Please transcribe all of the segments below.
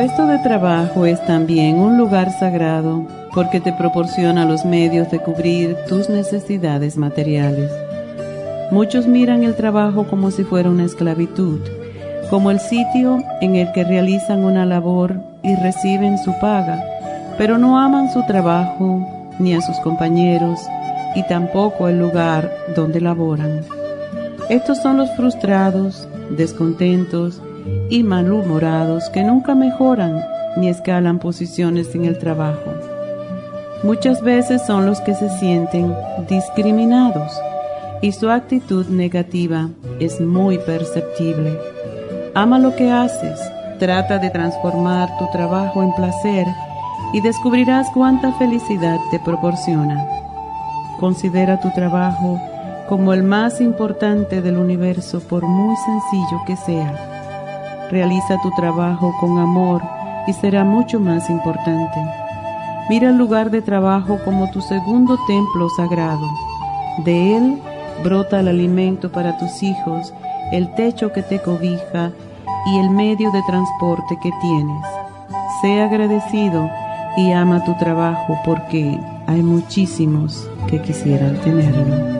Puesto de trabajo es también un lugar sagrado porque te proporciona los medios de cubrir tus necesidades materiales. Muchos miran el trabajo como si fuera una esclavitud, como el sitio en el que realizan una labor y reciben su paga, pero no aman su trabajo ni a sus compañeros y tampoco el lugar donde laboran. Estos son los frustrados, descontentos, y malhumorados que nunca mejoran ni escalan posiciones en el trabajo. Muchas veces son los que se sienten discriminados y su actitud negativa es muy perceptible. Ama lo que haces, trata de transformar tu trabajo en placer y descubrirás cuánta felicidad te proporciona. Considera tu trabajo como el más importante del universo por muy sencillo que sea Realiza tu trabajo con amor y será mucho más importante. Mira el lugar de trabajo como tu segundo templo sagrado. De él brota el alimento para tus hijos, el techo que te cobija y el medio de transporte que tienes. Sé agradecido y ama tu trabajo porque hay muchísimos que quisieran tenerlo.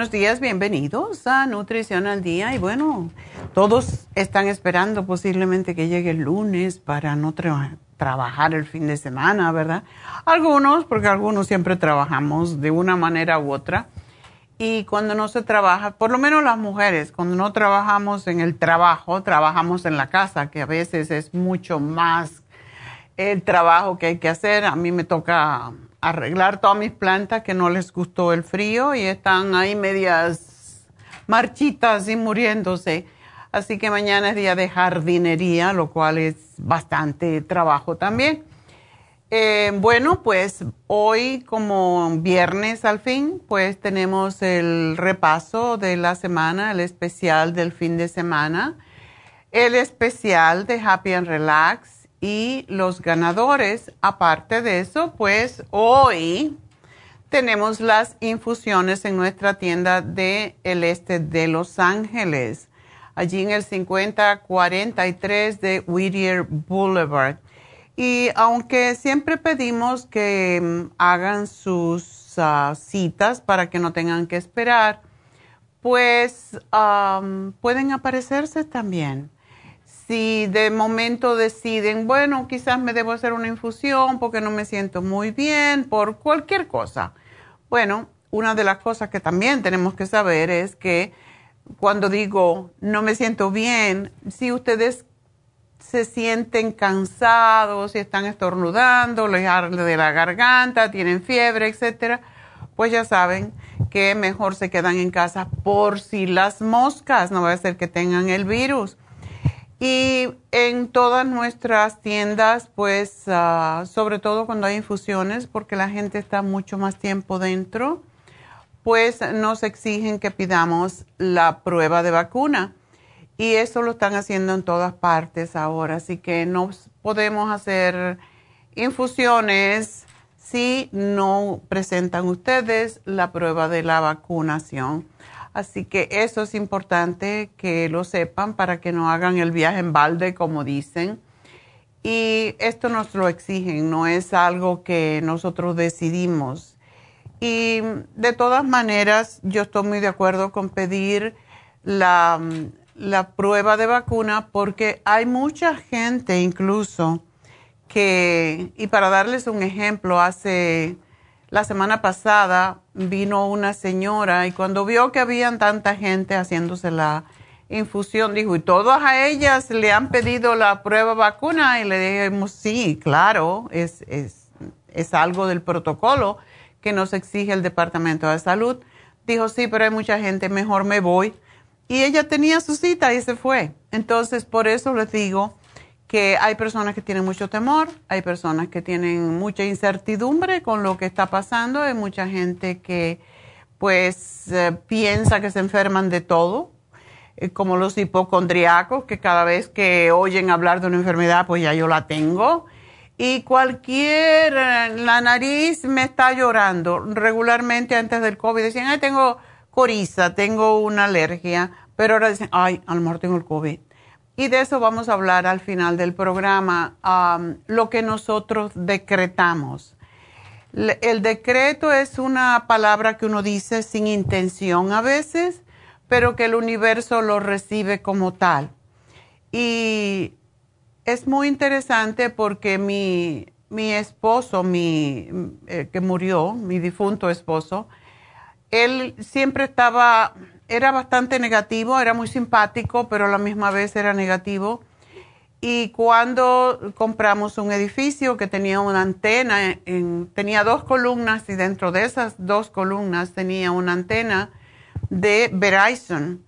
Buenos días, bienvenidos a Nutrición al Día. Y bueno, todos están esperando posiblemente que llegue el lunes para no trabajar el fin de semana, ¿verdad? Algunos, porque algunos siempre trabajamos de una manera u otra. Y cuando no se trabaja, por lo menos las mujeres, cuando no trabajamos en el trabajo, trabajamos en la casa, que a veces es mucho más el trabajo que hay que hacer. A mí me toca arreglar todas mis plantas que no les gustó el frío y están ahí medias marchitas y muriéndose. Así que mañana es día de jardinería, lo cual es bastante trabajo también. Eh, bueno, pues hoy como viernes al fin, pues tenemos el repaso de la semana, el especial del fin de semana, el especial de Happy and Relax y los ganadores. Aparte de eso, pues hoy tenemos las infusiones en nuestra tienda de el este de Los Ángeles, allí en el 5043 de Whittier Boulevard. Y aunque siempre pedimos que mm, hagan sus ah, citas para que no tengan que esperar, pues pueden aparecerse también. Si de momento deciden, bueno, quizás me debo hacer una infusión porque no me siento muy bien, por cualquier cosa. Bueno, una de las cosas que también tenemos que saber es que cuando digo no me siento bien, si ustedes se sienten cansados, si están estornudando, les arde de la garganta, tienen fiebre, etcétera, pues ya saben que mejor se quedan en casa por si las moscas, no va a ser que tengan el virus. Y en todas nuestras tiendas, pues ah, sobre todo cuando hay infusiones, porque la gente está mucho más tiempo dentro, pues nos exigen que pidamos la prueba de vacuna y eso lo están haciendo en todas partes ahora, así que no podemos hacer infusiones si no presentan ustedes la prueba de la vacunación. Así que eso es importante que lo sepan para que no hagan el viaje en balde, como dicen. Y esto nos lo exigen, no es algo que nosotros decidimos. Y de todas maneras, yo estoy muy de acuerdo con pedir la, la prueba de vacuna porque hay mucha gente incluso que, y para darles un ejemplo, hace la semana pasada vino una señora y cuando vio que habían tanta gente haciéndose la infusión, dijo, ¿y todas a ellas le han pedido la prueba vacuna? Y le dijimos, sí, claro, es, es, es algo del protocolo que nos exige el Departamento de Salud. Dijo, sí, pero hay mucha gente, mejor me voy y ella tenía su cita y se fue. Entonces, por eso les digo que hay personas que tienen mucho temor, hay personas que tienen mucha incertidumbre con lo que está pasando, hay mucha gente que pues eh, piensa que se enferman de todo, eh, como los hipocondriacos, que cada vez que oyen hablar de una enfermedad, pues ya yo la tengo. Y cualquier, eh, la nariz me está llorando. Regularmente antes del COVID decían, ay, tengo coriza, tengo una alergia, pero ahora dicen, ay, a lo mejor tengo el COVID. Y de eso vamos a hablar al final del programa, lo que nosotros decretamos. El decreto es una palabra que uno dice sin intención a veces, pero que el universo lo recibe como tal. Y es muy interesante porque mi, mi esposo, mi, eh, que murió, mi difunto esposo, él siempre estaba, era bastante negativo, era muy simpático, pero a la misma vez era negativo. Y cuando compramos un edificio que tenía una antena, tenía dos columnas y dentro de esas dos columnas tenía una antena de Verizon.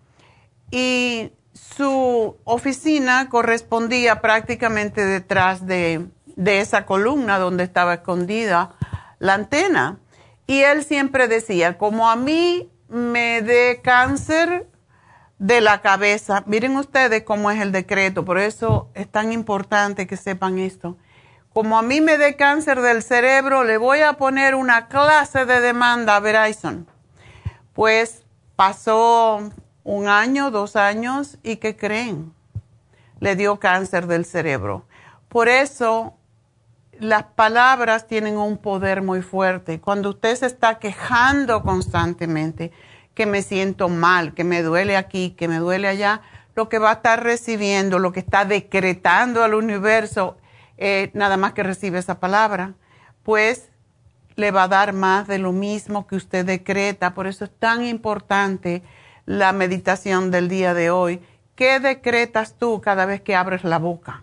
Y su oficina correspondía prácticamente detrás de esa columna donde estaba escondida la antena. Y él siempre decía, como a mí me dé cáncer de la cabeza, miren ustedes cómo es el decreto, por eso es tan importante que sepan esto. Como a mí me dé cáncer del cerebro, le voy a poner una clase de demanda a Verizon. Pues pasó un año, dos años, y ¿qué creen? Le dio cáncer del cerebro. Por eso las palabras tienen un poder muy fuerte. Cuando usted se está quejando constantemente, que me siento mal, que me duele aquí, que me duele allá, lo que va a estar recibiendo, lo que está decretando al universo, eh, nada más que recibe esa palabra, pues le va a dar más de lo mismo que usted decreta. Por eso es tan importante la meditación del día de hoy. ¿Qué decretas tú cada vez que abres la boca?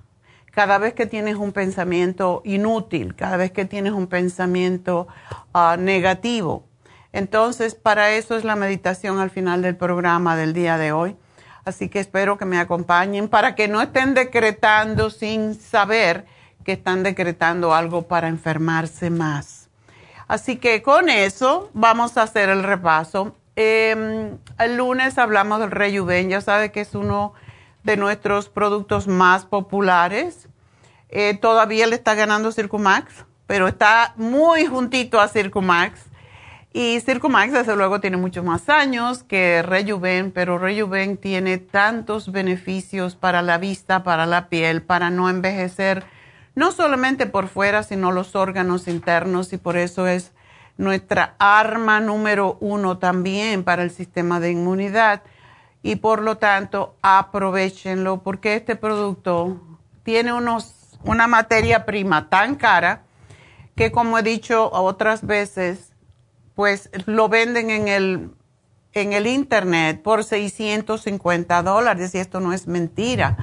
Cada vez que tienes un pensamiento inútil, cada vez que tienes un pensamiento ah, negativo. Entonces, para eso es la meditación al final del programa del día de hoy. Así que espero que me acompañen para que no estén decretando sin saber que están decretando algo para enfermarse más. Así que con eso vamos a hacer el repaso. Em, el lunes hablamos del Rejuven, ya sabe que es uno de nuestros productos más populares. Eh, todavía le está ganando Circumax, pero está muy juntito a Circumax. Y Circumax, desde luego, tiene muchos más años que Rejuven, pero Rejuven tiene tantos beneficios para la vista, para la piel, para no envejecer, no solamente por fuera, sino los órganos internos, y por eso es nuestra arma número uno también para el sistema de inmunidad. Y por lo tanto, aprovechenlo, porque este producto tiene unos, una materia prima tan cara que, como he dicho otras veces, pues lo venden en el, en el internet por 650 dólares y esto no es mentira.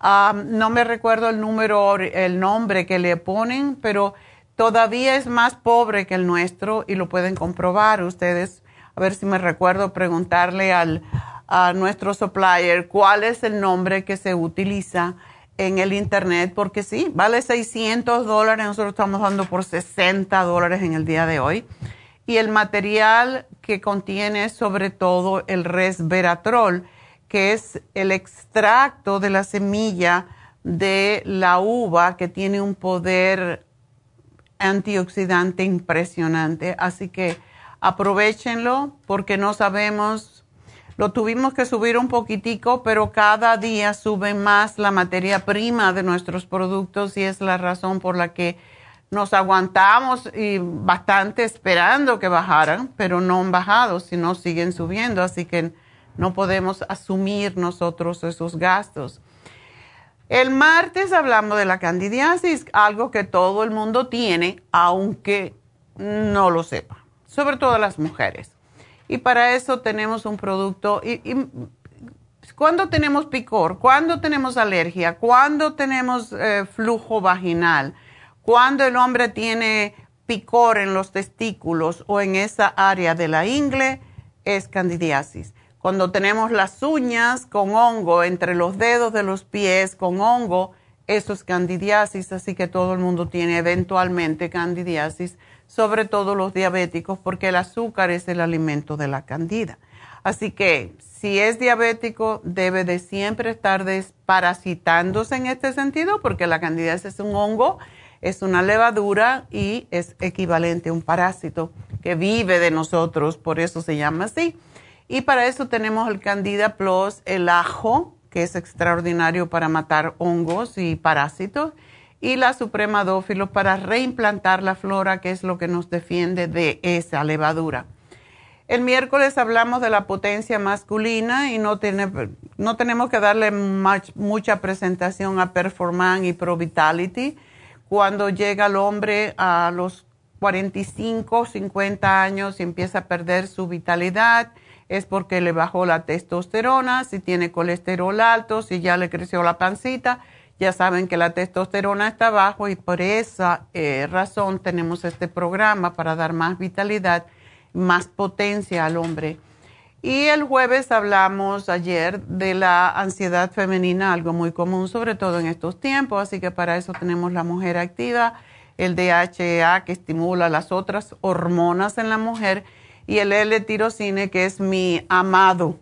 no me recuerdo el número, el nombre que le ponen, pero todavía es más pobre que el nuestro y lo pueden comprobar ustedes. A ver si me recuerdo preguntarle al, a nuestro supplier cuál es el nombre que se utiliza en el internet, porque sí, vale 600 dólares, nosotros estamos dando por 60 dólares en el día de hoy y el material que contiene sobre todo el resveratrol, que es el extracto de la semilla de la uva que tiene un poder antioxidante impresionante. Así que aprovechenlo porque no sabemos, lo tuvimos que subir un poquitico, pero cada día sube más la materia prima de nuestros productos y es la razón por la que nos aguantamos y bastante esperando que bajaran, pero no han bajado, sino siguen subiendo, así que no podemos asumir nosotros esos gastos. El martes hablamos de la candidiasis, algo que todo el mundo tiene, aunque no lo sepa, sobre todo las mujeres. Y para eso tenemos un producto. Y, cuando tenemos picor, cuando tenemos alergia, cuando tenemos eh, flujo vaginal, cuando el hombre tiene picor en los testículos o en esa área de la ingle, es candidiasis. Cuando tenemos las uñas con hongo entre los dedos de los pies con hongo, eso es candidiasis, así que todo el mundo tiene eventualmente candidiasis, sobre todo los diabéticos, porque el azúcar es el alimento de la candida. Así que si es diabético, debe de siempre estar desparasitándose en este sentido, porque la candidiasis es un hongo es una levadura y es equivalente a un parásito que vive de nosotros, por eso se llama así. Y para eso tenemos el Candida Plus, el ajo, que es extraordinario para matar hongos y parásitos, y la Suprema Dófilo para reimplantar la flora, que es lo que nos defiende de esa levadura. El miércoles hablamos de la potencia masculina y no, no tenemos que darle mucha presentación a Performan y Pro Vitality cuando llega el hombre a los 45, 50 años y empieza a perder su vitalidad, es porque le bajó la testosterona, si tiene colesterol alto, si ya le creció la pancita, ya saben que la testosterona está bajo y por esa eh, razón tenemos este programa para dar más vitalidad, más potencia al hombre. Y el jueves hablamos ayer de la ansiedad femenina, algo muy común, sobre todo en estos tiempos, así que para eso tenemos la mujer activa, el DHA que estimula las otras hormonas en la mujer y el L-tirocine que es mi amado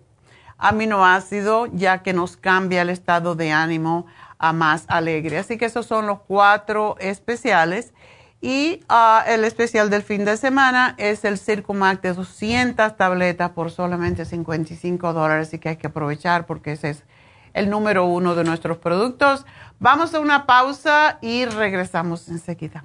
aminoácido, ya que nos cambia el estado de ánimo a más alegre. Así que esos son los cuatro especiales. Y ah, el especial del fin de semana es el Circumac de 200 tabletas por solamente 55 dólares, y que hay que aprovechar porque ese es el número uno de nuestros productos. Vamos a una pausa y regresamos enseguida.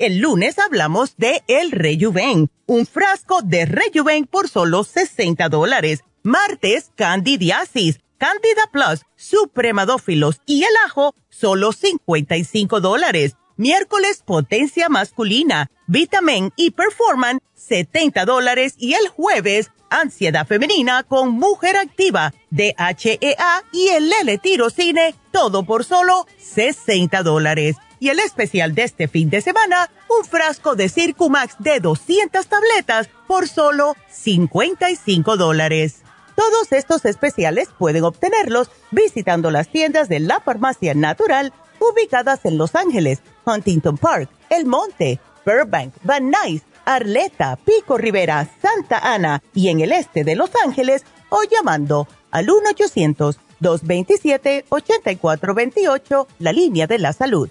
El lunes hablamos de El Rejuven, un frasco de Rejuven por solo 60 dólares. Martes, Candidiasis, Candida Plus, Supremadófilos y el ajo, solo 55 dólares. Miércoles, Potencia Masculina, Vitamin y Performan, 70 dólares. Y el jueves, Ansiedad Femenina con Mujer Activa, DHEA y el L-Tirocine, todo por solo 60 dólares. Y el especial de este fin de semana, un frasco de Circumax de 200 tabletas por solo 55 dólares. Todos estos especiales pueden obtenerlos visitando las tiendas de la Farmacia Natural ubicadas en Los Ángeles, Huntington Park, El Monte, Burbank, Van Nuys, Arleta, Pico Rivera, Santa Ana y en el este de Los Ángeles o llamando al 1-800-227-8428, la línea de la salud.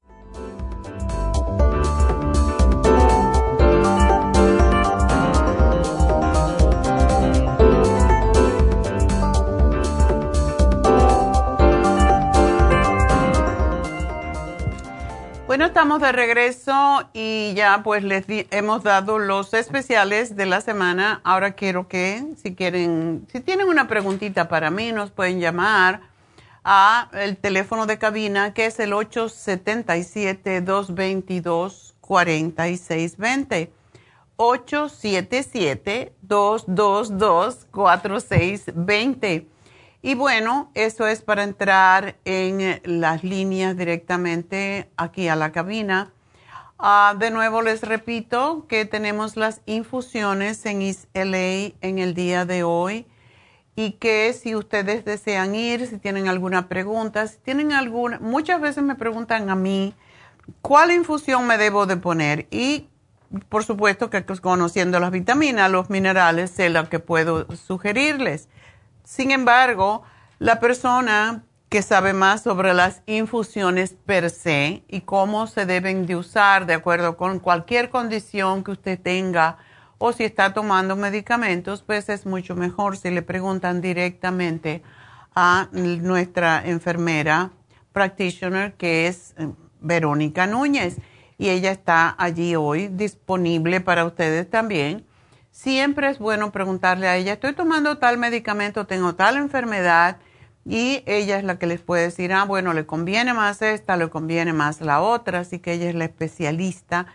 Bueno, estamos de regreso y ya pues les hemos dado los especiales de la semana. Ahora quiero que si quieren, si tienen una preguntita para mí, nos pueden llamar a el teléfono de cabina que es el 877-222-4620. 877-222-4620. Y bueno, eso es para entrar en las líneas directamente aquí a la cabina. Ah, de nuevo les repito que tenemos las infusiones en LA en el día de hoy y que si ustedes desean ir, si tienen alguna pregunta, si tienen alguna, muchas veces me preguntan a mí cuál infusión me debo de poner y por supuesto que conociendo las vitaminas, los minerales, sé lo que puedo sugerirles. Sin embargo, la persona que sabe más sobre las infusiones per se y cómo se deben de usar de acuerdo con cualquier condición que usted tenga o si está tomando medicamentos, pues es mucho mejor si le preguntan directamente a nuestra enfermera practitioner que es eh, Verónica Núñez y ella está allí hoy disponible para ustedes también. Siempre es bueno preguntarle a ella, estoy tomando tal medicamento, tengo tal enfermedad y ella es la que les puede decir, ah, bueno, le conviene más esta, le conviene más la otra, así que ella es la especialista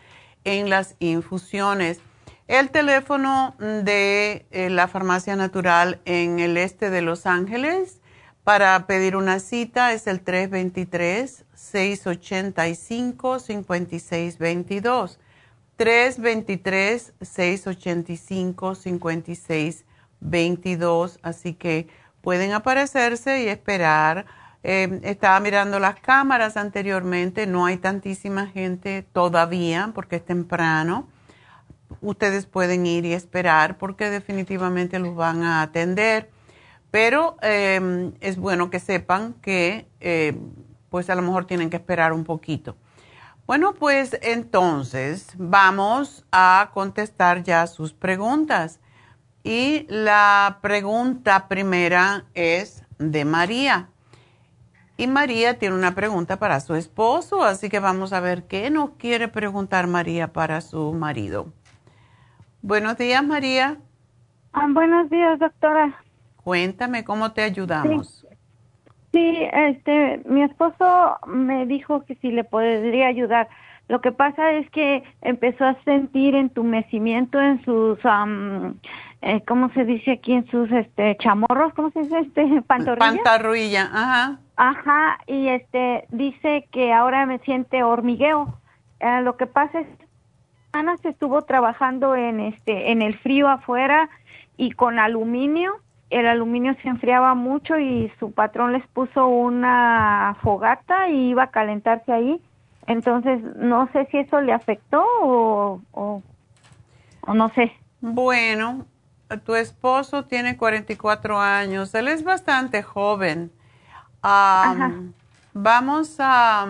en las infusiones. El teléfono de eh, la farmacia natural en el este de Los Ángeles para pedir una cita es el 323-685-5622. 323-685-5622. Así que pueden aparecerse y esperar. Eh, estaba mirando las cámaras anteriormente, no hay tantísima gente todavía porque es temprano ustedes pueden ir y esperar porque definitivamente los van a atender. Pero em, es bueno que sepan que em, pues a lo mejor tienen que esperar un poquito. Bueno, pues entonces vamos a contestar ya sus preguntas. Y la pregunta primera es de María. Y María tiene una pregunta para su esposo, así que vamos a ver qué nos quiere preguntar María para su marido. Buenos días, María. Ah, buenos días, doctora. Cuéntame cómo te ayudamos. Sí. Este, mi esposo me dijo que si le podría ayudar. Lo que pasa es que empezó a sentir entumecimiento en sus, eh, ¿cómo se dice aquí? En sus, este, chamorros, ¿cómo se dice? Este, pantorrilla. Pantorrilla, ajá. Ajá, y este, dice que ahora me siente hormigueo. Eh, lo que pasa es Ana se estuvo trabajando en este en el frío afuera y con aluminio. El aluminio se enfriaba mucho y su patrón les puso una fogata y iba a calentarse ahí. Entonces, no sé si eso le afectó o, o, no sé. Bueno, tu esposo tiene 44 años, él es bastante joven. vamos a...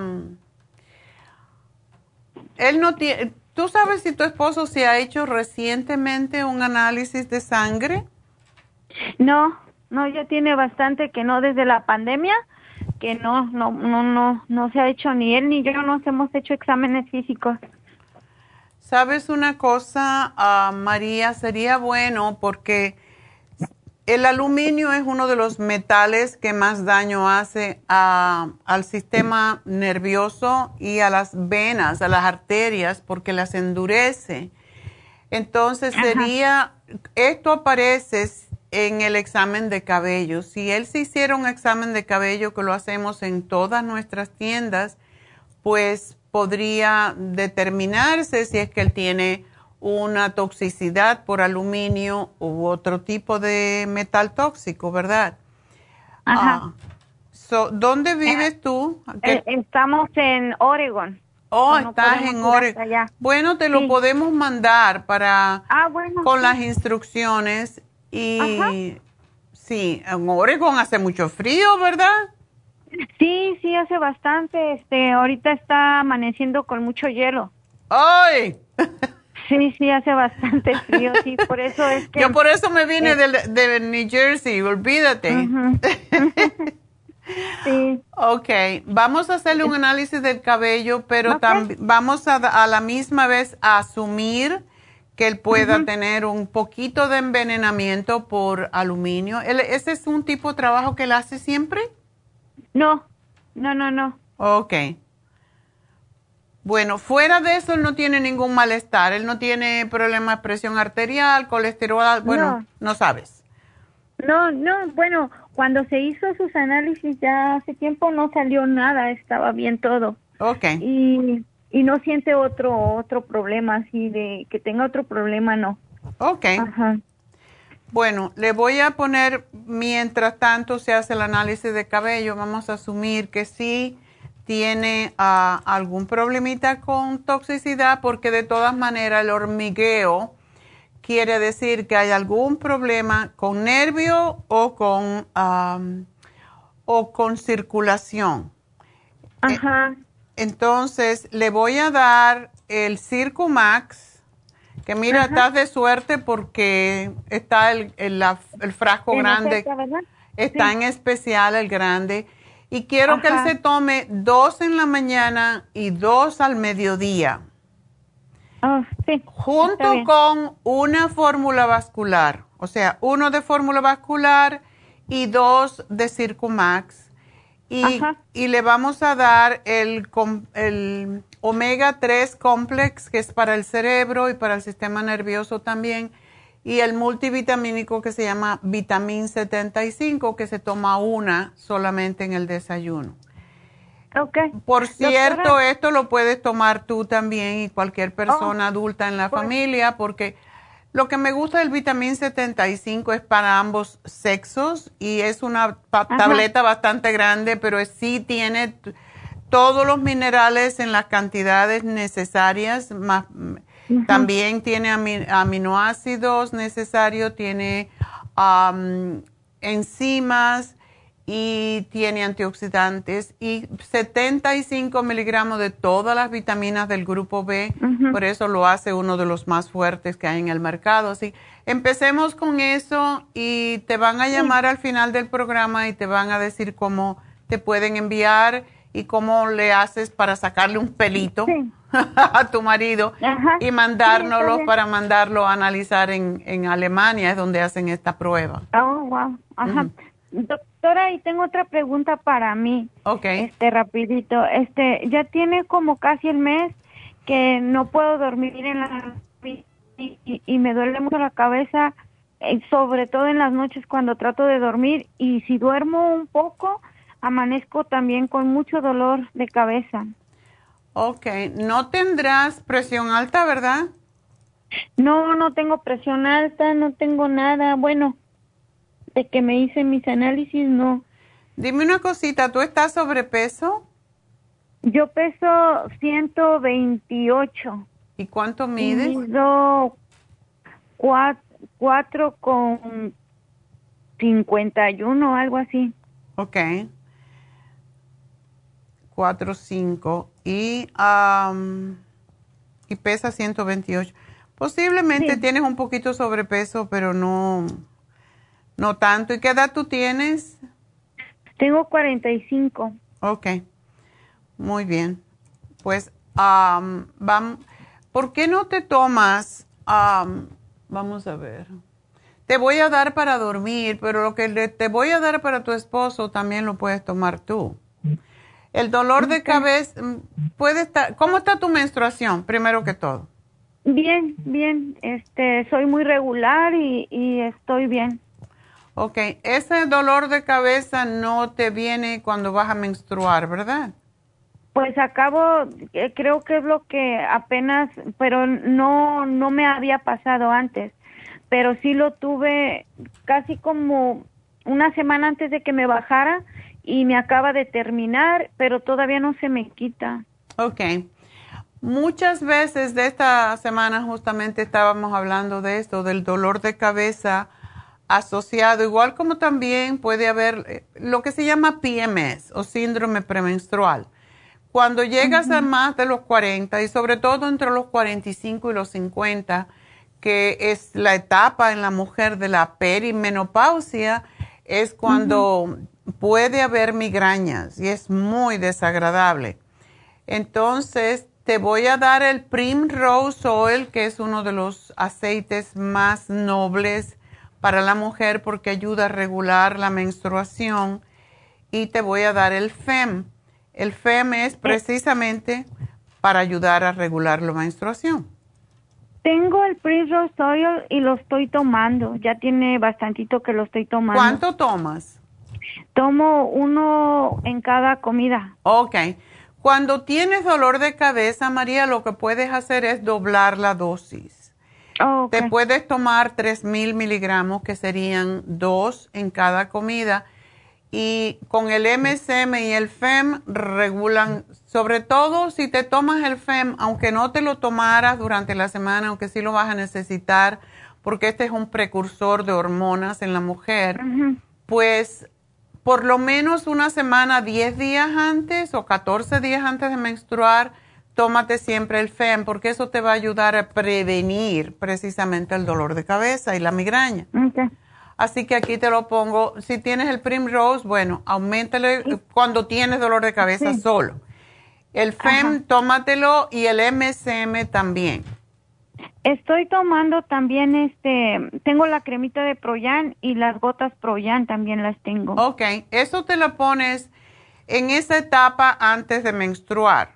él no tiene ¿Tú sabes si tu esposo se ha hecho recientemente un análisis de sangre? No, no, ya tiene bastante que no desde la pandemia, que no, no, no, no, no se ha hecho ni él ni yo nos hemos hecho exámenes físicos. ¿Sabes una cosa, ah, María? Sería bueno porque el aluminio es uno de los metales que más daño hace al sistema nervioso y a las venas, a las arterias, porque las endurece. Entonces sería, esto aparece en el examen de cabello. Si él se hiciera un examen de cabello, que lo hacemos en todas nuestras tiendas, pues podría determinarse si es que él tiene una toxicidad por aluminio u otro tipo de metal tóxico, ¿verdad? Ajá. Ah, ¿Dónde vives eh, tú? Eh, estamos en Oregon. Oh, estás en Oregon. Bueno, te lo podemos mandar para ah, bueno, con las instrucciones y sí, en Oregon hace mucho frío, ¿verdad? Sí, sí hace bastante. Este, ahorita está amaneciendo con mucho hielo. ¡Ay! Sí, sí, hace bastante frío, sí, por eso es que... Yo por eso me vine de, de, New Jersey, olvídate. sí. Ok, vamos a hacerle un análisis del cabello, pero también vamos a, a, la misma vez a asumir que él pueda tener un poquito de envenenamiento por aluminio. ¿Ese es un tipo de trabajo que él hace siempre? No, no, no, no. Ok. Bueno, fuera de eso, él no tiene ningún malestar. Él no tiene problemas de presión arterial, colesterol. Bueno, no. sabes. No, no, bueno, cuando se hizo sus análisis ya hace tiempo no salió nada, estaba bien todo. Ok. Y, y no siente otro otro problema, así de que tenga otro problema, no. Ok. Ajá. Bueno, le voy a poner, mientras tanto se hace el análisis de cabello, vamos a asumir que sí tiene ah, algún problemita con toxicidad, porque de todas maneras el hormigueo quiere decir que hay algún problema con nervio o con, o con circulación. Ajá. Entonces, le voy a dar el Circumax, que mira, estás de suerte porque está el, el, frasco grande. Está en especial el grande. Y quiero que él se tome dos en la mañana y dos al mediodía. Oh, sí. Junto con una fórmula vascular. O sea, uno de fórmula vascular y dos de Circumax. Y, y le vamos a dar el, el omega 3 complex, que es para el cerebro y para el sistema nervioso también y el multivitamínico que se llama Vitamin 75, que se toma una solamente en el desayuno. Okay. Por cierto, esto lo puedes tomar tú también y cualquier persona oh, adulta en la pues. familia, porque lo que me gusta del Vitamin 75 es para ambos sexos y es una tableta bastante grande, pero sí tiene todos los minerales en las cantidades necesarias, más también tiene aminoácidos necesarios, tiene enzimas y tiene antioxidantes y 75 miligramos de todas las vitaminas del grupo B, por eso lo hace uno de los más fuertes que hay en el mercado. Así, empecemos con eso y te van a llamar al final del programa y te van a decir cómo te pueden enviar y cómo le haces para sacarle un pelito a tu marido y mandárnoslo para mandarlo a analizar en, en Alemania, es donde hacen esta prueba. Oh, wow. Ajá. Doctora, y tengo otra pregunta para mí. Ok. Este, rapidito. Este, ya tiene como casi el mes que no puedo dormir en la y, y me duele mucho la cabeza, eh, sobre todo en las noches cuando trato de dormir y si duermo un poco, amanezco también con mucho dolor de cabeza. Ok, no tendrás presión alta, ¿verdad? No, no tengo presión alta, no tengo nada. Bueno, de que me hice mis análisis, no. Dime una cosita, ¿tú estás sobrepeso? Yo peso 128. ¿Y cuánto mides? Mido 4, con 51, algo así. Ok. 4, 5 y, y pesa 128. Posiblemente tienes un poquito sobrepeso, pero no, no tanto. ¿Y qué edad tú tienes? Tengo 45. Ok, muy bien. Pues, vamos, ¿por qué no te tomas? vamos a ver. Te voy a dar para dormir, pero lo que te voy a dar para tu esposo también lo puedes tomar tú. El dolor de cabeza mm, puede estar. ¿Cómo está tu menstruación, primero que todo? Bien, bien. Este, soy muy regular y, y estoy bien. Ok, ese dolor de cabeza no te viene cuando vas a menstruar, ¿verdad? Pues acabo, eh, creo que es lo que apenas, pero no, no me había pasado antes, pero sí lo tuve casi como una semana antes de que me bajara y me acaba de terminar, pero todavía no se me quita. Ok. Muchas veces de esta semana justamente estábamos hablando de esto, del dolor de cabeza asociado, igual como también puede haber eh, lo que se llama PMS o síndrome premenstrual. Cuando llegas a más de los 40 y sobre todo entre los 45 y los 50, que es la etapa en la mujer de la perimenopausia, es cuando puede haber migrañas y es muy desagradable. Entonces, te voy a dar el Primrose Oil, que es uno de los aceites más nobles para la mujer porque ayuda a regular la menstruación. Y te voy a dar el FEM. El FEM es precisamente para ayudar a regular la menstruación. Tengo el Primrose Oil y lo estoy tomando. Ya tiene bastantito que lo estoy tomando. ¿Cuánto tomas? Tomo uno en cada comida. Ok. Cuando tienes dolor de cabeza, María, lo que puedes hacer es doblar la dosis. Oh, Te puedes tomar 3.000 miligramos, que serían dos en cada comida. Y con el MSM y el FEM regulan, sobre todo si te tomas el FEM, aunque no te lo tomaras durante la semana, aunque sí lo vas a necesitar, porque este es un precursor de hormonas en la mujer, pues por lo menos una semana, 10 días antes o 14 días antes de menstruar, tómate siempre el FEM porque eso te va a ayudar a prevenir precisamente el dolor de cabeza y la migraña. Así que aquí te lo pongo. Si tienes el Primrose, bueno, aumentale cuando tienes dolor de cabeza solo. El FEM, tómatelo y el MSM también. Estoy tomando también este, tengo la cremita de Proyan y las gotas Proyan también las tengo. Ok, eso te lo pones en esa etapa antes de menstruar,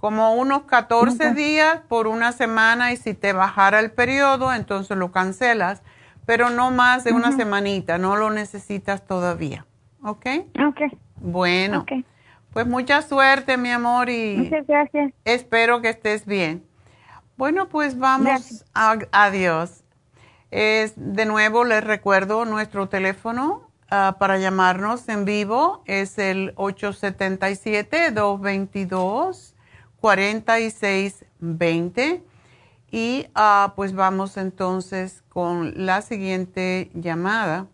como unos 14 días por una semana y si te bajara el periodo, entonces lo cancelas, pero no más de una semanita, no lo necesitas todavía. ¿Ok? Ok. Bueno, pues mucha suerte, mi amor, y Muchas gracias. espero que estés bien. Bueno, pues vamos a adiós. Es, de nuevo les recuerdo nuestro teléfono ah, para llamarnos en vivo es el 877-222-4620 y ah, pues vamos entonces con la siguiente llamada.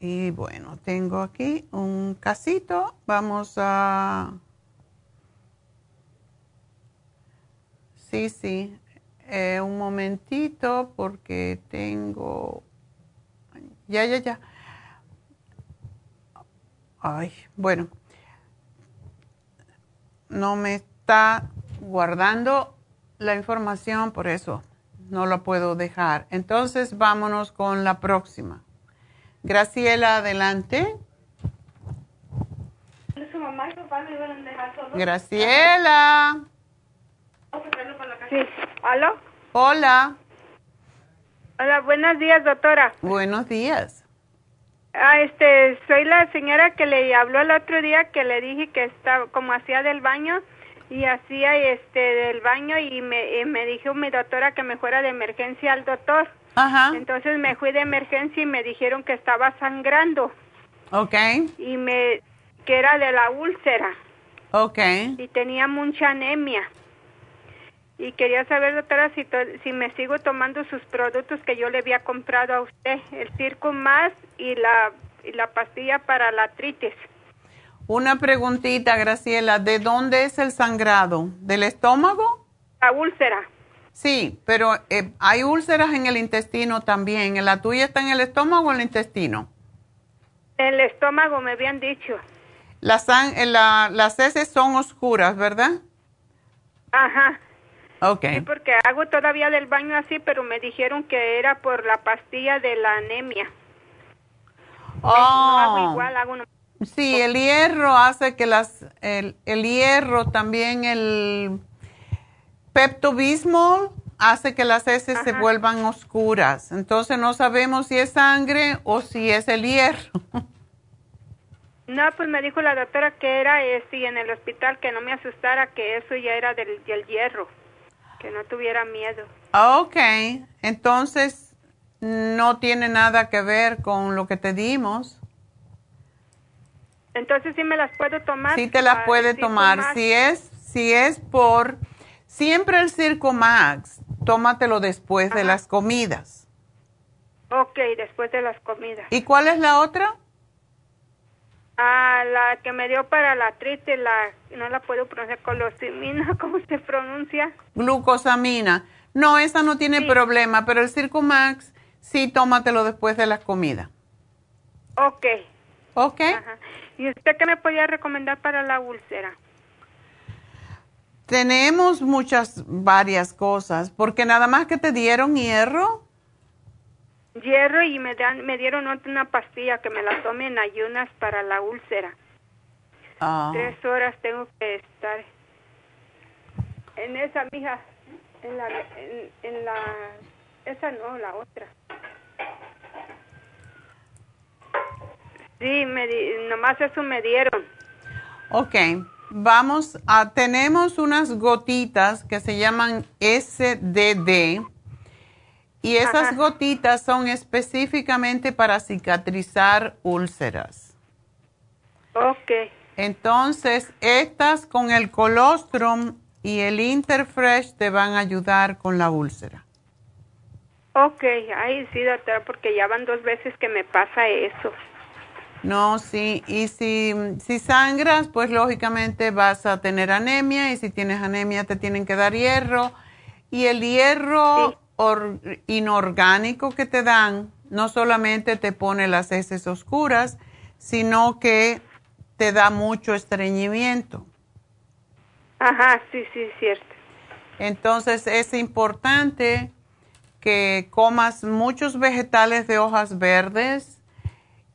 Y bueno, tengo aquí un casito. Vamos a... Sí, sí. Eh, un momentito porque tengo... Ya, ya, ya. Ay, bueno. No me está guardando la información, por eso no la puedo dejar. Entonces, vámonos con la próxima. Graciela, adelante. Graciela. Sí. ¿Aló? Hola. Hola, buenos días, doctora. Buenos días. Ah, este, soy la señora que le habló el otro día que le dije que estaba como hacía del baño y hacía este del baño y me, y me dijo mi doctora que me fuera de emergencia al doctor. Ajá. Entonces me fui de emergencia y me dijeron que estaba sangrando Ok. y me que era de la úlcera Ok. y tenía mucha anemia. Y quería saber, doctora, si, to- si me sigo tomando sus productos que yo le había comprado a usted, el Circo Más y la, y la pastilla para la artritis. Una preguntita, Graciela. ¿De dónde es el sangrado? ¿Del estómago? La úlcera. Sí, pero eh, hay úlceras en el intestino también. ¿La tuya está en el estómago o en el intestino? El estómago me habían dicho. La san- eh, la- las heces son oscuras, ¿verdad? Ajá. Ok. Sí, porque hago todavía del baño así, pero me dijeron que era por la pastilla de la anemia. No hago Oh. igual, hago no- Sí, el hierro hace que las, el, el hierro, también el peptobismol hace que las heces se vuelvan oscuras. Entonces no sabemos si es sangre o si es el hierro. No, pues me dijo la doctora que era este, y en el hospital que no me asustara, que eso ya era del, del hierro, que no tuviera miedo. Ok, entonces no tiene nada que ver con lo que te dimos. Entonces sí me las puedo tomar. Sí te las puede tomar. Si es, si es por siempre el Circo Max, tómatelo después de las comidas. Ok, después de las comidas. ¿Y cuál es la otra? Ah, la que me dio para la artritis, la, no la puedo pronunciar, colosimina, ¿cómo se pronuncia? Glucosamina. No, esa no tiene problema, pero el Circo Max sí tómatelo después de las comidas. Ok. ¿Ok? Ajá. ¿Y usted qué me podía recomendar para la úlcera? Tenemos muchas, varias cosas, porque nada más que te dieron hierro. Hierro y me, dan, me dieron otra- una pastilla que me la tome en ayunas para la úlcera. Ah, Tres horas tengo que estar en esa, mija, en la, en, en la, esa no, la otra. Sí, me di, nomás eso me dieron. ok, vamos a, tenemos unas gotitas que se llaman SDD y esas Ajá. gotitas son específicamente para cicatrizar úlceras. Ok, Entonces, estas con el colostrum y el Interfresh te van a ayudar con la úlcera. ok, ay sí, doctora, porque ya van dos veces que me pasa eso. No, sí, y si, si sangras, pues lógicamente vas a tener anemia y si tienes anemia te tienen que dar hierro. Y el hierro inorgánico que te dan no solamente te pone las heces oscuras, sino que te da mucho estreñimiento. Ajá, sí, sí, cierto. Entonces es importante que comas muchos vegetales de hojas verdes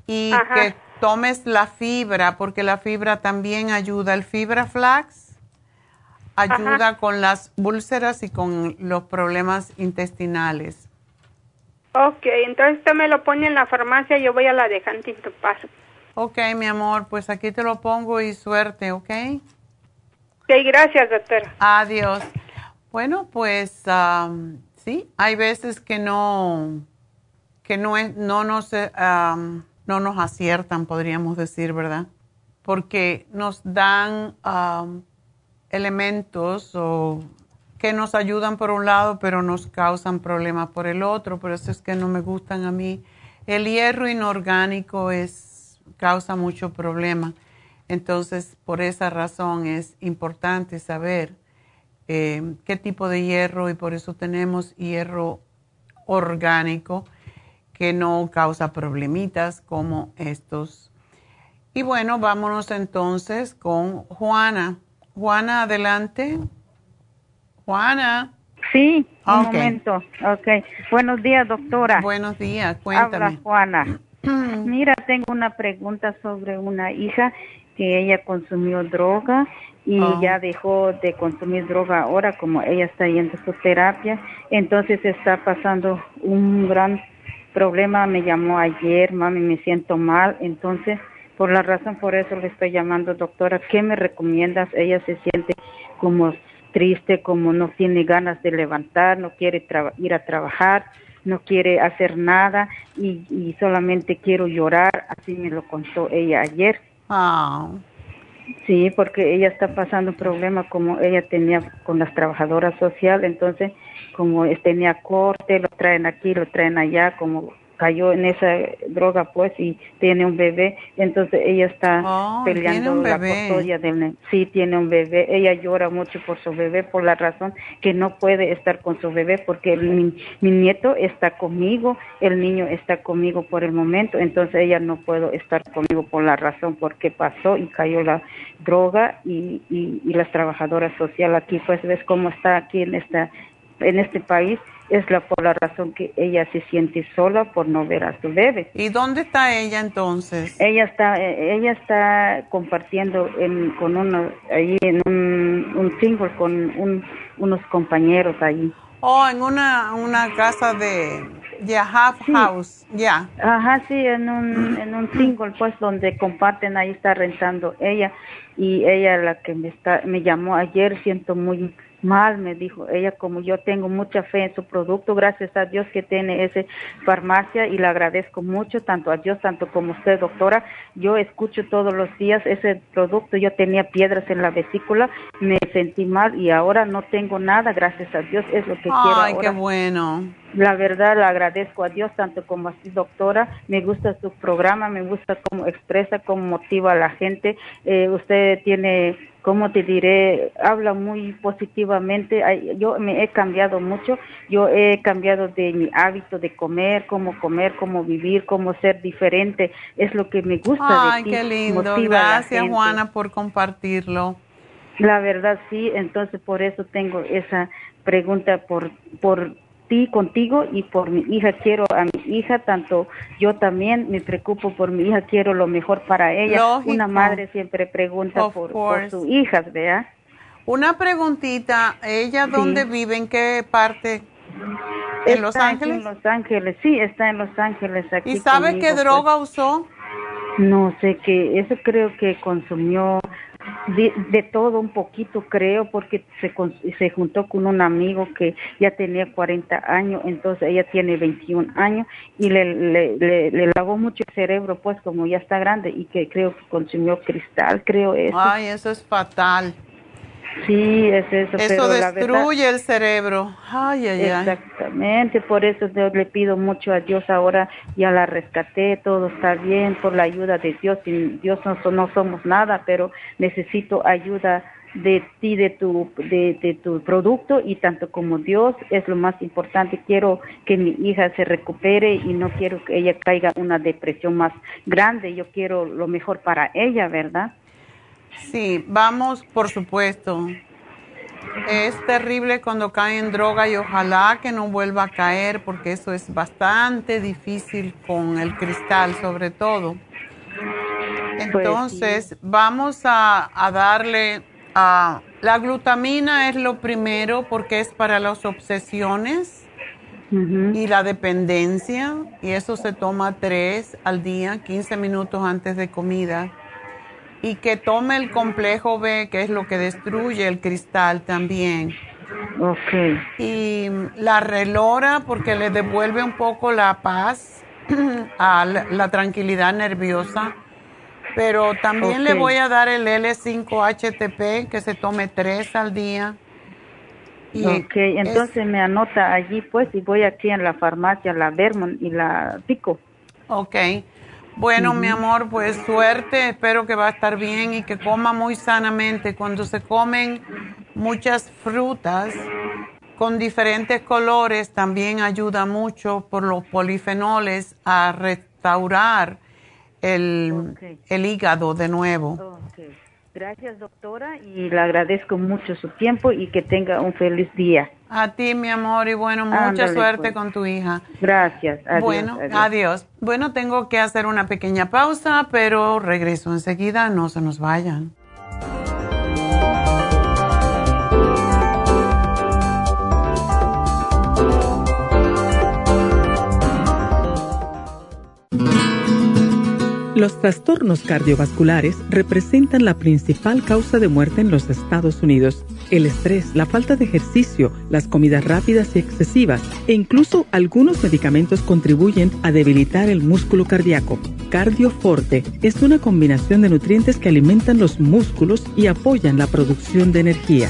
y que tomes la fibra, porque la fibra también ayuda. El fibra flax ayuda con las úlceras y con los problemas intestinales. Ok, entonces usted me lo pone en la farmacia y yo voy a la de Huntington Paso. Ok, mi amor, pues aquí te lo pongo y suerte, ¿ok? Ok, gracias, doctora. Adiós. Bueno, pues sí, hay veces que no, que no, es, no, nos, no nos aciertan, podríamos decir, ¿verdad? Porque nos dan elementos o que nos ayudan por un lado, pero nos causan problemas por el otro. Por eso es que no me gustan a mí. El hierro inorgánico es, causa mucho problema. Entonces, por esa razón es importante saber eh, qué tipo de hierro y por eso tenemos hierro orgánico que no causa problemitas como estos. Y bueno, vámonos entonces con Juana. Juana, adelante. Juana. Sí, un momento. Ok. Buenos días, doctora. Buenos días, cuéntame. Habla Juana. Mira, tengo una pregunta sobre una hija que ella consumió droga y oh. ya dejó de consumir droga ahora como ella está yendo a su terapia, entonces está pasando un gran problema, me llamó ayer, mami, me siento mal, entonces por la razón por eso le estoy llamando, doctora, ¿qué me recomiendas? Ella se siente como triste, como no tiene ganas de levantar, no quiere ir a trabajar, no quiere hacer nada y, y solamente quiero llorar, así me lo contó ella ayer. Ah. Sí, porque ella está pasando un problema como ella tenía con las trabajadoras sociales, entonces como tenía corte, lo traen aquí, lo traen allá, como cayó en esa droga pues y tiene un bebé, entonces ella está oh, peleando la custodia del sí tiene un bebé, ella llora mucho por su bebé por la razón que no puede estar con su bebé porque mi, mi, nieto está conmigo, el niño está conmigo por el momento, entonces ella no puede estar conmigo por la razón porque pasó y cayó la droga y, y, y las trabajadoras sociales aquí pues ves cómo está aquí en esta en este país es la por la razón que ella se siente sola por no ver a su bebé. ¿Y dónde está ella entonces? Ella está eh, ella está compartiendo en, con uno ahí en un, un single con un, unos compañeros ahí. Oh, en una una casa de de half house, ya. Ajá, sí, en un en un single pues donde comparten ahí está rentando ella y ella la que me está me llamó ayer siento muy mal, me dijo ella, como yo tengo mucha fe en su producto, gracias a Dios que tiene esa farmacia y le agradezco mucho, tanto a Dios, tanto como usted, doctora. Yo escucho todos los días ese producto, yo tenía piedras en la vesícula, me sentí mal y ahora no tengo nada, gracias a Dios, es lo que quiero. Ay, qué bueno. La verdad, le agradezco a Dios, tanto como a su doctora. Me gusta su programa, me gusta cómo expresa, cómo motiva a la gente. Eh, usted tiene como te diré, habla muy positivamente. Yo me he cambiado mucho, yo he cambiado de mi hábito de comer, cómo comer, cómo vivir, cómo ser diferente. Es lo que me gusta Ay, qué lindo. Gracias, Juana, por compartirlo. La verdad, sí. Entonces, por eso tengo esa pregunta por, por ti, contigo y por mi hija. Quiero a mi hija, tanto yo también me preocupo por mi hija, quiero lo mejor para ella. Una madre siempre pregunta por, por, sus hijas, ¿vea? Una preguntita, ¿ella dónde vive? ¿En qué parte? ¿En Los Ángeles? En Los Ángeles, sí, está en Los Ángeles. Aquí ¿Y sabe qué pues. droga usó? No sé qué, eso creo que consumió de, todo un poquito creo porque se, se juntó con un amigo que ya tenía 40 años, entonces ella tiene 21 años y le, le, le, lavó mucho el cerebro pues como ya está grande y que creo que consumió cristal, creo eso. Ay, eso es fatal. Sí, es eso. Eso destruye el cerebro. Ay, ay, Exactamente, por eso yo le pido mucho a Dios ahora, ya la rescaté, todo está bien, por la ayuda de Dios. Sin Dios no, no somos nada, pero necesito ayuda de ti, de tu, de, tu producto y tanto como Dios es lo más importante. Quiero que mi hija se recupere y no quiero que ella caiga en una depresión más grande. Yo quiero lo mejor para ella, ¿verdad? Sí, vamos, por supuesto. Es terrible cuando cae en droga y ojalá que no vuelva a caer porque eso es bastante difícil con el cristal sobre todo. Pues Entonces, vamos a, darle a... La glutamina es lo primero porque es para las obsesiones y la dependencia y eso se toma tres al día, 15 minutos antes de comida y que tome el complejo B, que es lo que destruye el cristal también. Ok. Y la relora porque le devuelve un poco la paz, a la, tranquilidad nerviosa. Pero también le voy a dar el L5-HTP, que se tome tres al día. Y ok, entonces me anota allí pues y voy aquí en la farmacia, la Vermont y la Pico. Ok. Bueno, mi amor, pues suerte, espero que va a estar bien y que coma muy sanamente. Cuando se comen muchas frutas con diferentes colores, también ayuda mucho por los polifenoles a restaurar el, hígado de nuevo. Gracias, doctora, y le agradezco mucho su tiempo y que tenga un feliz día. A ti, mi amor, y bueno, mucha suerte pues. con tu hija. Gracias. Adiós, bueno, adiós. Bueno, tengo que hacer una pequeña pausa, pero regreso enseguida, no se nos vayan. Los trastornos cardiovasculares representan la principal causa de muerte en los Estados Unidos. El estrés, la falta de ejercicio, las comidas rápidas y excesivas e incluso algunos medicamentos contribuyen a debilitar el músculo cardíaco. Cardioforte es una combinación de nutrientes que alimentan los músculos y apoyan la producción de energía.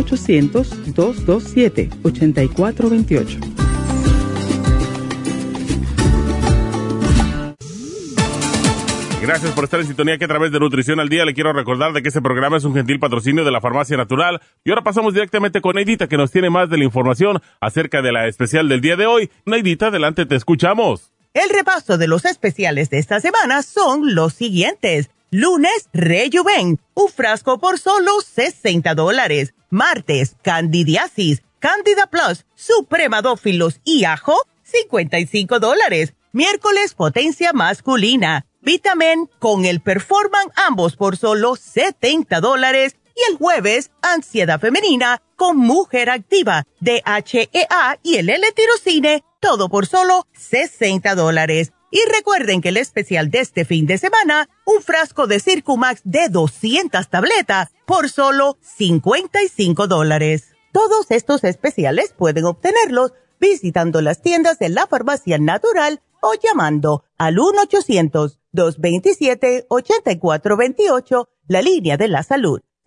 1-800-227-8428. Gracias por estar en sintonía que a través de Nutrición al Día le quiero recordar de que este programa es un gentil patrocinio de la Farmacia Natural. Y ahora pasamos directamente con Neidita que nos tiene más de la información acerca de la especial del día de hoy. Neidita, adelante, te escuchamos. El repaso de los especiales de esta semana son los siguientes. Lunes, Rejuven, un frasco por solo 60 dólares. Martes, Candidiasis, Candida Plus, Supremadófilos y Ajo, 55 dólares. Miércoles, Potencia Masculina, Vitamin con el Performan, ambos por solo 70 dólares. Y el jueves, Ansiedad Femenina con Mujer Activa, DHEA y el L-Tirocine, todo por solo 60 dólares. Y recuerden que el especial de este fin de semana, un frasco de Circumax de 200 tabletas por solo 55 dólares. Todos estos especiales pueden obtenerlos visitando las tiendas de la farmacia natural o llamando al 1-800-227-8428, la línea de la salud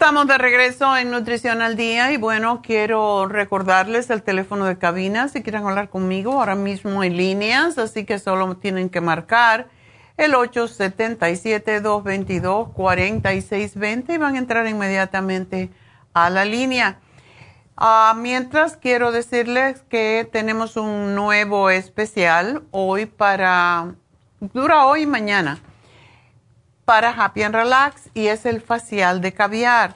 Estamos de regreso en Nutrición al Día y bueno, quiero recordarles el teléfono de cabina si quieren hablar conmigo. Ahora mismo en líneas, así que solo tienen que marcar el 877-222-4620 y van a entrar inmediatamente a la línea. Ah, mientras quiero decirles que tenemos un nuevo especial hoy para, dura hoy y mañana para Happy and Relax y es el facial de caviar.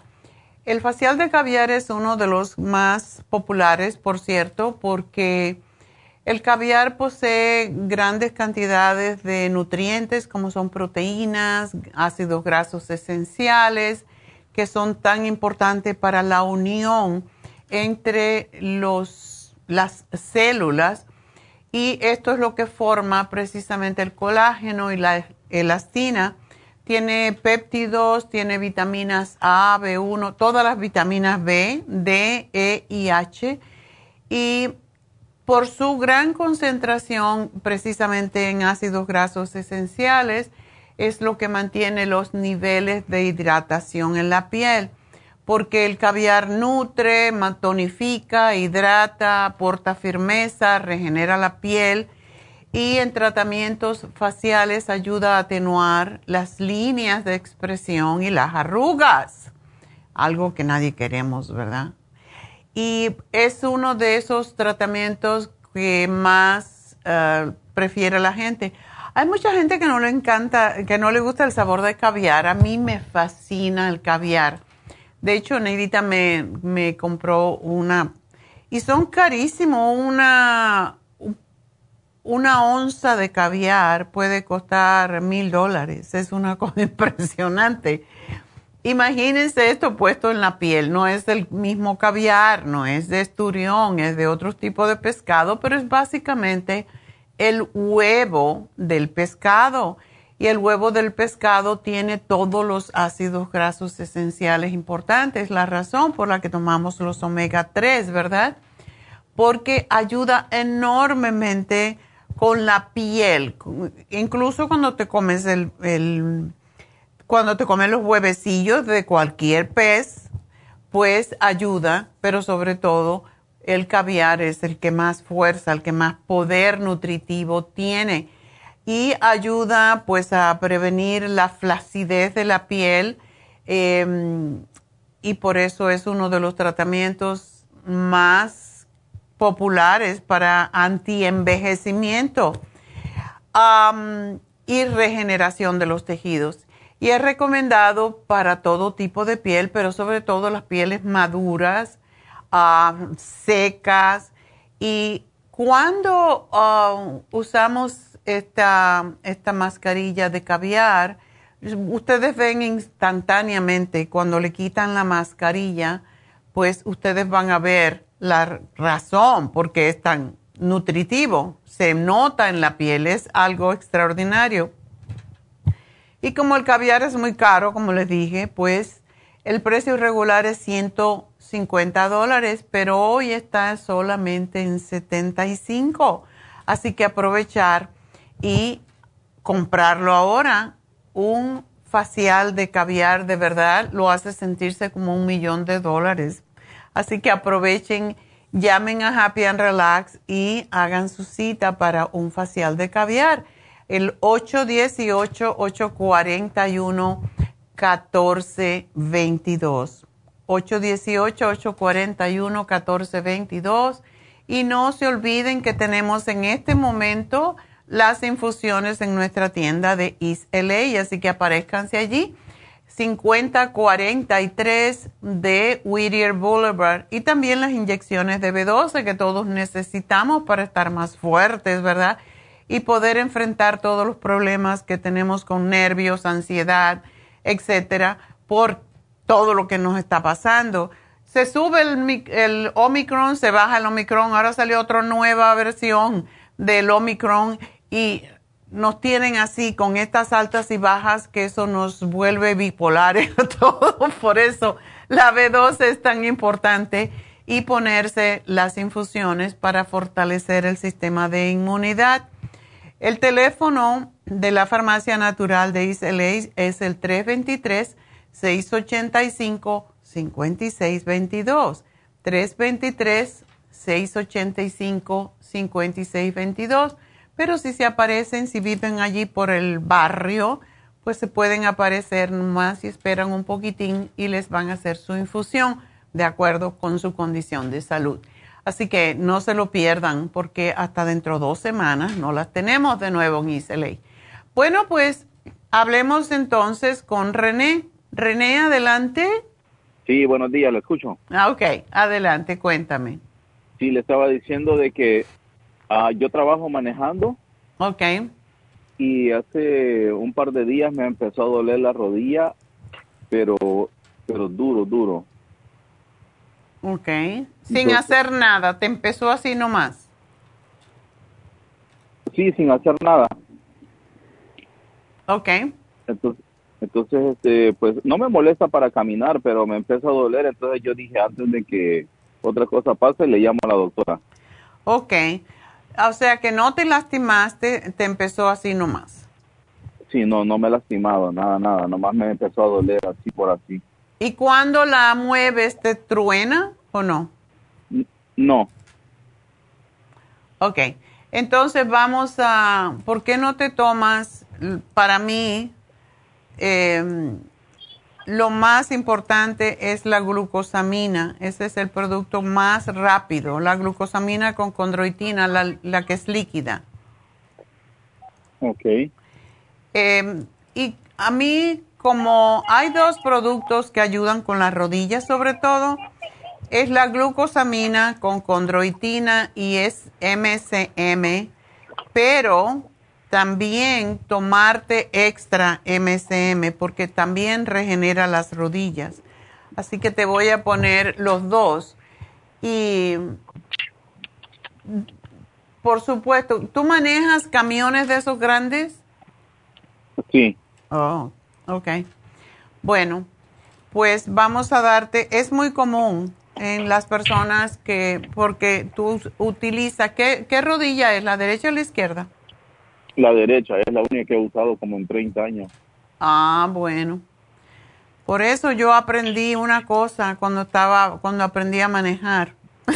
El facial de caviar es uno de los más populares, por cierto, porque el caviar posee grandes cantidades de nutrientes como son proteínas, ácidos grasos esenciales, que son tan importantes para la unión entre los, las células. Y esto es lo que forma precisamente el colágeno y la elastina. Tiene péptidos, tiene vitaminas A, B1, todas las vitaminas B, D, E y H. Y por su gran concentración precisamente en ácidos grasos esenciales, es lo que mantiene los niveles de hidratación en la piel, porque el caviar nutre, tonifica, hidrata, aporta firmeza, regenera la piel y en tratamientos faciales ayuda a atenuar las líneas de expresión y las arrugas, algo que nadie queremos, ¿verdad? y es uno de esos tratamientos que más eh, prefiere la gente. Hay mucha gente que no le encanta, que no le gusta el sabor de caviar. A mí me fascina el caviar. De hecho, Neidita me, me compró una, y son carísimos, una, una onza de caviar puede costar mil dólares. Es una cosa impresionante. Imagínense esto puesto en la piel, no es del mismo caviar, no es de esturión, es de otro tipo de pescado, pero es básicamente el huevo del pescado. Y el huevo del pescado tiene todos los ácidos grasos esenciales importantes, la razón por la que tomamos los omega 3, ¿verdad? Porque ayuda enormemente con la piel, incluso cuando te comes el, cuando te comes los huevecillos de cualquier pez, pues ayuda, pero sobre todo el caviar es el que más fuerza, el que más poder nutritivo tiene. Y ayuda pues a prevenir la flacidez de la piel em, y por eso es uno de los tratamientos más populares para antienvejecimiento um, y regeneración de los tejidos y es recomendado para todo tipo de piel, pero sobre todo las pieles maduras, secas. Y cuando usamos esta, esta mascarilla de caviar, ustedes ven instantáneamente cuando le quitan la mascarilla, pues ustedes van a ver la razón por qué es tan nutritivo. Se nota en la piel, es algo extraordinario. Y como el caviar es muy caro, como les dije, pues el precio regular es 150 dólares, pero hoy está solamente en 75. Así que aprovechar y comprarlo ahora. Un facial de caviar de verdad lo hace sentirse como un millón de dólares. Así que aprovechen, llamen a Happy and Relax y hagan su cita para un facial de caviar el 818-841-1422. 818-841-1422. Y no se olviden que tenemos en este momento las infusiones en nuestra tienda de East LA, así que aparezcanse allí. 5043 de Whittier Boulevard y también las inyecciones de B12 que todos necesitamos para estar más fuertes, ¿verdad? y poder enfrentar todos los problemas que tenemos con nervios, ansiedad, etcétera, por todo lo que nos está pasando. Se sube el, el Omicron, se baja el Omicron, ahora salió otra nueva versión del Omicron y nos tienen así con estas altas y bajas que eso nos vuelve bipolares a todos. Por eso la B12 es tan importante y ponerse las infusiones para fortalecer el sistema de inmunidad. El teléfono de la Farmacia Natural de Isla es el 323-685-5622. 323-685-5622. Pero si se aparecen, si viven allí por el barrio, pues se pueden aparecer más y esperan un poquitín y les van a hacer su infusión de acuerdo con su condición de salud. Así que no se lo pierdan porque hasta dentro de dos semanas no las tenemos de nuevo en Isla. Bueno, pues Hablemos entonces con René. René, adelante. Sí, buenos días, lo escucho. Ah, ok, adelante, cuéntame. Sí, le estaba diciendo de que ah, yo trabajo manejando. Ok. Y hace un par de días me empezó a doler la rodilla, pero, pero duro, duro. Ok. Sin hacer nada, te empezó así nomás. Sí, sin hacer nada. Ok. Entonces, entonces este, pues no me molesta para caminar, pero me empezó a doler. Entonces yo dije, antes de que otra cosa pase, le llamo a la doctora. Ok. O sea que no te lastimaste, te empezó así nomás. Sí, no, no me he lastimado, nada, nada. Nomás me empezó a doler así por así. ¿Y cuando la mueves, te truena o no? No. Ok. Entonces vamos a, ¿por qué no te tomas, para mí, em, lo más importante es la glucosamina. Ese es el producto más rápido, la glucosamina con condroitina, la, la que es líquida. Ok. Em, y a mí, como hay dos productos que ayudan con las rodillas sobre todo, es la glucosamina con condroitina y es MCM, pero también tomarte extra MCM porque también regenera las rodillas. Así que te voy a poner los dos. Y por supuesto, ¿tú manejas camiones de esos grandes? Sí. Oh, ok. Bueno, pues vamos a darte, es muy común en las personas que, porque tú utilizas, ¿qué, qué rodilla es? ¿La derecha o la izquierda? La derecha, es la única que he usado como en 30 años. Ah, bueno. Por eso yo aprendí una cosa cuando estaba, cuando aprendí a manejar.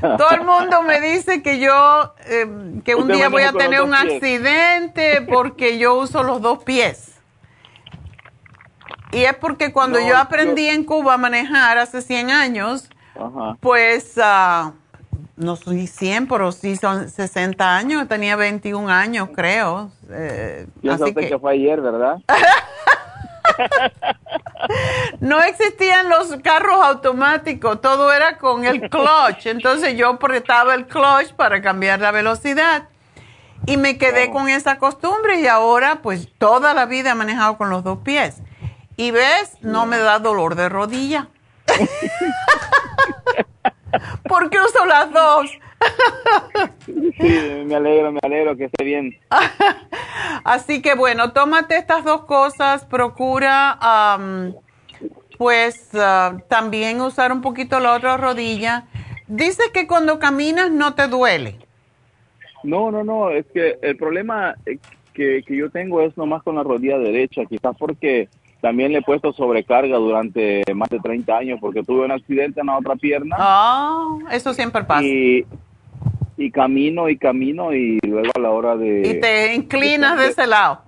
Todo el mundo me dice que yo, eh, que un día voy a tener un accidente porque yo uso los dos pies. Y es porque cuando yo aprendí en Cuba a manejar hace 100 años, pues uh, no soy 100, pero sí son 60 años, tenía 21 años, creo. Eh, así que... que fue ayer, ¿verdad? no existían los carros automáticos, todo era con el clutch. Entonces yo apretaba el clutch para cambiar la velocidad. Y me quedé con esa costumbre y ahora pues toda la vida he manejado con los dos pies. Y ves, no me da dolor de rodilla. Porque uso las dos. sí, me alegro, me alegro que esté bien. Así que bueno, tómate estas dos cosas, procura pues ah, también usar un poquito la otra rodilla. Dice que cuando caminas no te duele. No, no, no, es que el problema que, que yo tengo es nomás con la rodilla derecha, quizás porque también le he puesto sobrecarga durante más de 30 años porque tuve un accidente en la otra pierna. Oh, eso siempre pasa. Y, camino y camino y luego a la hora de... Y te inclinas de, ese lado.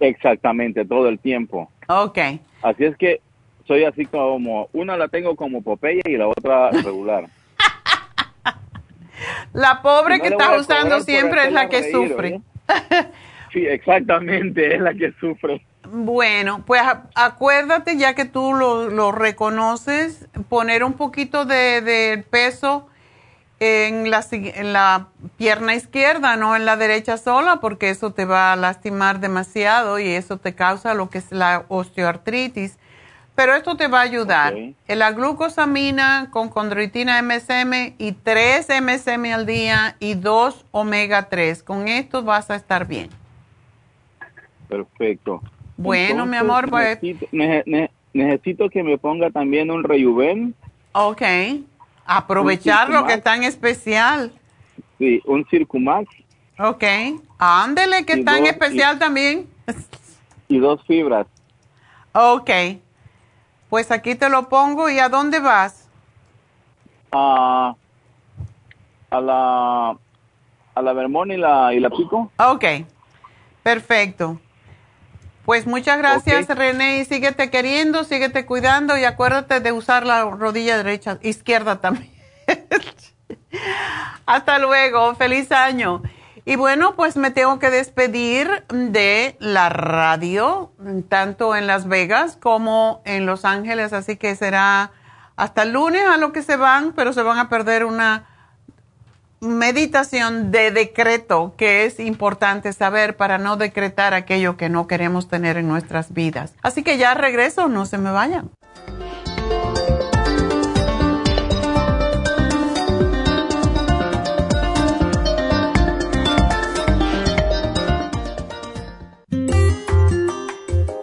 Exactamente, todo el tiempo. Ok. Así es que soy así como, una la tengo como Popeye y la otra regular. la pobre que estás usando siempre es la que sufre. sí, exactamente, es la que sufre. Bueno, pues acuérdate, ya que tú lo, reconoces, poner un poquito de, peso en la, en la, pierna izquierda, no en la derecha sola, porque eso te va a lastimar demasiado y eso te causa lo que es la osteoartritis. Pero esto te va a ayudar. La glucosamina con condroitina MSM y 3 MSM al día y 2 omega 3. Con esto vas a estar bien. Perfecto. Bueno, mi amor, pues... Necesito, que me ponga también un rejuven. Ok. Aprovechar lo que está en especial. Sí, un Circumax. Ok. Ándele, que está en especial también. Y dos fibras. Ok. Pues aquí te lo pongo. ¿Y a dónde vas? a la a la Vermont y la, y la Pico. Ok. Perfecto. Pues muchas gracias, René, y síguete queriendo, síguete cuidando y acuérdate de usar la rodilla derecha, izquierda también. Hasta luego, feliz año. Y bueno, pues me tengo que despedir de la radio, tanto en Las Vegas como en Los Ángeles, así que será hasta el lunes a lo que se van, pero se van a perder una meditación de decreto que es importante saber para no decretar aquello que no queremos tener en nuestras vidas. Así que ya regreso, no se me vayan.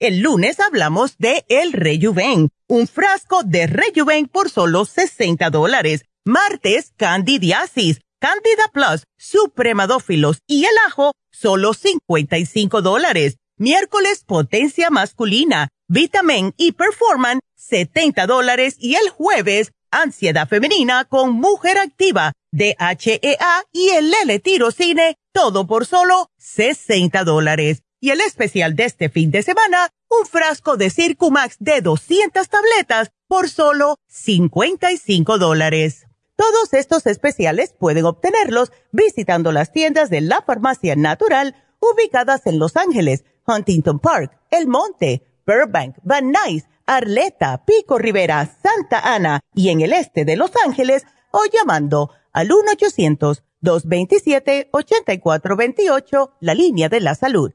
El lunes hablamos de El Rejuven, un frasco de Rejuven por solo 60 dólares. Martes, Candidiasis, Candida Plus, Supremadófilos y el ajo, solo 55 dólares. Miércoles, Potencia Masculina, Vitamin y Performan, 70 dólares. Y el jueves, Ansiedad Femenina con Mujer Activa, DHEA y el L-Tirocine, todo por solo 60 dólares. Y el especial de este fin de semana, un frasco de Circumax de 200 tabletas por solo 55 dólares. Todos estos especiales pueden obtenerlos visitando las tiendas de la farmacia natural ubicadas en Los Ángeles, Huntington Park, El Monte, Burbank, Van Nuys, Arleta, Pico Rivera, Santa Ana y en el este de Los Ángeles o llamando al 1-800-227-8428, la línea de la salud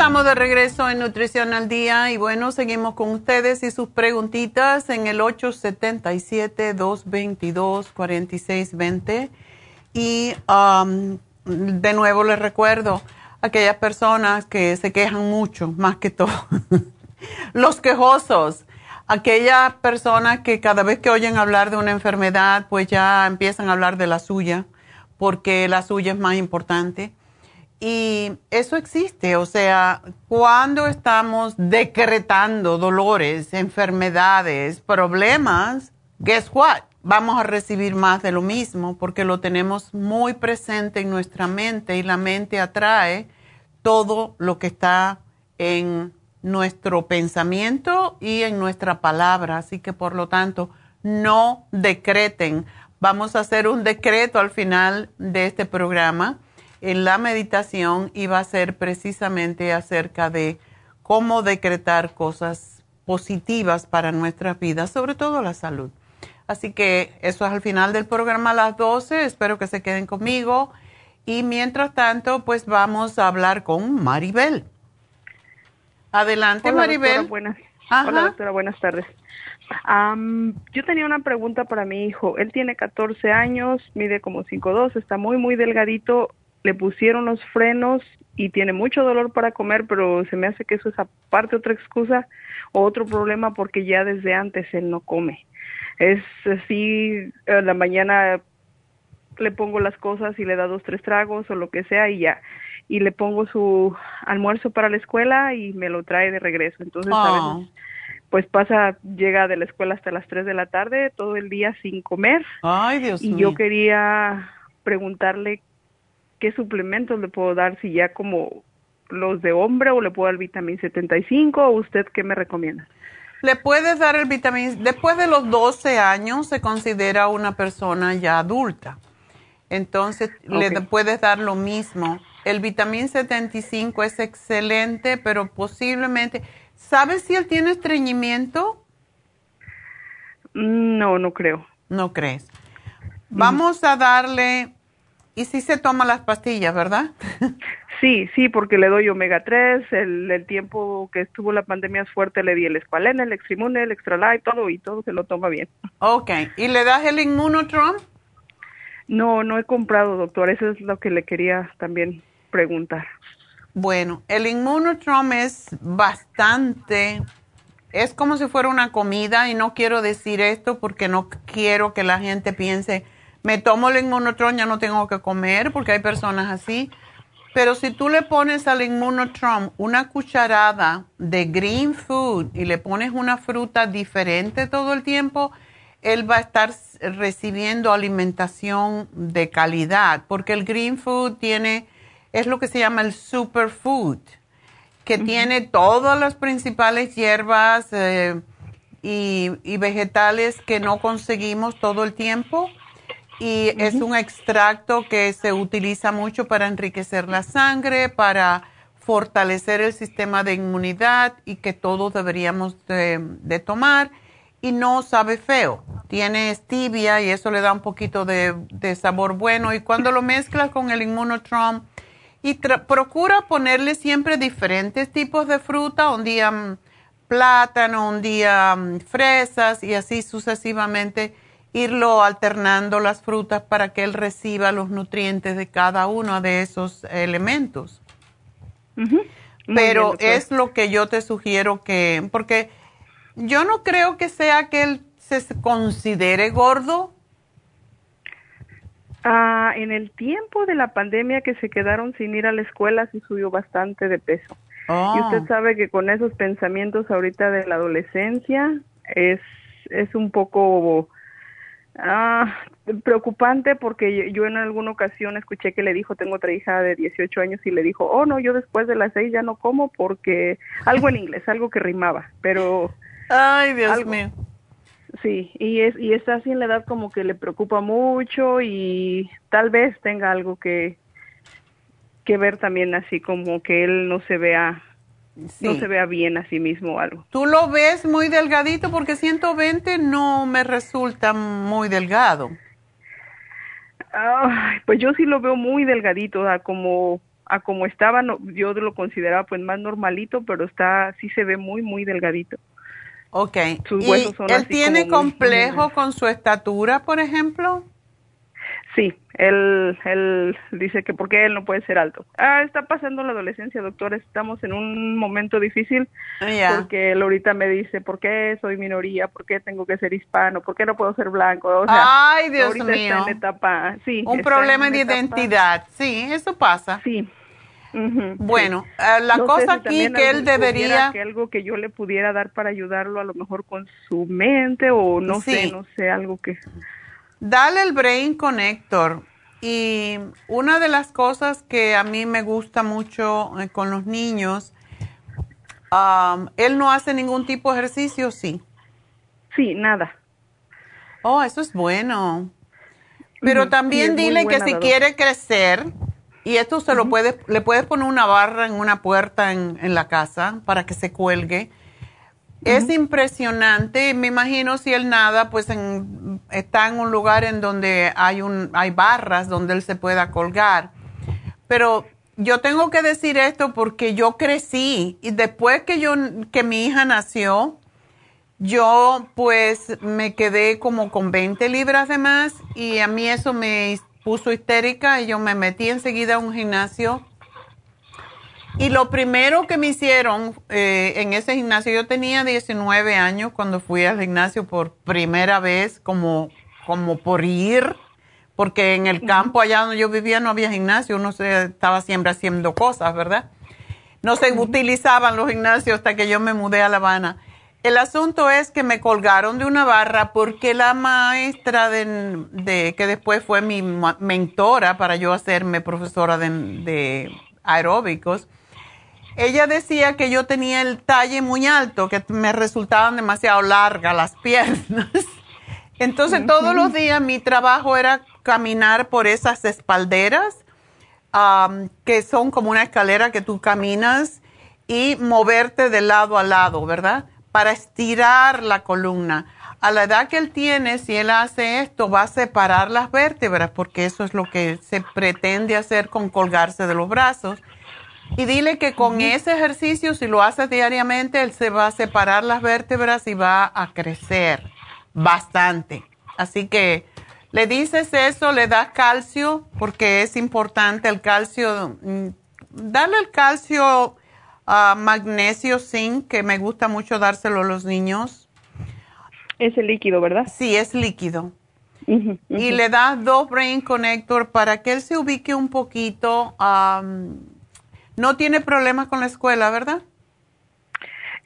Estamos de regreso en Nutrición al Día y bueno, seguimos con ustedes y sus preguntitas en el 877-222-4620. Y um, de nuevo les recuerdo, aquellas personas que se quejan mucho, más que todo, los quejosos, aquellas personas que cada vez que oyen hablar de una enfermedad, pues ya empiezan a hablar de la suya, porque la suya es más importante y eso existe, o sea, cuando estamos decretando dolores, enfermedades, problemas, guess what? Vamos a recibir más de lo mismo porque lo tenemos muy presente en nuestra mente y la mente atrae todo lo que está en nuestro pensamiento y en nuestra palabra. Así que por lo tanto, no decreten. Vamos a hacer un decreto al final de este programa en la meditación y va a ser precisamente acerca de cómo decretar cosas positivas para nuestras vidas, sobre todo la salud. Así que eso es al final del programa a las 12. Espero que se queden conmigo. Y mientras tanto, pues vamos a hablar con Maribel. Adelante, Maribel. buenas. Hola, doctora, buenas tardes. yo tenía una pregunta para mi hijo. Él tiene 14 años, mide como 5'2", está muy, muy delgadito. Le pusieron los frenos y tiene mucho dolor para comer, pero se me hace que eso es aparte otra excusa o otro problema porque ya desde antes él no come. Es así, en la mañana le pongo las cosas y le da dos, tres tragos o lo que sea y ya y le pongo su almuerzo para la escuela y me lo trae de regreso. Entonces, a Ah. veces, pues pasa, llega de la escuela hasta las 3 de la tarde, todo el día sin comer. Ay, Dios y mío. yo quería preguntarle qué suplementos le puedo dar, si ya como los de hombre o le puedo dar vitamina 75 o usted qué me recomienda. Le puedes dar el vitamina, después de los 12 años se considera una persona ya adulta. Entonces le puedes dar lo mismo. El vitamín 75 es excelente, pero posiblemente, ¿sabes si él tiene estreñimiento? No, no creo. No crees. Vamos a darle, y si se toma las pastillas, ¿verdad? Sí, sí, porque le doy omega 3, el, el tiempo que estuvo la pandemia es fuerte, le di el escualene, el extrimune, el extra light, todo y todo se lo toma bien. Ok, ¿y le das el inmunotron? No, no he comprado, doctor, eso es lo que le quería también preguntar. Bueno, el inmunotrom es bastante, es como si fuera una comida y no quiero decir esto porque no quiero que la gente piense, me tomo el inmunotrom, ya no tengo que comer porque hay personas así. Pero si tú le pones al inmunotrom una cucharada de green food y le pones una fruta diferente todo el tiempo, él va a estar recibiendo alimentación de calidad porque el green food tiene es lo que se llama el superfood, que tiene todas las principales hierbas eh, y, y vegetales que no conseguimos todo el tiempo. Y es un extracto que se utiliza mucho para enriquecer la sangre, para fortalecer el sistema de inmunidad y que todos deberíamos de, de tomar. Y no sabe feo. Tiene stevia y eso le da un poquito de, de sabor bueno. Y cuando lo mezclas con el inmunotrom, y procura ponerle siempre diferentes tipos de fruta, un día mm, plátano, un día mm, fresas y así sucesivamente, irlo alternando las frutas para que él reciba los nutrientes de cada uno de esos elementos. Pero bien, es lo que yo te sugiero que, porque yo no creo que sea que él se considere gordo, Ah, en el tiempo de la pandemia que se quedaron sin ir a la escuela, sí subió bastante de peso. Oh. Y usted sabe que con esos pensamientos ahorita de la adolescencia es, es un poco ah, preocupante porque yo, en alguna ocasión escuché que le dijo, tengo otra hija de 18 años y le dijo, oh no, yo después de las seis ya no como porque algo en inglés, algo que rimaba, pero... Ay, Dios algo- mío. Sí, y es y está así en la edad como que le preocupa mucho y tal vez tenga algo que que ver también así como que él no se vea no se vea bien a sí mismo o algo. Tú lo ves muy delgadito porque 120 no me resulta muy delgado. Pues yo sí lo veo muy delgadito, a como a como estaba, no- yo lo consideraba pues más normalito, pero está sí se ve muy muy delgadito. Ok. Sus ¿Y huesos son él así tiene muy- complejo con su estatura, por ejemplo? Sí, él, él dice que porque él no puede ser alto. Ah, está pasando la adolescencia, doctor. Estamos en un momento difícil Ya. porque él ahorita me dice, ¿por qué soy minoría? ¿Por qué tengo que ser hispano? ¿Por qué no puedo ser blanco? O sea, Ay, Dios ahorita mío. está en etapa, sí. Un problema de etapa- identidad. Sí, eso pasa. Sí. Bueno, eh, la cosa aquí que él debería... Que algo que yo le pudiera dar para ayudarlo a lo mejor con su mente o no sé, no sé, algo que... Dale el Brain Connector. Y una de las cosas que a mí me gusta mucho eh, con los niños, um, él no hace ningún tipo de ejercicio, sí. Sí, nada. Oh, eso es bueno. Pero también dile que si quiere crecer, y esto se lo puede, le puedes poner una barra en una puerta en, en la casa para que se cuelgue. Es impresionante, me imagino si él nada, pues está en un lugar en donde hay, un, hay barras donde él se pueda colgar. Pero yo tengo que decir esto porque yo crecí y después que, yo, que mi hija nació, yo pues me quedé como con 20 libras de más y a mí eso me puso histérica y yo me metí enseguida a un gimnasio. Y lo primero que me hicieron eh, en ese gimnasio, yo tenía 19 años cuando fui al gimnasio por primera vez, como, como por ir, porque en el campo allá donde yo vivía no había gimnasio, uno se, estaba siempre haciendo cosas, ¿verdad? No se utilizaban los gimnasios hasta que yo me mudé a La Habana. El asunto es que me colgaron de una barra porque la maestra de, que después fue mi mentora para yo hacerme profesora de, aeróbicos, ella decía que yo tenía el talle muy alto, que me resultaban demasiado largas las piernas. Entonces todos los días mi trabajo era caminar por esas espalderas, que son como una escalera que tú caminas y moverte de lado a lado, ¿verdad? para estirar la columna. A la edad que él tiene, si él hace esto, va a separar las vértebras, porque eso es lo que se pretende hacer con colgarse de los brazos. Y dile que con ese ejercicio, si lo hace diariamente, él se va a separar las vértebras y va a crecer bastante. Así que le dices eso, le das calcio, porque es importante el calcio. Mm, Dale el calcio magnesio zinc, que me gusta mucho dárselo a los niños. Es el líquido, ¿verdad? Sí, es líquido. Y le das dos Brain Connector para que él se ubique un poquito. No tiene problemas con la escuela, ¿verdad?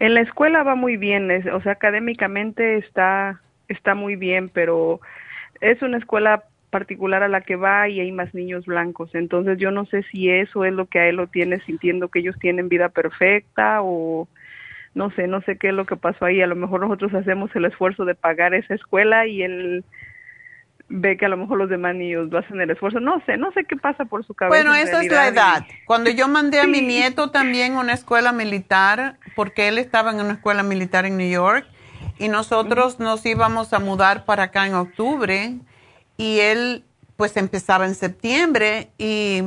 En la escuela va muy bien, o sea, académicamente está, está muy bien, pero es una escuela particular a la que va y hay más niños blancos. Entonces yo no sé si eso es lo que a él lo tiene sintiendo que ellos tienen vida perfecta o no sé, no sé qué es lo que pasó ahí. A lo mejor nosotros hacemos el esfuerzo de pagar esa escuela y él ve que a lo mejor los demás niños lo hacen el esfuerzo. No sé, no sé qué pasa por su cabeza. Bueno, esa es la edad. Cuando yo mandé a mi nieto también a una escuela militar, porque él estaba en una escuela militar en New York, y nosotros nos íbamos a mudar para acá en octubre, y él pues empezaba en septiembre y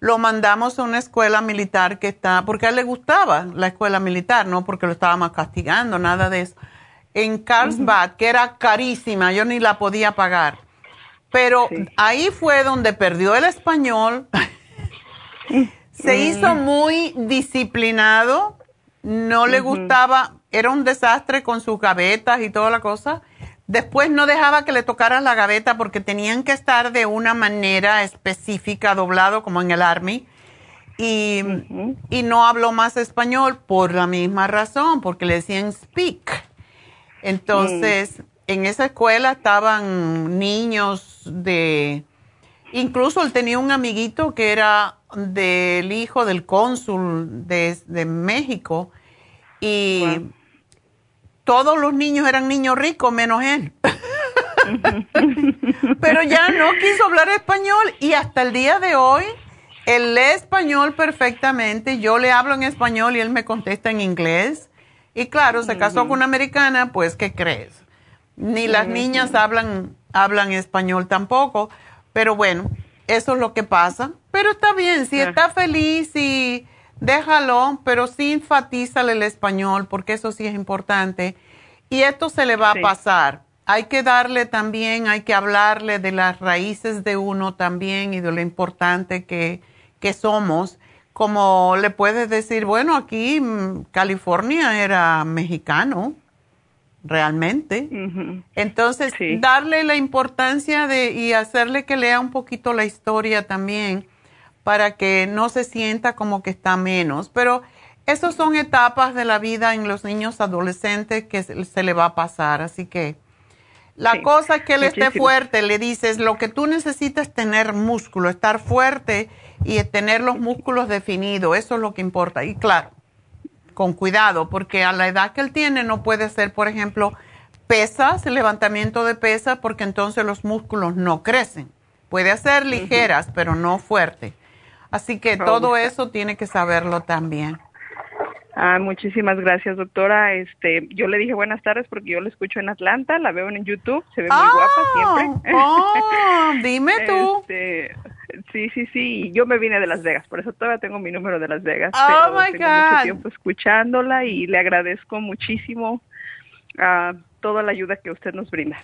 lo mandamos a una escuela militar que está, porque a él le gustaba la escuela militar, no porque lo estábamos castigando, nada de eso. En Carlsbad, que era carísima, yo ni la podía pagar. Pero ahí fue donde perdió el español, se hizo muy disciplinado, no le gustaba, era un desastre con sus gavetas y toda la cosa Después no dejaba que le tocaras la gaveta porque tenían que estar de una manera específica, doblado como en el Army. Y, no habló más español por la misma razón, porque le decían speak. Entonces, mm. En esa escuela estaban niños de... Incluso él tenía un amiguito que era del hijo del cónsul de, México y todos los niños eran niños ricos menos él. Pero ya no quiso hablar español y hasta el día de hoy él lee español perfectamente. Yo le hablo en español y él me contesta en inglés. Y claro, se casó con una americana, pues ¿qué crees? Ni las niñas hablan hablan español tampoco. Pero bueno, eso es lo que pasa. Pero está bien, si está feliz y déjalo, pero sí enfatízale el español, porque eso sí es importante. Y esto se le va a pasar. Hay que darle también, hay que hablarle de las raíces de uno también y de lo importante que, que somos. Como le puedes decir, bueno, aquí mm, California era mexicano, realmente. Entonces, darle la importancia de y hacerle que lea un poquito la historia también para que no se sienta como que está menos. Pero esas son etapas de la vida en los niños adolescentes que se, le va a pasar. Así que la cosa es que él esté fuerte, le dices, lo que tú necesitas es tener músculo, estar fuerte y tener los músculos definidos. Eso es lo que importa. Y claro, con cuidado, porque a la edad que él tiene no puede hacer, por ejemplo, pesas, el levantamiento de pesas, porque entonces los músculos no crecen. Puede hacer ligeras, pero no fuerte. Así que todo eso tiene que saberlo también. Ah, muchísimas gracias, doctora. Este, yo le dije buenas tardes porque yo la escucho en Atlanta, la veo en YouTube, se ve muy guapa siempre. Oh, dime tú. Este, sí, sí, sí. Yo me vine de Las Vegas, por eso todavía tengo mi número de Las Vegas. Oh my tengo mucho tiempo escuchándola y le agradezco muchísimo a toda la ayuda que usted nos brinda.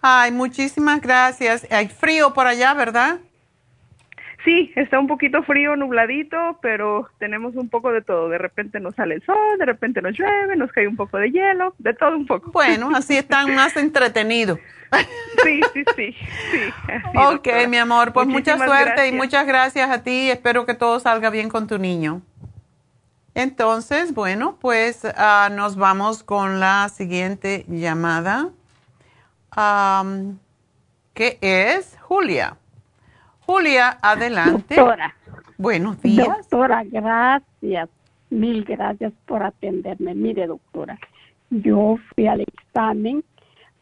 Ay, muchísimas gracias. Hay frío por allá, ¿verdad? Sí, está un poquito frío, nubladito, pero tenemos un poco de todo. De repente nos sale el sol, de repente nos llueve, nos cae un poco de hielo, de todo un poco. Bueno, así están más entretenidos. Sí, sí, sí. sí ok, mi amor, pues mucha suerte y muchas gracias a ti. Espero que todo salga bien con tu niño. Entonces, bueno, pues ah, nos vamos con la siguiente llamada, que es Julia. Julia, adelante. Doctora. Buenos días. Doctora, gracias. Mil gracias por atenderme. Mire, doctora, yo fui al examen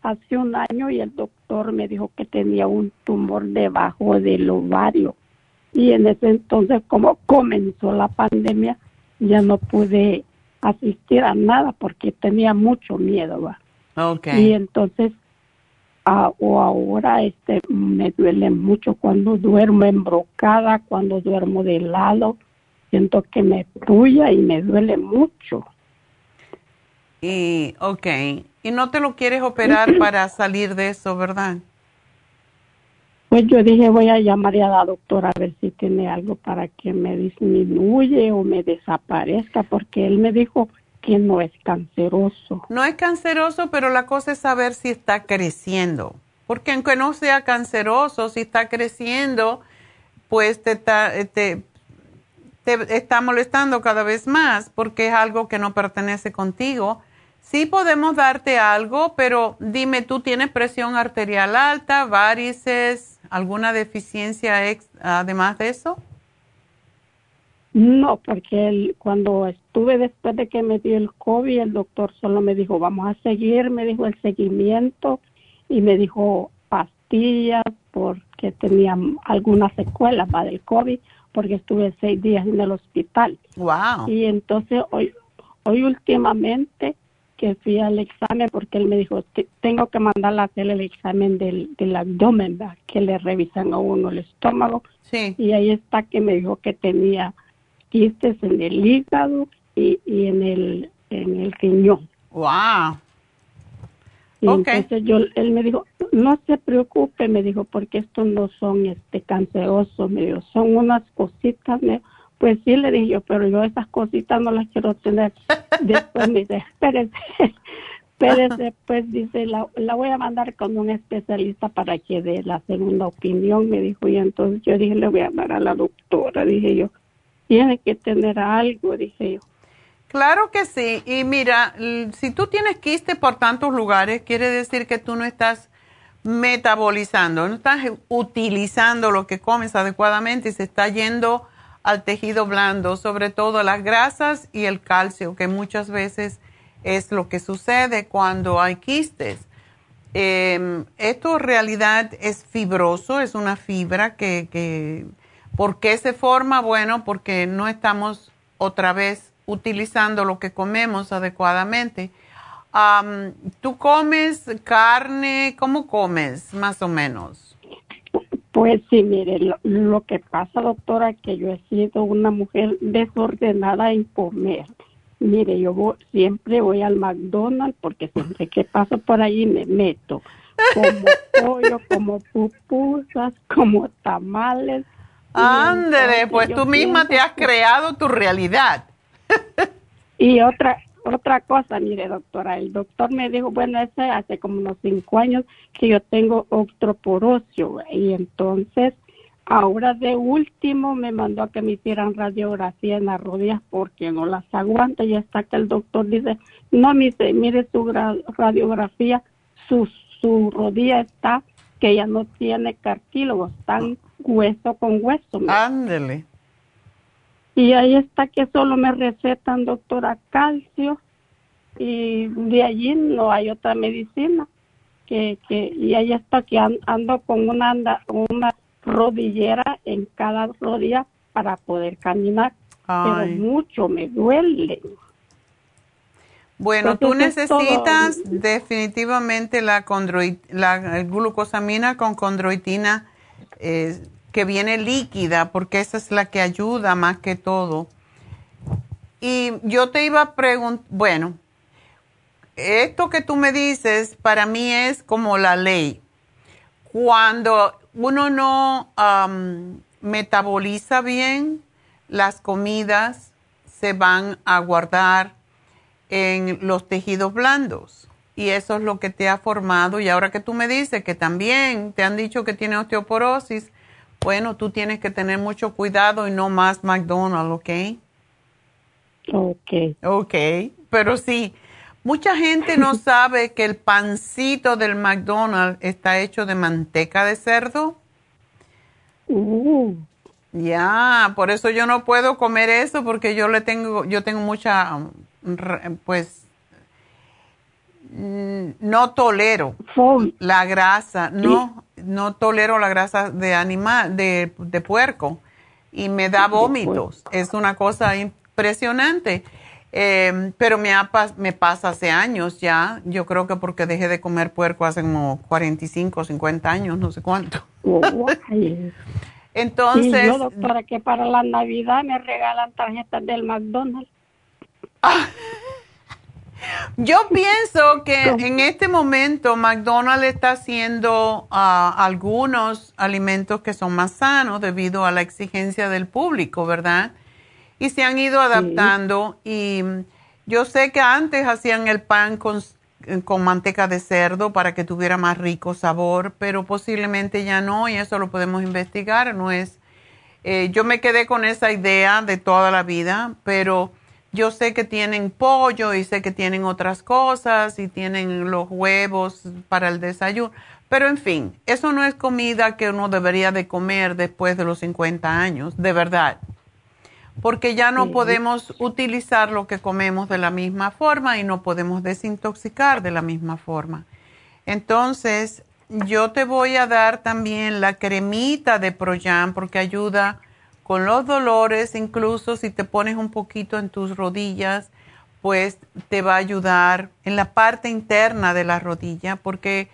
hace un año y el doctor me dijo que tenía un tumor debajo del ovario. Y en ese entonces, como comenzó la pandemia, ya no pude asistir a nada porque tenía mucho miedo. ¿va? Okay. Y entonces o ahora este me duele mucho cuando duermo embrocada, cuando duermo de lado, siento que me tuya y me duele mucho. Y, ok, y no te lo quieres operar para salir de eso, ¿verdad? Pues yo dije, voy a llamar a la doctora a ver si tiene algo para que me disminuye o me desaparezca, porque él me dijo no es canceroso. No es canceroso, pero la cosa es saber si está creciendo. Porque aunque no sea canceroso, si está creciendo, pues te está, te, te está molestando cada vez más porque es algo que no pertenece contigo. Sí podemos darte algo, pero dime, ¿tú tienes presión arterial alta, varices, alguna deficiencia ex, además de eso? No, porque cuando estuve después de que me dio el COVID, el doctor solo me dijo, vamos a seguir, me dijo el seguimiento y me dijo pastillas porque tenía algunas secuelas ¿va? del COVID, porque estuve seis días en el hospital. Wow. Y entonces hoy, hoy últimamente que fui al examen, porque él me dijo, tengo que mandarla a hacer el examen del, del abdomen, que le revisan a uno el estómago. Sí. Y ahí está que me dijo que tenía quistes en el hígado y, y en el en el riñón. Wow. Y entonces yo, él me dijo, no se preocupe, me dijo, porque estos no son este cancerosos, me dijo, son unas cositas, me, pues sí le dije yo, pero yo esas cositas no las quiero tener. Después me dice, espérese, espérese, pues dice, la, la voy a mandar con un especialista para que dé la segunda opinión, me dijo, y entonces yo dije, le voy a dar a la doctora, dije yo, tiene que tener algo, dije yo. Claro que sí. Y mira, si tú tienes quiste por tantos lugares, quiere decir que tú no estás metabolizando, no estás utilizando lo que comes adecuadamente y se está yendo al tejido blando, sobre todo las grasas y el calcio, que muchas veces es lo que sucede cuando hay quistes. Em, esto en realidad es fibroso, es una fibra que, que ¿Por qué se forma? Bueno, porque no estamos otra vez utilizando lo que comemos adecuadamente. ¿Tú comes carne? ¿Cómo comes, más o menos? Pues sí, mire, lo, que pasa, doctora, que yo he sido una mujer desordenada en comer. Mire, yo siempre voy al McDonald's porque siempre que paso por ahí me meto. Como pollo, como pupusas, como tamales Ándele, pues tú misma te has creado tu realidad. y otra otra cosa, mire doctora, el doctor me dijo, bueno, ese hace como unos cinco años que yo tengo osteoporosis y entonces Ahora de último me mandó a que me hicieran radiografía en las rodillas porque no las aguanta y hasta que el doctor dice, no, mire, mire su radiografía, su, su rodilla está que ya no tiene cartílagos, están hueso con hueso. Ándele. Y ahí está que solo me recetan, doctora, calcio y de allí no hay otra medicina. Que, que, y ahí está que ando con una, anda, una rodillera en cada rodilla para poder caminar, pero mucho me duele. Bueno, tú necesitas definitivamente la, la glucosamina con condroitina que viene líquida, porque esa es la que ayuda más que todo. Y yo te iba a preguntar, bueno, esto que tú me dices para mí es como la ley. Cuando uno no metaboliza bien, las comidas se van a guardar en los tejidos blandos. Y eso es lo que te ha formado. Y ahora que tú me dices que también te han dicho que tiene osteoporosis, bueno, tú tienes que tener mucho cuidado y no más McDonald's, ¿ok? Ok. Ok, pero sí, mucha gente no sabe que el pancito del McDonald's está hecho de manteca de cerdo. Uh. Ya, por eso yo no puedo comer eso porque yo le tengo, yo tengo mucha, pues, mm, no tolero la grasa, no, no tolero la grasa de animal, de, de puerco y me da vómitos. Es una cosa impresionante. Eh, pero me, me pasa hace años ya, yo creo que porque dejé de comer puerco hace como 45, 50 años, no sé cuánto. Entonces... yo, doctora, que para la Navidad me regalan tarjetas del McDonald's. Yo pienso que en este momento McDonald's está haciendo ah, algunos alimentos que son más sanos debido a la exigencia del público, ¿verdad? Y se han ido adaptando y yo sé que antes hacían el pan con, con manteca de cerdo para que tuviera más rico sabor, pero posiblemente ya no y eso lo podemos investigar, no es... Eh, yo me quedé con esa idea de toda la vida, pero yo sé que tienen pollo y sé que tienen otras cosas y tienen los huevos para el desayuno. Pero en fin, eso no es comida que uno debería de comer después de los 50 años, de verdad. Porque ya no podemos utilizar lo que comemos de la misma forma y no podemos desintoxicar de la misma forma. Entonces, yo te voy a dar también la cremita de Proyam porque ayuda con los dolores, incluso si te pones un poquito en tus rodillas, pues te va a ayudar en la parte interna de la rodilla, porque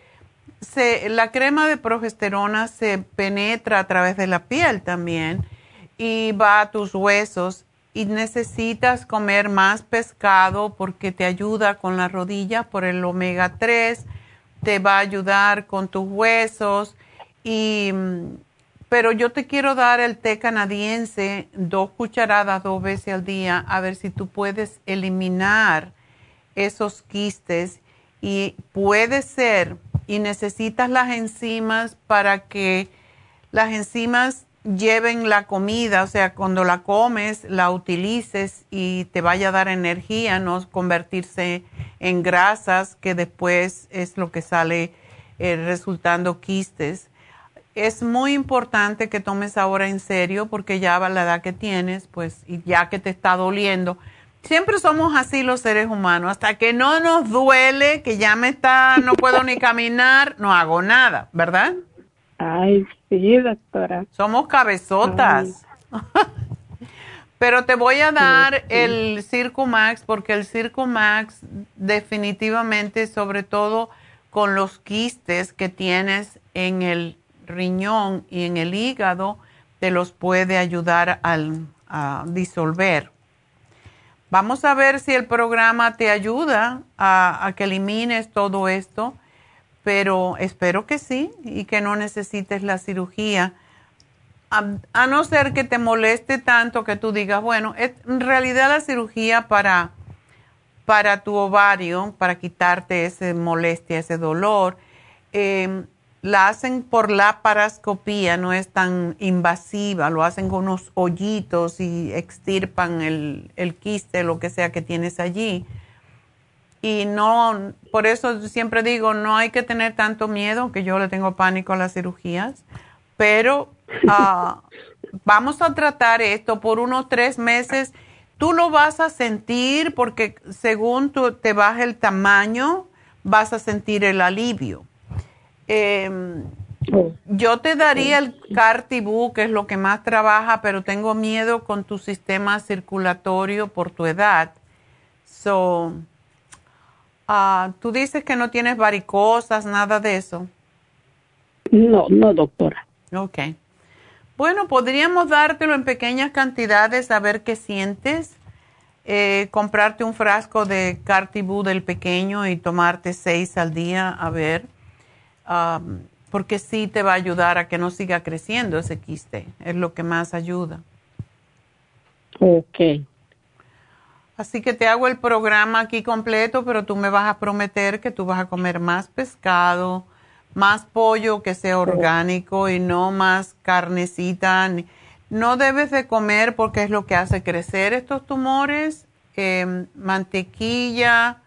la crema de progesterona se penetra a través de la piel también y va a tus huesos y necesitas comer más pescado porque te ayuda con la rodilla por el omega 3, te va a ayudar con tus huesos y mm, pero yo te quiero dar el té canadiense, dos cucharadas dos veces al día, a ver si tú puedes eliminar esos quistes. Y puede ser, y necesitas las enzimas para que las enzimas lleven la comida, o sea, cuando la comes, la utilices y te vaya a dar energía, no convertirse en grasas, que después es lo que sale eh, resultando quistes es muy importante que tomes ahora en serio porque ya a la edad que tienes, pues, y ya que te está doliendo. Siempre somos así los seres humanos, hasta que no nos duele, que ya me está, no puedo ni caminar, no hago nada, ¿verdad? Ay, sí, doctora. Somos cabezotas. Pero te voy a dar el Circo Max porque el Circo Max definitivamente, sobre todo con los quistes que tienes en el riñón y en el hígado te los puede ayudar a disolver. Vamos a ver si el programa te ayuda a, que elimines todo esto, pero espero que sí y que no necesites la cirugía. A, no ser que te moleste tanto que tú digas, bueno, en realidad la cirugía para, para tu ovario, para quitarte ese molestia, ese dolor, eh, la hacen por la parascopía, no es tan invasiva, lo hacen con unos hoyitos y extirpan el, quiste, lo que sea que tienes allí. Y no, por eso siempre digo, no hay que tener tanto miedo, que yo le tengo pánico a las cirugías, pero ah, vamos a tratar esto por unos tres meses. Tú lo vas a sentir porque según tú te baja el tamaño, vas a sentir el alivio. Em, yo te daría el Cartibú, que es lo que más trabaja, pero tengo miedo con tu sistema circulatorio por tu edad. So, uh, tú dices que no tienes varicosas, nada de eso. No, no, doctora. Ok. Bueno, podríamos dártelo en pequeñas cantidades a ver qué sientes. Eh, comprarte un frasco de Cartibú del pequeño y tomarte seis al día a ver porque sí te va a ayudar a que no siga creciendo ese quiste, es lo que más ayuda. Ok. Así que te hago el programa aquí completo, pero tú me vas a prometer que tú vas a comer más pescado, más pollo que sea orgánico y no más carnecita. No debes de comer porque es lo que hace crecer estos tumores, em, mantequilla,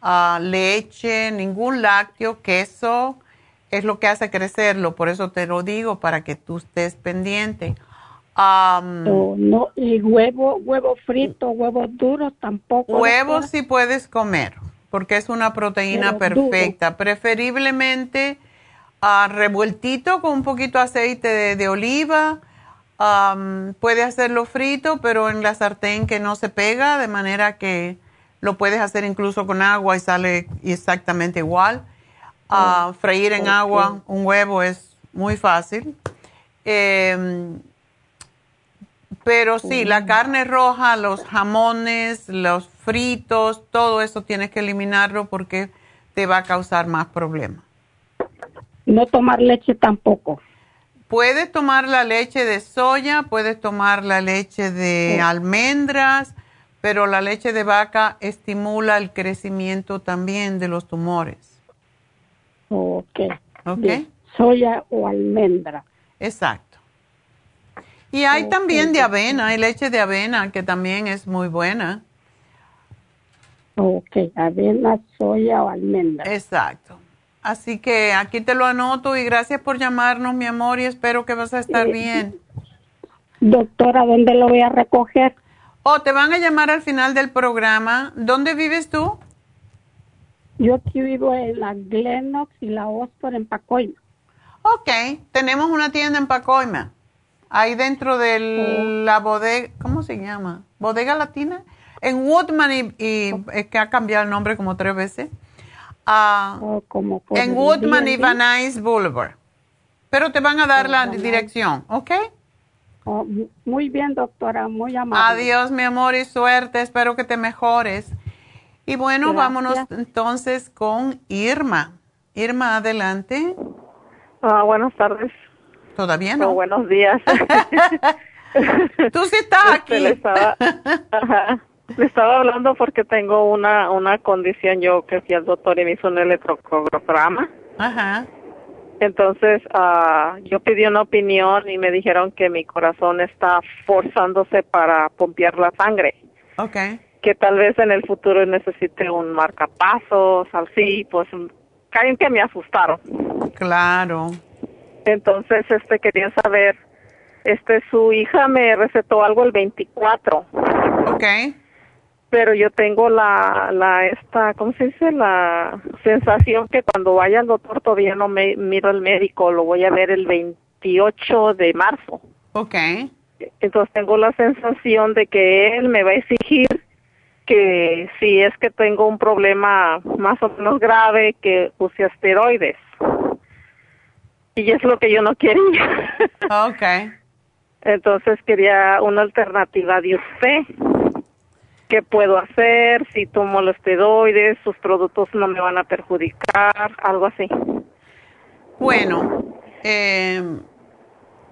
ah, leche, ningún lácteo, queso, es lo que hace crecerlo, por eso te lo digo, para que tú estés pendiente. no, y huevo, huevo frito, huevos duros tampoco. Huevos sí puedes comer, porque es una proteína perfecta. Preferiblemente uh, revueltito con un poquito de aceite de, oliva. puede hacerlo frito, pero en la sartén que no se pega, de manera que lo puedes hacer incluso con agua y sale exactamente igual a freír en agua un huevo es muy fácil. Em, pero sí, la carne roja, los jamones, los fritos, todo eso tienes que eliminarlo porque te va a causar más problemas. No tomar leche tampoco. Puedes tomar la leche de soya, puedes tomar la leche de almendras, pero la leche de vaca estimula el crecimiento también de los tumores. Ok. soya o almendra. Exacto. Y hay también de avena, hay leche de avena que también es muy buena. Ok, avena, soya o almendra. Exacto. Así que aquí te lo anoto y gracias por llamarnos, mi amor, y espero que vas a estar eh, bien. Doctora, ¿dónde lo voy a recoger? Oh, te van a llamar al final del programa. ¿Dónde vives tú? Yo aquí vivo en la Glenox y la Oxford en Pacoima. Ok, tenemos una tienda en Pacoima. Ahí dentro de oh. la bodega, ¿cómo se llama? Bodega Latina. En Woodman y, es que ha cambiado el nombre como tres veces. Ah, oh, en Woodman y Van Nuys Boulevard. Pero te van a dar la dirección, ¿ok? Oh, muy bien, doctora, muy amable. Adiós, mi amor, y suerte. Espero que te mejores. Y bueno, vámonos entonces con Irma. Irma, adelante. Ah, buenas tardes. ¿Todavía no? buenos días. Tú sí estás este, aquí. Le estaba, le estaba hablando porque tengo una, una condición. Yo que fui al doctor y me hizo un electrocardiograma. Ajá. Entonces, uh, yo pedí una opinión y me dijeron que mi corazón está forzándose para pompear la sangre. Okay que tal vez en el futuro necesite un marcapasos, así, pues caen que me asustaron. Claro. Entonces, este quería saber, este su hija me recetó algo el 24. Ok. Pero yo tengo la, la, esta, ¿cómo se dice? La sensación que cuando vaya al doctor todavía no me miro al médico, lo voy a ver el 28 de marzo. Ok. Entonces tengo la sensación de que él me va a exigir que si es que tengo un problema más o menos grave que use asteroides. Y es lo que yo no quería. Ok. Entonces quería una alternativa de usted. ¿Qué puedo hacer? Si tomo los esteroides, sus productos no me van a perjudicar, algo así. Bueno, eh,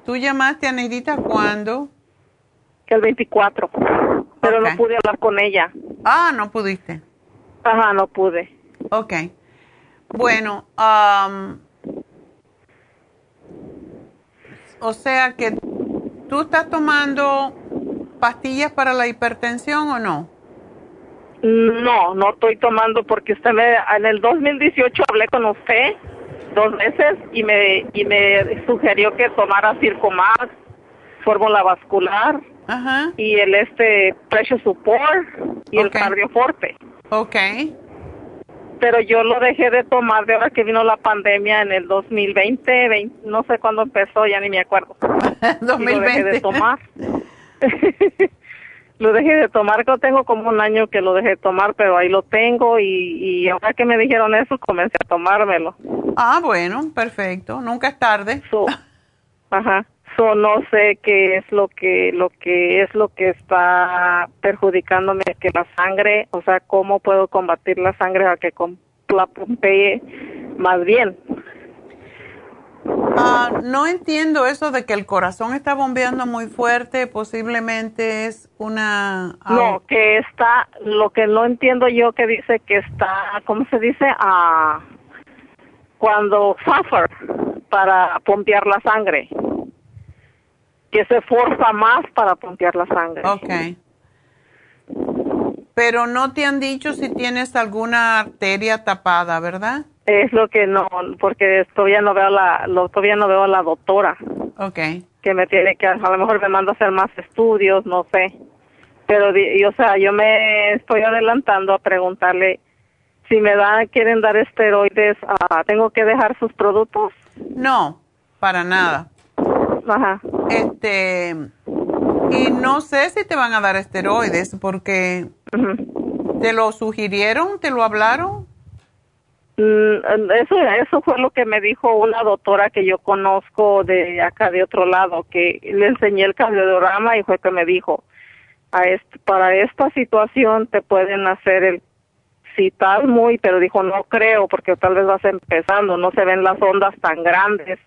¿tú llamaste a Neidita cuándo? El 24 pero no pude hablar con ella. Ah, no pudiste. Ajá, no pude. Ok. Bueno, um, o sea que tú estás tomando pastillas para la hipertensión o no? No, no estoy tomando porque usted me, en el 2018 hablé con usted dos veces y me, y me sugirió que tomara Circomax, fórmula vascular y el este Pressure Support y el Cardioforte. Ok. Pero yo lo dejé de tomar de ahora que vino la pandemia en el 2020, no sé cuándo empezó, ya ni me acuerdo. 2020. lo dejé de tomar. lo dejé de tomar, yo tengo como un año que lo dejé de tomar, pero ahí lo tengo y, y ahora que me dijeron eso, comencé a tomármelo. Ah, bueno, perfecto, nunca es tarde. ajá. So, no sé qué es lo que lo que es lo que está perjudicándome que la sangre, o sea, cómo puedo combatir la sangre a que la pompee más bien. Ah, no entiendo eso de que el corazón está bombeando muy fuerte, posiblemente es una... Ah, no, que está, lo que no entiendo yo que dice que está, ¿cómo se dice? Ah, cuando suffer para pompear la sangre que se forza más para pompear la sangre. Ok. Pero no te han dicho si tienes alguna arteria tapada, ¿verdad? Es lo que no, porque todavía no veo la, lo, todavía no veo a la doctora. Ok. Que me tiene que, a lo mejor me manda a hacer más estudios, no sé. Pero, o sea, yo me estoy adelantando a preguntarle si me da, quieren dar esteroides, uh, ¿tengo que dejar sus productos? No, para nada. Ajá. Este, y no sé si te van a dar esteroides porque te lo sugirieron, te lo hablaron. Mm, eso, eso fue lo que me dijo una doctora que yo conozco de acá de otro lado, que le enseñé el cardiograma y fue que me dijo, a este, para esta situación te pueden hacer el citar muy, pero dijo no creo porque tal vez vas empezando, no se ven las ondas tan grandes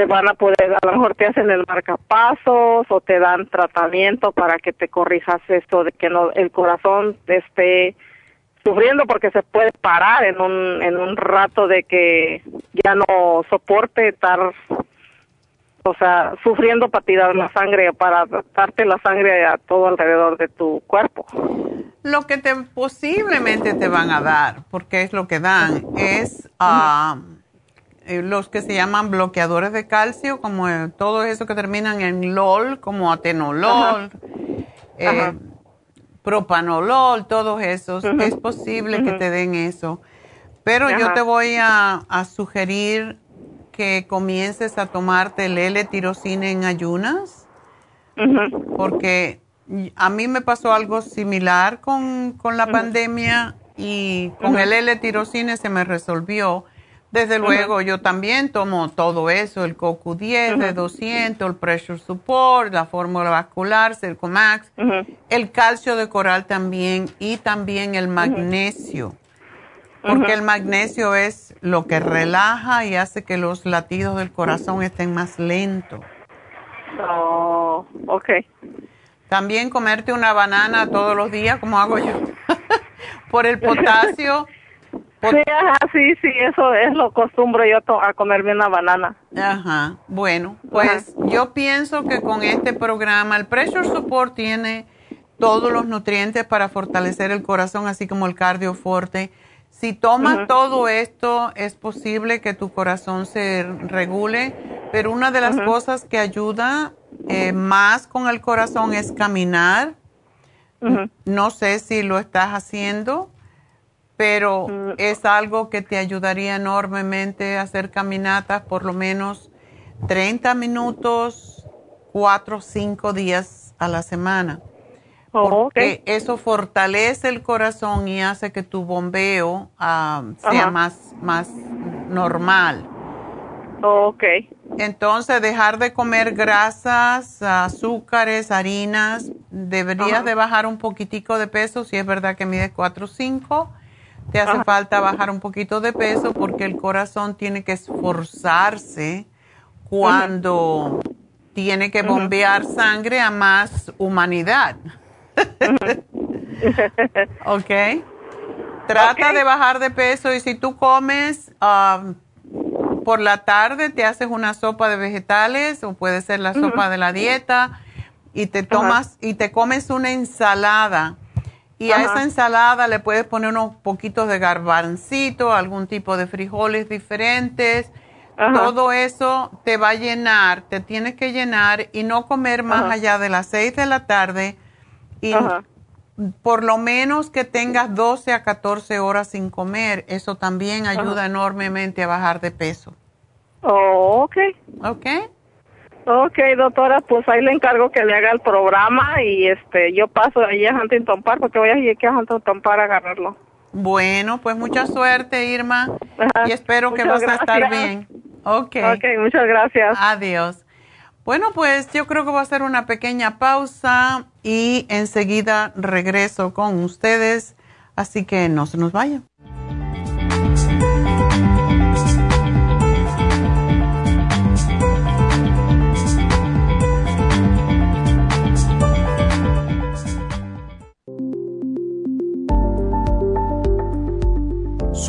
te van a poder, a lo mejor te hacen el marcapasos o te dan tratamiento para que te corrijas esto de que no el corazón esté sufriendo porque se puede parar en un en un rato de que ya no soporte estar o sea, sufriendo para tirar la sangre, para darte la sangre a todo alrededor de tu cuerpo. Lo que te posiblemente te van a dar, porque es lo que dan, es uh, los que se llaman bloqueadores de calcio, como eh, todo eso que terminan en LOL, como atenolol, eh, propanolol, todos esos, es posible que te den eso. Pero yo te voy a, sugerir que comiences a tomarte el L-tirocina en ayunas, porque a mí me pasó algo similar con, la pandemia y con el L-tirocina se me resolvió desde luego, yo también tomo todo eso, el CoQ10 de 200, el Pressure Support, la fórmula vascular, Circomax, el calcio de coral también y también el magnesio. Porque el magnesio es lo que relaja y hace que los latidos del corazón estén más lentos. Oh, ok. También comerte una banana todos los días, como hago yo, por el potasio. Sí, ajá, sí, sí, eso es lo costumbro yo a comerme una banana. Ajá, bueno, pues yo pienso que con este programa el Pressure Support tiene todos los nutrientes para fortalecer el corazón, así como el cardioforte. Si tomas todo esto, es posible que tu corazón se regule, pero una de las cosas que ayuda eh, más con el corazón es caminar. No sé si lo estás haciendo pero mm. es algo que te ayudaría enormemente a hacer caminatas por lo menos 30 minutos, 4 o 5 días a la semana. Oh, porque eso fortalece el corazón y hace que tu bombeo ah, sea más, más normal. Oh, ok. Entonces, dejar de comer grasas, azúcares, harinas. Deberías de bajar un poquitico de peso si es verdad que mides 4 o 5 te hace falta bajar un poquito de peso porque el corazón tiene que esforzarse cuando tiene que bombear sangre a más humanidad. ¿Ok? Trata de bajar de peso y si tú comes, um, por la tarde te haces una sopa de vegetales o puede ser la sopa de la dieta y te tomas y te comes una ensalada. Y a esa ensalada le puedes poner unos poquitos de garbancito, algún tipo de frijoles diferentes. Todo eso te va a llenar, te tienes que llenar y no comer más allá de las 6 de la tarde. Y por lo menos que tengas 12 a 14 horas sin comer. Eso también ayuda enormemente a bajar de peso. Oh, ok. Ok. Ok, doctora, pues ahí le encargo que le haga el programa y este yo paso ahí a Huntington Park porque voy a ir aquí a Huntington Park a agarrarlo. Bueno, pues mucha suerte, Irma, y espero que vas a estar bien. Ok. Ok, muchas gracias. Adiós. Bueno, pues yo creo que voy a hacer una pequeña pausa y enseguida regreso con ustedes, así que no se nos vayan.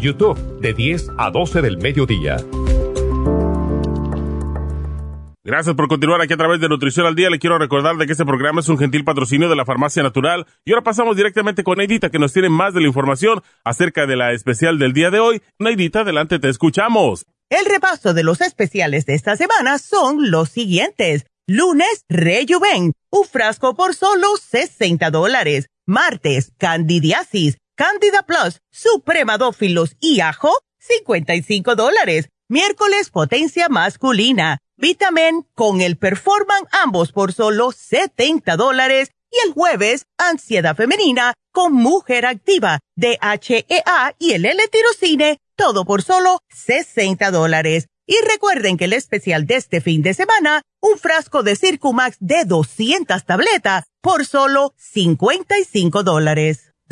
YouTube de 10 a 12 del mediodía. Gracias por continuar aquí a través de Nutrición al Día. Le quiero recordar de que este programa es un gentil patrocinio de la Farmacia Natural. Y ahora pasamos directamente con Neidita, que nos tiene más de la información acerca de la especial del día de hoy. Neidita, adelante, te escuchamos. El repaso de los especiales de esta semana son los siguientes. Lunes, Rejuven, un frasco por solo 60 dólares. Martes, Candidiasis, Candida Plus, Supremadófilos y Ajo, 55 dólares. Miércoles, Potencia Masculina Vitamin con el Performan ambos por solo 70 dólares y el jueves Ansiedad Femenina con Mujer Activa, DHEA y el L-Tirocine, todo por solo 60 dólares. Y recuerden que el especial de este fin de semana, un frasco de Circumax de 200 tabletas por solo 55 dólares.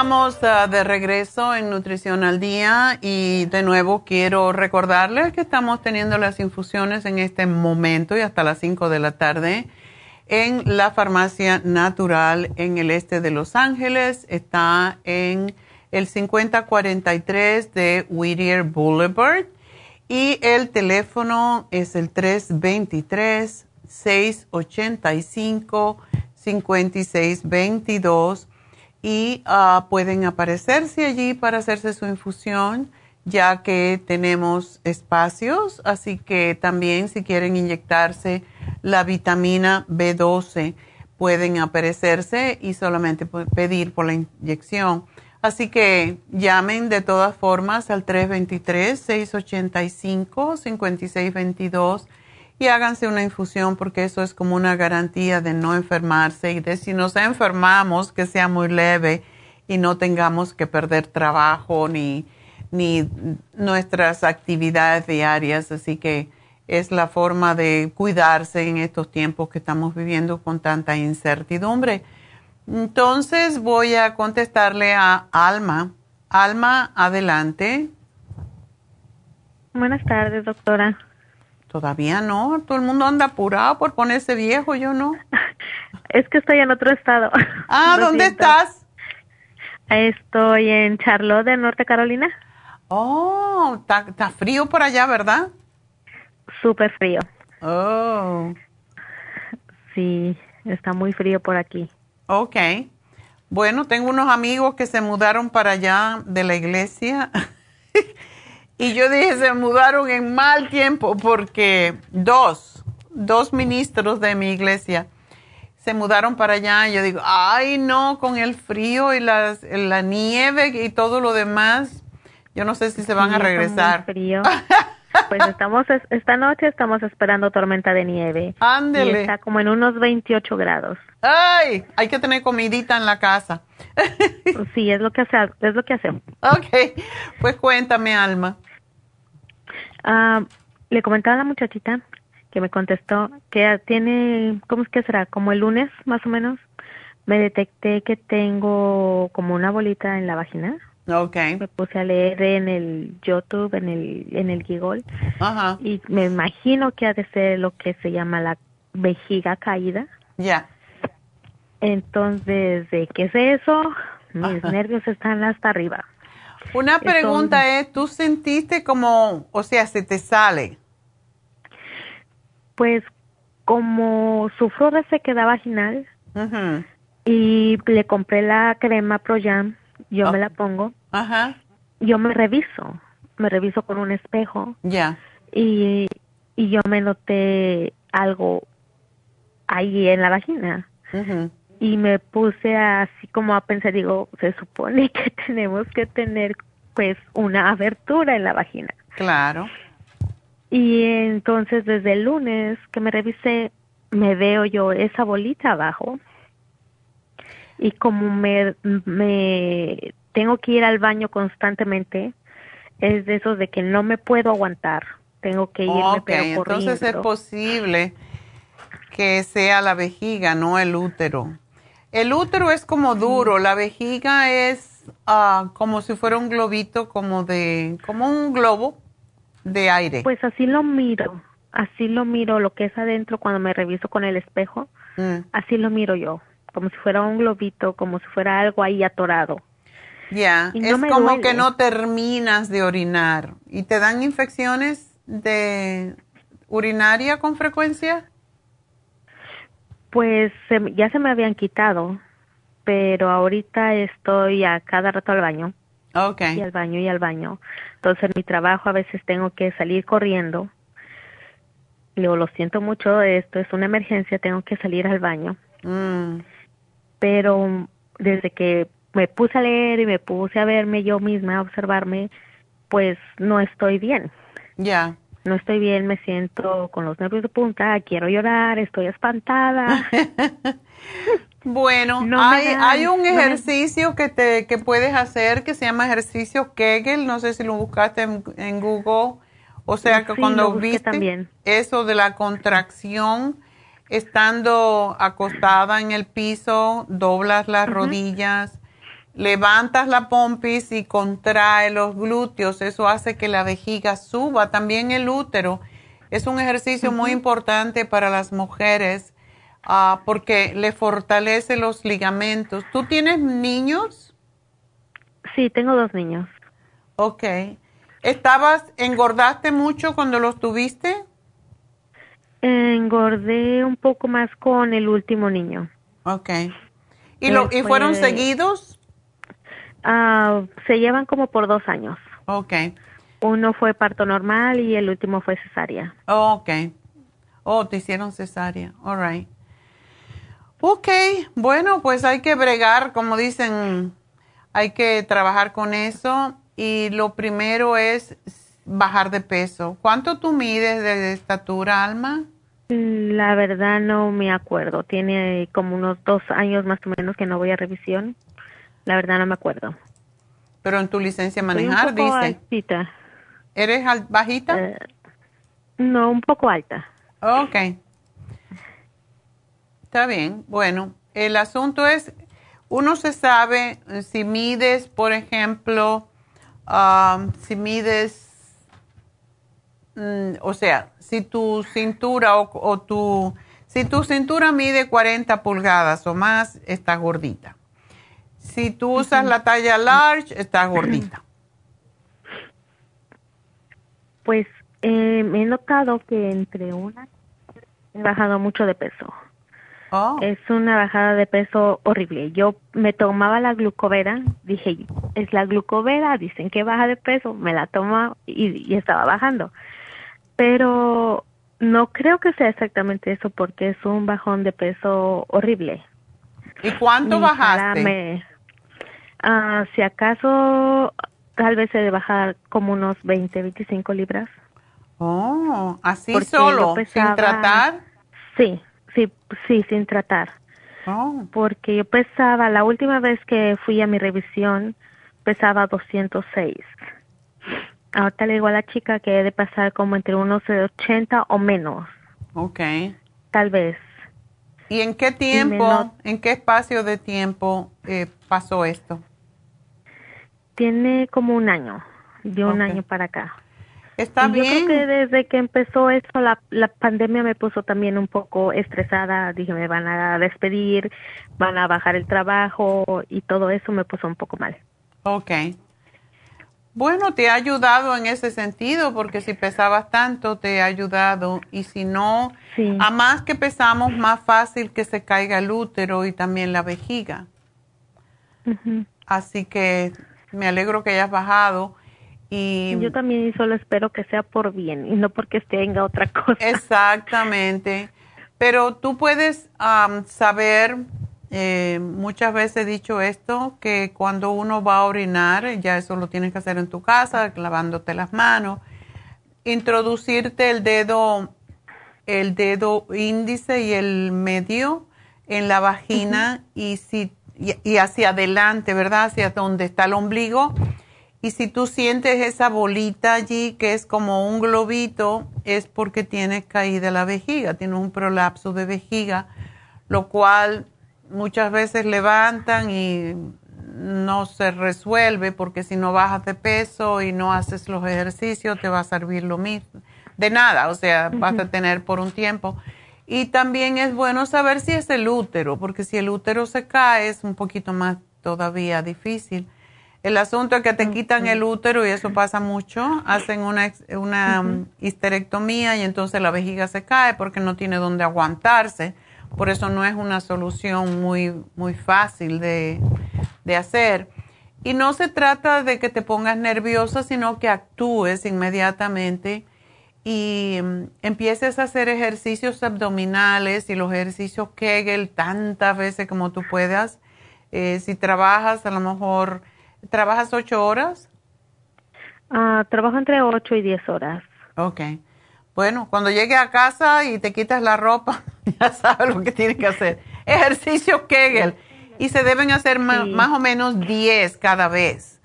Estamos ah, de regreso en Nutrición al Día y de nuevo quiero recordarles que estamos teniendo las infusiones en este momento y hasta las 5 de la tarde en la farmacia natural en el este de Los Ángeles. Está en el 5043 de Whittier Boulevard y el teléfono es el 323 685 5622 y ah, pueden aparecerse allí para hacerse su infusión ya que tenemos espacios, así que también si quieren inyectarse la vitamina B12 pueden aparecerse y solamente pedir por la inyección. Así que llamen de todas formas al 323-685-5622 y háganse una infusión porque eso es como una garantía de no enfermarse y de si nos enfermamos que sea muy leve y no tengamos que perder trabajo ni, ni nuestras actividades diarias. Así que es la forma de cuidarse en estos tiempos que estamos viviendo con tanta incertidumbre. Entonces voy a contestarle a Alma. Alma, adelante. Buenas tardes, doctora. Todavía no, todo el mundo anda apurado por ponerse viejo, yo no. Es que estoy en otro estado. Ah, ¿dónde estás? Estoy en Charlotte, de Norte Carolina. Oh, está frío por allá, ¿verdad? Súper frío. Oh. Sí, está muy frío por aquí. Ok. Bueno, tengo unos amigos que se mudaron para allá de la iglesia. y yo dije, se mudaron en mal tiempo porque dos, dos ministros de mi iglesia se mudaron para allá. Y yo digo, ay, no, con el frío y las, la nieve y todo lo demás yo no sé si se van a regresar. frío. Pues estamos, esta noche estamos esperando tormenta de nieve. Ándele. Y está como en unos 28 grados. ¡Ay! Hay que tener comidita en la casa. sí, es lo que, hace, es lo que hacemos. Ok, pues cuéntame, Alma. Ah, le comentaba a la muchachita que me contestó que tiene, ¿cómo es que será? Como el lunes, más o menos, me detecté que tengo como una bolita en la vagina. Okay. Me puse a leer en el YouTube, en el, en el Gigol. Y me imagino que ha de ser lo que se llama la vejiga caída. Ya. Entonces, ¿de qué es eso? Mis nervios están hasta arriba. Una pregunta es, ¿tú sentiste como, o sea, se te sale? Pues como sufro de sequedad vaginal y le compré la crema Proyam yo me la pongo. Ajá. Yo me reviso, me reviso con un espejo. Ya. Y, y yo me noté algo ahí en la vagina. Y me puse así como a pensar, digo, se supone que tenemos que tener pues una abertura en la vagina. Claro. Y entonces desde el lunes que me revisé, me veo yo esa bolita abajo y como me, me tengo que ir al baño constantemente, es de esos de que no me puedo aguantar. Tengo que irme pero corriendo. Entonces es posible que sea la vejiga, no el útero. El útero es como duro, la vejiga es uh, como si fuera un globito, como de, como un globo de aire. Pues así lo miro, así lo miro, lo que es adentro cuando me reviso con el espejo, mm. así lo miro yo como si fuera un globito, como si fuera algo ahí atorado. Ya, es como que no terminas de orinar. ¿Y te dan infecciones de urinaria con frecuencia? Pues ya se me habían quitado, pero ahorita estoy a cada rato al baño. Okay. Y al baño y al baño. Entonces en mi trabajo a veces tengo que salir corriendo. Luego lo siento mucho, esto es una emergencia, tengo que salir al baño. Mm pero desde que me puse a leer y me puse a verme yo misma, a observarme, pues no estoy bien. Ya. No estoy bien, me siento con los nervios de punta, quiero llorar, estoy espantada. bueno, hay, hay un ejercicio que te que puedes hacer que se llama ejercicio Kegel, no sé si lo buscaste en, Google, o sea que cuando viste eso de la contracción, estando acostada en el piso, doblas las rodillas, levantas la pompis y contrae los glúteos. Eso hace que la vejiga suba. También el útero. Es un ejercicio muy importante para las mujeres ah, porque le fortalece los ligamentos. ¿Tú tienes niños? Sí, tengo dos niños. Ok. ¿Estabas, engordaste mucho cuando los tuviste? Engordé un poco más con el último niño. Ok. ¿Y, lo, ¿y fueron seguidos? Ah, se llevan como por dos años. Ok. Uno fue parto normal y el último fue cesárea. ok. Oh, te hicieron cesárea. All right. Ok, bueno, pues hay que bregar, como dicen, hay que trabajar con eso. Y lo primero es bajar de peso. ¿Cuánto tú mides de estatura, Alma? La verdad no me acuerdo. Tiene como unos dos años más o menos que no voy a revisión. La verdad no me acuerdo. Pero en tu licencia de manejar, dice. ¿Eres bajita? Eh, no, un poco alta. Ok. Está bien. Bueno, el asunto es, uno se sabe eh, si mides, por ejemplo, um, si mides, mm, o sea, si tu cintura o, tu, si tu cintura mide 40 pulgadas o más, está gordita. Si tú usas la talla large, estás gordita. Pues eh, he notado que entre una he bajado mucho de peso. Oh. Es una bajada de peso horrible. Yo me tomaba la glucovera, dije, es la glucovera, dicen que baja de peso, me la tomo y, estaba bajando. Pero no creo que sea exactamente eso porque es un bajón de peso horrible. ¿Y cuánto bajaste? Ah, si acaso, tal vez he de bajar como unos 20, 25 libras. Oh, así solo, sin tratar. Sí, sí, sí, sin tratar. Oh. Porque yo pesaba, la última vez que fui a mi revisión, pesaba 206. Ahorita le digo a la chica que he de pasar como entre unos 80 o menos. Ok. Tal vez. ¿Y en qué tiempo, en qué espacio de tiempo eh, pasó esto? Tiene como un año, de un año para acá. Está bien. Yo creo que desde que empezó esto, la, la pandemia me puso también un poco estresada. Dije, me van a despedir, van a bajar el trabajo y todo eso me puso un poco mal. Ok. Bueno, te ha ayudado en ese sentido, porque si pesabas tanto, te ha ayudado. Y si no, a más que pesamos, más fácil que se caiga el útero y también la vejiga. Así que me alegro que hayas bajado. Y yo también solo espero que sea por bien y no porque tenga otra cosa. Exactamente. Pero tú puedes saber, eh, muchas veces he dicho esto, que cuando uno va a orinar, ya eso lo tienes que hacer en tu casa, lavándote las manos, introducirte el dedo, el dedo índice y el medio en la vagina y, si, y hacia adelante, ¿verdad? Hacia donde está el ombligo y si tú sientes esa bolita allí que es como un globito, es porque tienes caída la vejiga, tienes un prolapso de vejiga, lo cual muchas veces levantan y no se resuelve porque si no bajas de peso y no haces los ejercicios te va a servir lo mismo. De nada, o sea, vas a tener por un tiempo. Y también es bueno saber si es el útero, porque si el útero se cae es un poquito más todavía difícil. El asunto es que te quitan el útero y eso pasa mucho. Hacen una, una um, histerectomía y entonces la vejiga se cae porque no tiene donde aguantarse. Por eso no es una solución muy, muy fácil de, de hacer. Y no se trata de que te pongas nerviosa, sino que actúes inmediatamente y um, empieces a hacer ejercicios abdominales y los ejercicios Kegel tantas veces como tú puedas. Eh, si trabajas, a lo mejor ¿Trabajas ocho horas? Ah, trabajo entre ocho y diez horas. Ok. Bueno, cuando llegue a casa y te quitas la ropa, ya sabes lo que tienes que hacer. Ejercicio Kegel. Y se deben hacer más, o menos diez cada vez.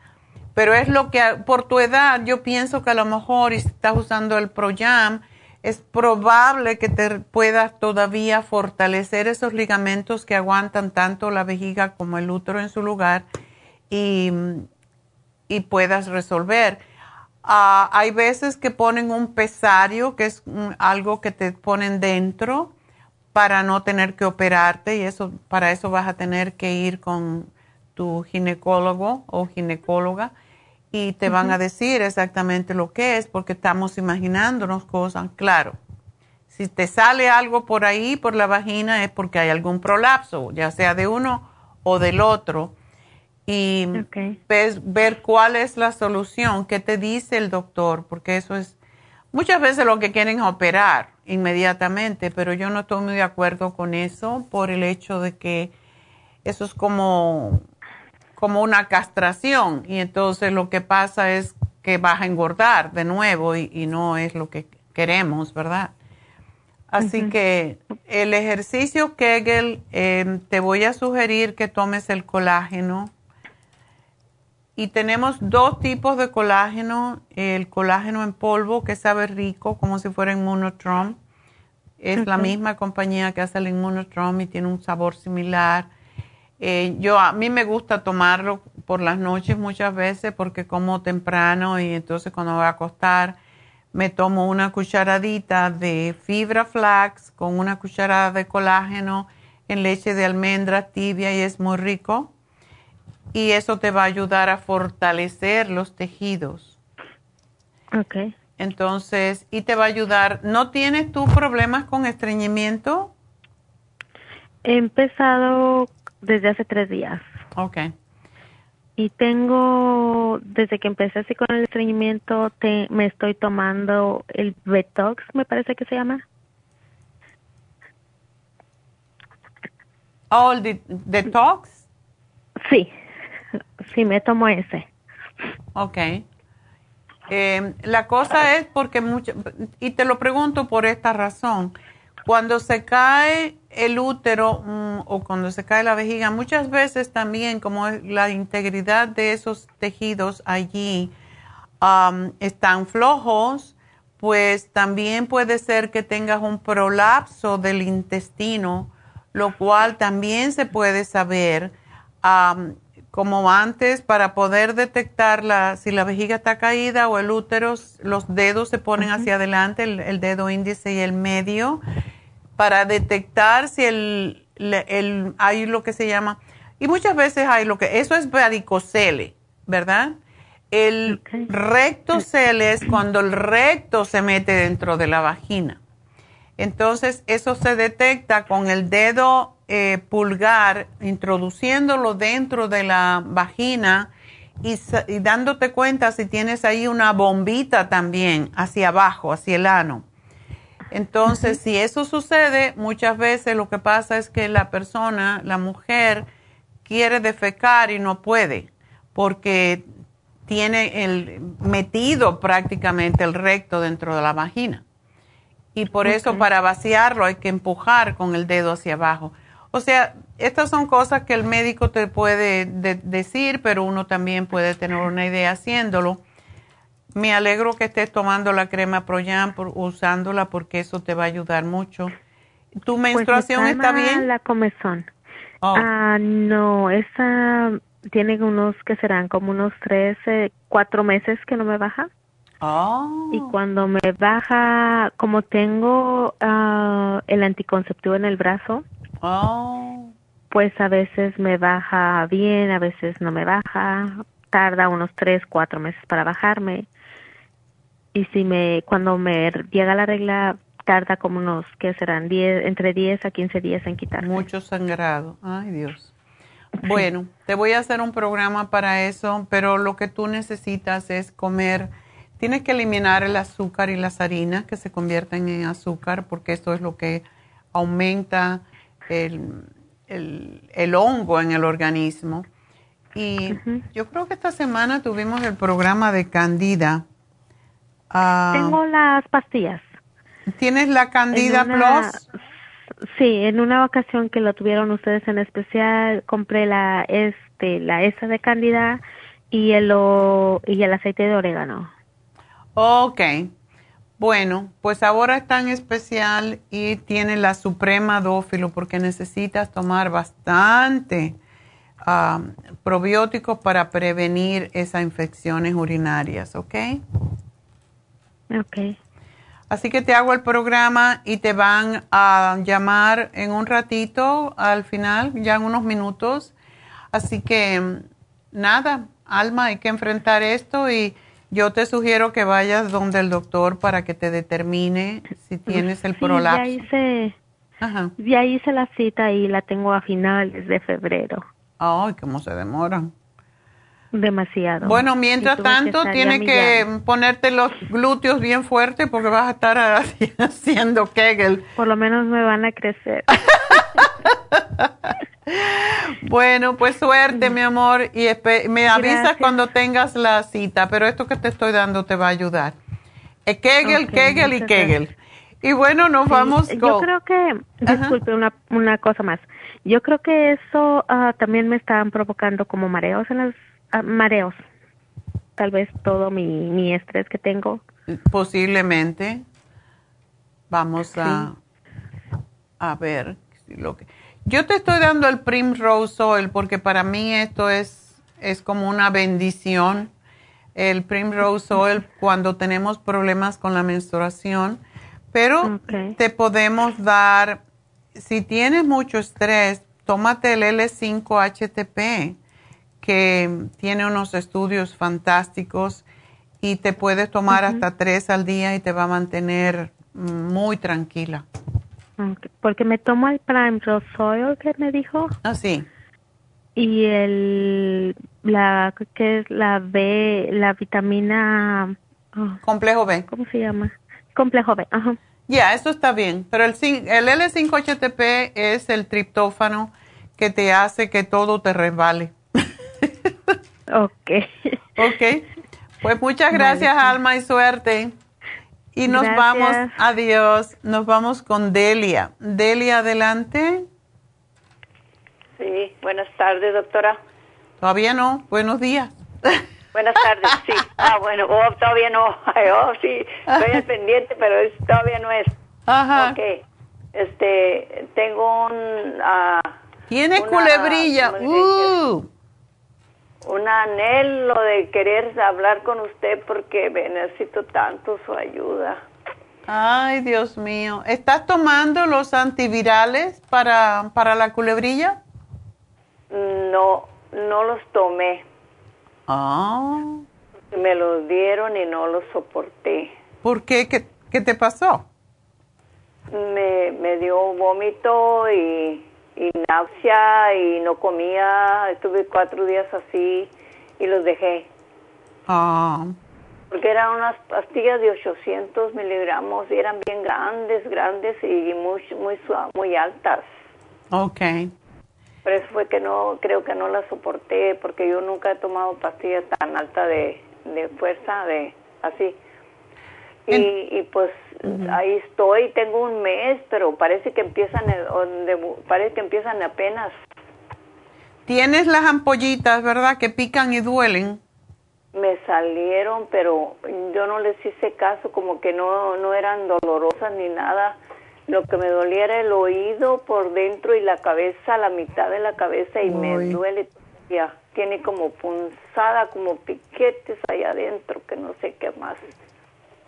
Pero es lo que, por tu edad, yo pienso que a lo mejor, si estás usando el ProYam, es probable que te puedas todavía fortalecer esos ligamentos que aguantan tanto la vejiga como el útero en su lugar y, y puedas resolver. Ah, hay veces que ponen un pesario, que es algo que te ponen dentro para no tener que operarte y eso para eso vas a tener que ir con tu ginecólogo o ginecóloga y te van a decir exactamente lo que es porque estamos imaginándonos cosas. Claro, si te sale algo por ahí, por la vagina, es porque hay algún prolapso, ya sea de uno o del otro. Y ver cuál es la solución, qué te dice el doctor, porque eso es, muchas veces lo que quieren es operar inmediatamente, pero yo no estoy muy de acuerdo con eso por el hecho de que eso es como, como una castración y entonces lo que pasa es que vas a engordar de nuevo y, no es lo que queremos, ¿verdad? Así que el ejercicio Kegel, eh, te voy a sugerir que tomes el colágeno y tenemos dos tipos de colágeno. El colágeno en polvo que sabe rico, como si fuera Immunotrom. Es la misma compañía que hace el Immunotrom y tiene un sabor similar. Eh, yo a mí me gusta tomarlo por las noches muchas veces porque como temprano y entonces cuando voy a acostar me tomo una cucharadita de fibra flax con una cucharada de colágeno en leche de almendra tibia y es muy rico y eso te va a ayudar a fortalecer los tejidos. Ok. Entonces, y te va a ayudar. ¿No tienes tú problemas con estreñimiento? He empezado desde hace tres días. Ok. Y tengo, desde que empecé así con el estreñimiento, te, me estoy tomando el Betox, me parece que se llama. Oh, el detox. Sí. Sí, me tomo ese. Ok. Eh, la cosa es porque mucho, y te lo pregunto por esta razón, cuando se cae el útero mm, o cuando se cae la vejiga, muchas veces también como la integridad de esos tejidos allí están flojos, pues también puede ser que tengas un prolapso del intestino, lo cual también se puede saber como antes para poder detectar si la vejiga está caída o el útero, los dedos se ponen hacia adelante, el, dedo índice y el medio, para detectar si el, el, hay lo que se llama, y muchas veces hay lo que, eso es varicocele, ¿verdad? El recto cele es cuando el recto se mete dentro de la vagina. Entonces, eso se detecta con el dedo eh, pulgar, introduciéndolo dentro de la vagina y, dándote cuenta si tienes ahí una bombita también hacia abajo, hacia el ano. Entonces, si eso sucede, muchas veces lo que pasa es que la persona, la mujer, quiere defecar y no puede porque tiene el metido prácticamente el recto dentro de la vagina. Y por eso para vaciarlo hay que empujar con el dedo hacia abajo. O sea, estas son cosas que el médico te puede decir, pero uno también puede tener una idea haciéndolo. Me alegro que estés tomando la crema Proyan, por, usándola, porque eso te va a ayudar mucho. ¿Tu pues menstruación está bien? La comezón. Oh. Ah, no, esa tiene unos que serán como unos tres, cuatro meses que no me baja. Oh. Y cuando me baja, como tengo ah, el anticonceptivo en el brazo, Oh. Pues a veces me baja bien, a veces no me baja. Tarda unos tres, cuatro meses para bajarme. Y si me, cuando me llega la regla, tarda como unos, ¿qué serán? Diez, entre 10 a 15 días en quitarme. Mucho sangrado. Ay, Dios. Bueno, te voy a hacer un programa para eso, pero lo que tú necesitas es comer. Tienes que eliminar el azúcar y las harinas que se convierten en azúcar, porque esto es lo que aumenta el, el, hongo en el organismo. Y yo creo que esta semana tuvimos el programa de Candida. Ah, Tengo las pastillas. ¿Tienes la Candida Plus? Sí, en una ocasión que lo tuvieron ustedes en especial, compré la este la esa de Candida y el y el aceite de orégano. Okay. Bueno, pues ahora está en especial y tiene la Suprema Dófilo porque necesitas tomar bastante um, probióticos para prevenir esas infecciones urinarias, ¿ok? Ok. Así que te hago el programa y te van a llamar en un ratito al final, ya en unos minutos. Así que nada, Alma, hay que enfrentar esto y yo te sugiero que vayas donde el doctor para que te determine si tienes el prolapso. Ya hice, ya hice la cita y la tengo a finales de febrero. Ay, cómo se demoran. Demasiado. Bueno, mientras tanto, tienes que ponerte los glúteos bien fuertes porque vas a estar haciendo Kegel. Por lo menos me van a crecer. bueno, pues suerte, mi amor, y me avisas cuando tengas la cita, pero esto que te estoy dando te va a ayudar. Eh, Kegel, Kegel y Kegel. Y bueno, nos vamos con... Yo creo que, disculpe, una, una cosa más. Yo creo que eso ah, también me están provocando como mareos en las mareos. Tal vez todo mi, mi estrés que tengo. Posiblemente. Vamos a, a ver lo que. Yo te estoy dando el Primrose Oil porque para mí esto es, es como una bendición. El Primrose Oil cuando tenemos problemas con la menstruación. Pero te podemos dar, si tienes mucho estrés, tómate el L5-HTP que tiene unos estudios fantásticos y te puedes tomar hasta tres al día y te va a mantener muy tranquila. Porque me tomo el Prime Rose que me dijo. Ah, sí. Y el, la, que es la B, la vitamina... Ah, Complejo B. ¿Cómo se llama? Complejo B, ajá. Ya, eso está bien. Pero el, el L5-HTP es el triptófano que te hace que todo te resbale. Ok. Ok. Pues muchas gracias, Alma, y suerte. Y nos vamos, adiós, nos vamos con Delia. Delia, adelante. Sí, buenas tardes, doctora. Todavía no, buenos días. Buenas tardes, sí. Ah, bueno, oh, todavía no. Oh, sí, estoy al pendiente, pero todavía no es. Ajá. Ok. Este, tengo un... Uh, Tiene culebrilla. Uh un anhelo de querer hablar con usted porque necesito tanto su ayuda. Ay, Dios mío. ¿Estás tomando los antivirales para, para la culebrilla? No, no los tomé. Ah. Me los dieron y no los soporté. ¿Por qué? ¿Qué, qué te pasó? Me, me dio vómito y y náusea y no comía, estuve cuatro días así y los dejé. Ah. Porque eran unas pastillas de 800 miligramos y eran bien grandes, grandes y muy, muy, muy altas. Ok. Por eso fue que no, creo que no las soporté porque yo nunca he tomado pastillas tan alta de, de fuerza, de así. Y, y pues ahí estoy, tengo un mes, pero parece que empiezan, parece que empiezan apenas. Tienes las ampollitas, ¿verdad? Que pican y duelen. Me salieron, pero yo no les hice caso, como que no, no eran dolorosas ni nada. Lo que me dolía era el oído por dentro y la cabeza, la mitad de la cabeza, y me duele ya. Tiene como punzada, como piquetes allá adentro, que no sé qué más.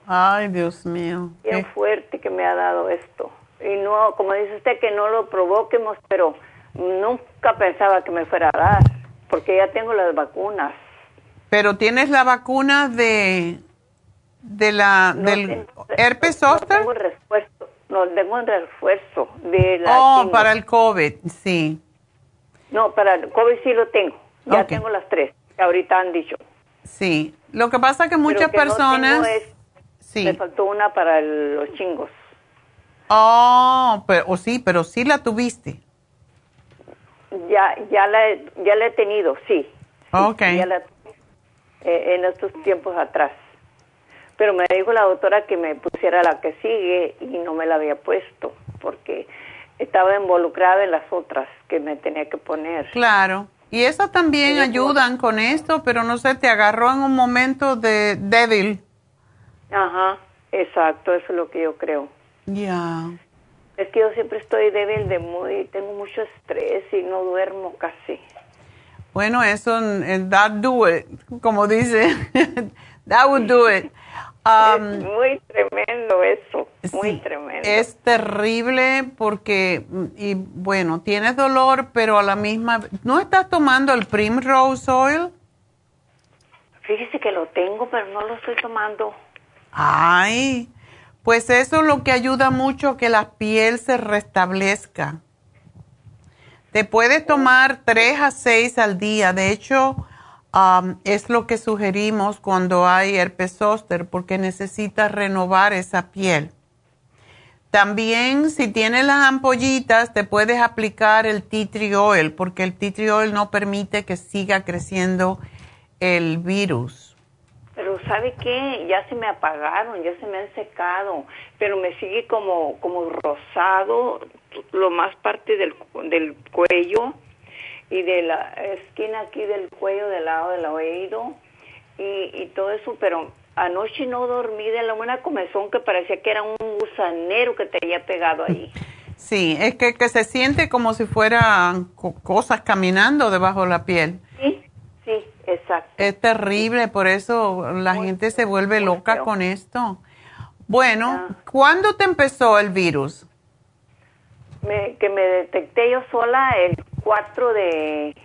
Ay, Dios mío. Bien fuerte que me ha dado esto. Y no, como dice usted, que no lo provoquemos, pero nunca pensaba que me fuera a dar, porque ya tengo las vacunas. Pero tienes la vacuna de de la del herpes zóster? No tengo refuerzo, no tengo un refuerzo de la Oh, para el COVID, sí. No, para el COVID sí lo tengo. Ya tengo las tres, que ahorita han dicho. Sí, lo que pasa es que muchas personas me faltó una para los chingos. Oh, pero o sí, pero sí la tuviste. Ya, ya la, ya la he tenido, sí. Ok. Eh, en estos tiempos atrás. Pero me dijo la doctora que me pusiera la que sigue y no me la había puesto porque estaba involucrada en las otras que me tenía que poner. Claro. Y esas también ayudan con esto, pero no sé, te agarró en un momento de débil. Ajá, exacto, eso es lo que yo creo. Ya. Es que yo siempre estoy débil de muy, tengo mucho estrés y no duermo casi. Bueno, eso, that do it, como dice, that would do it. Um, es muy tremendo eso, muy tremendo. Es terrible porque, y bueno, tienes dolor, pero a la misma, ¿no estás tomando el Primrose Oil? Fíjese que lo tengo, pero no lo estoy tomando. Ay, pues eso es lo que ayuda mucho a que la piel se restablezca. te puedes tomar tres a seis al día. De hecho, es lo que sugerimos cuando hay herpes zóster porque necesitas renovar esa piel. También si tienes las ampollitas te puedes aplicar el tea oil porque el tea oil no permite que siga creciendo el virus. Pero ¿sabe qué? Ya se me apagaron, ya se me han secado, pero me sigue como como rosado lo más parte del, del cuello y de la esquina aquí del cuello del lado del oído y, y todo eso, pero anoche no dormí de la buena comezón que parecía que era un gusanero que te había pegado ahí. Sí, es que, que se siente como si fueran cosas caminando debajo de la piel. Sí, exacto. Es terrible, por eso la gente se vuelve loca con esto. Bueno, ¿cuándo te empezó el virus? Me, que me detecté yo sola el 4 de,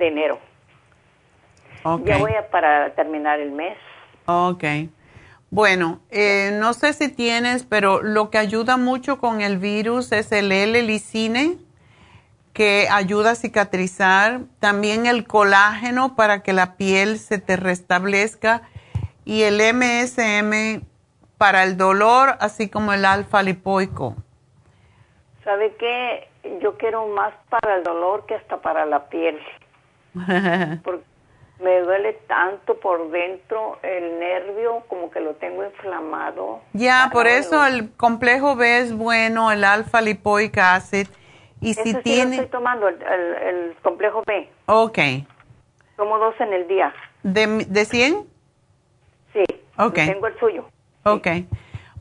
enero. Ya voy a para terminar el mes. Ok. Bueno, eh, no sé si tienes, pero lo que ayuda mucho con el virus es el L-licine, que ayuda a cicatrizar. También el colágeno para que la piel se te restablezca. Y el MSM para el dolor, así como el alfa lipoico. ¿Sabe qué? Yo quiero más para el dolor que hasta para la piel. Porque me duele tanto por dentro el nervio, como que lo tengo inflamado. Ya, por eso el complejo B es bueno, el alfa lipoic acid. Y si sí tiene. estoy tomando el, complejo B. Ok. Tomo dos en el día. ¿De, de 100? Sí. Ok. Tengo el suyo. Ok.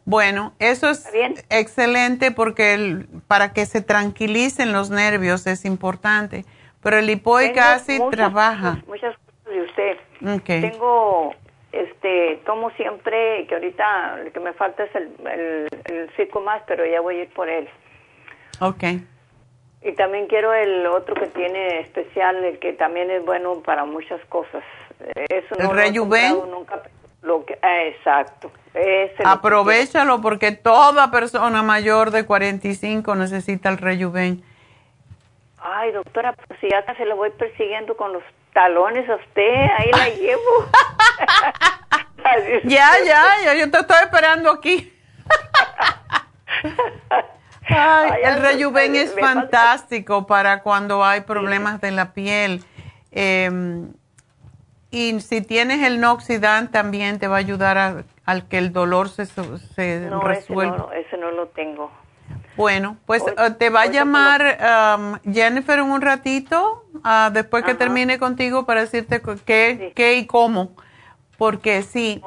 Bueno, eso es excelente porque el, para que se tranquilicen los nervios es importante. Pero el lipoic acid trabaja. Muchas de usted. Tengo, este, tomo siempre, que ahorita lo que me falta es el, el, el más, pero ya voy a ir por él. Ok. Y también quiero el otro que tiene especial, el que también es bueno para muchas cosas. Eso ¿El no nunca. Lo que, ah, exacto. Aprovechalo porque toda persona mayor de 45 necesita el Rejuven. Ay, doctora, pues si ya se lo voy persiguiendo con los talones a usted, ahí la llevo. ya, ya, yo te estoy esperando aquí. Ay, el rejuven es fantástico para cuando hay problemas de la piel. Em, y si tienes el noxidant también te va a ayudar a, al que el dolor se, se no, resuelva. ese no lo tengo. Bueno, pues eh, te va a llamar um, Jennifer en un ratito, uh, después que termine contigo, para decirte qué, qué y cómo. Porque sí,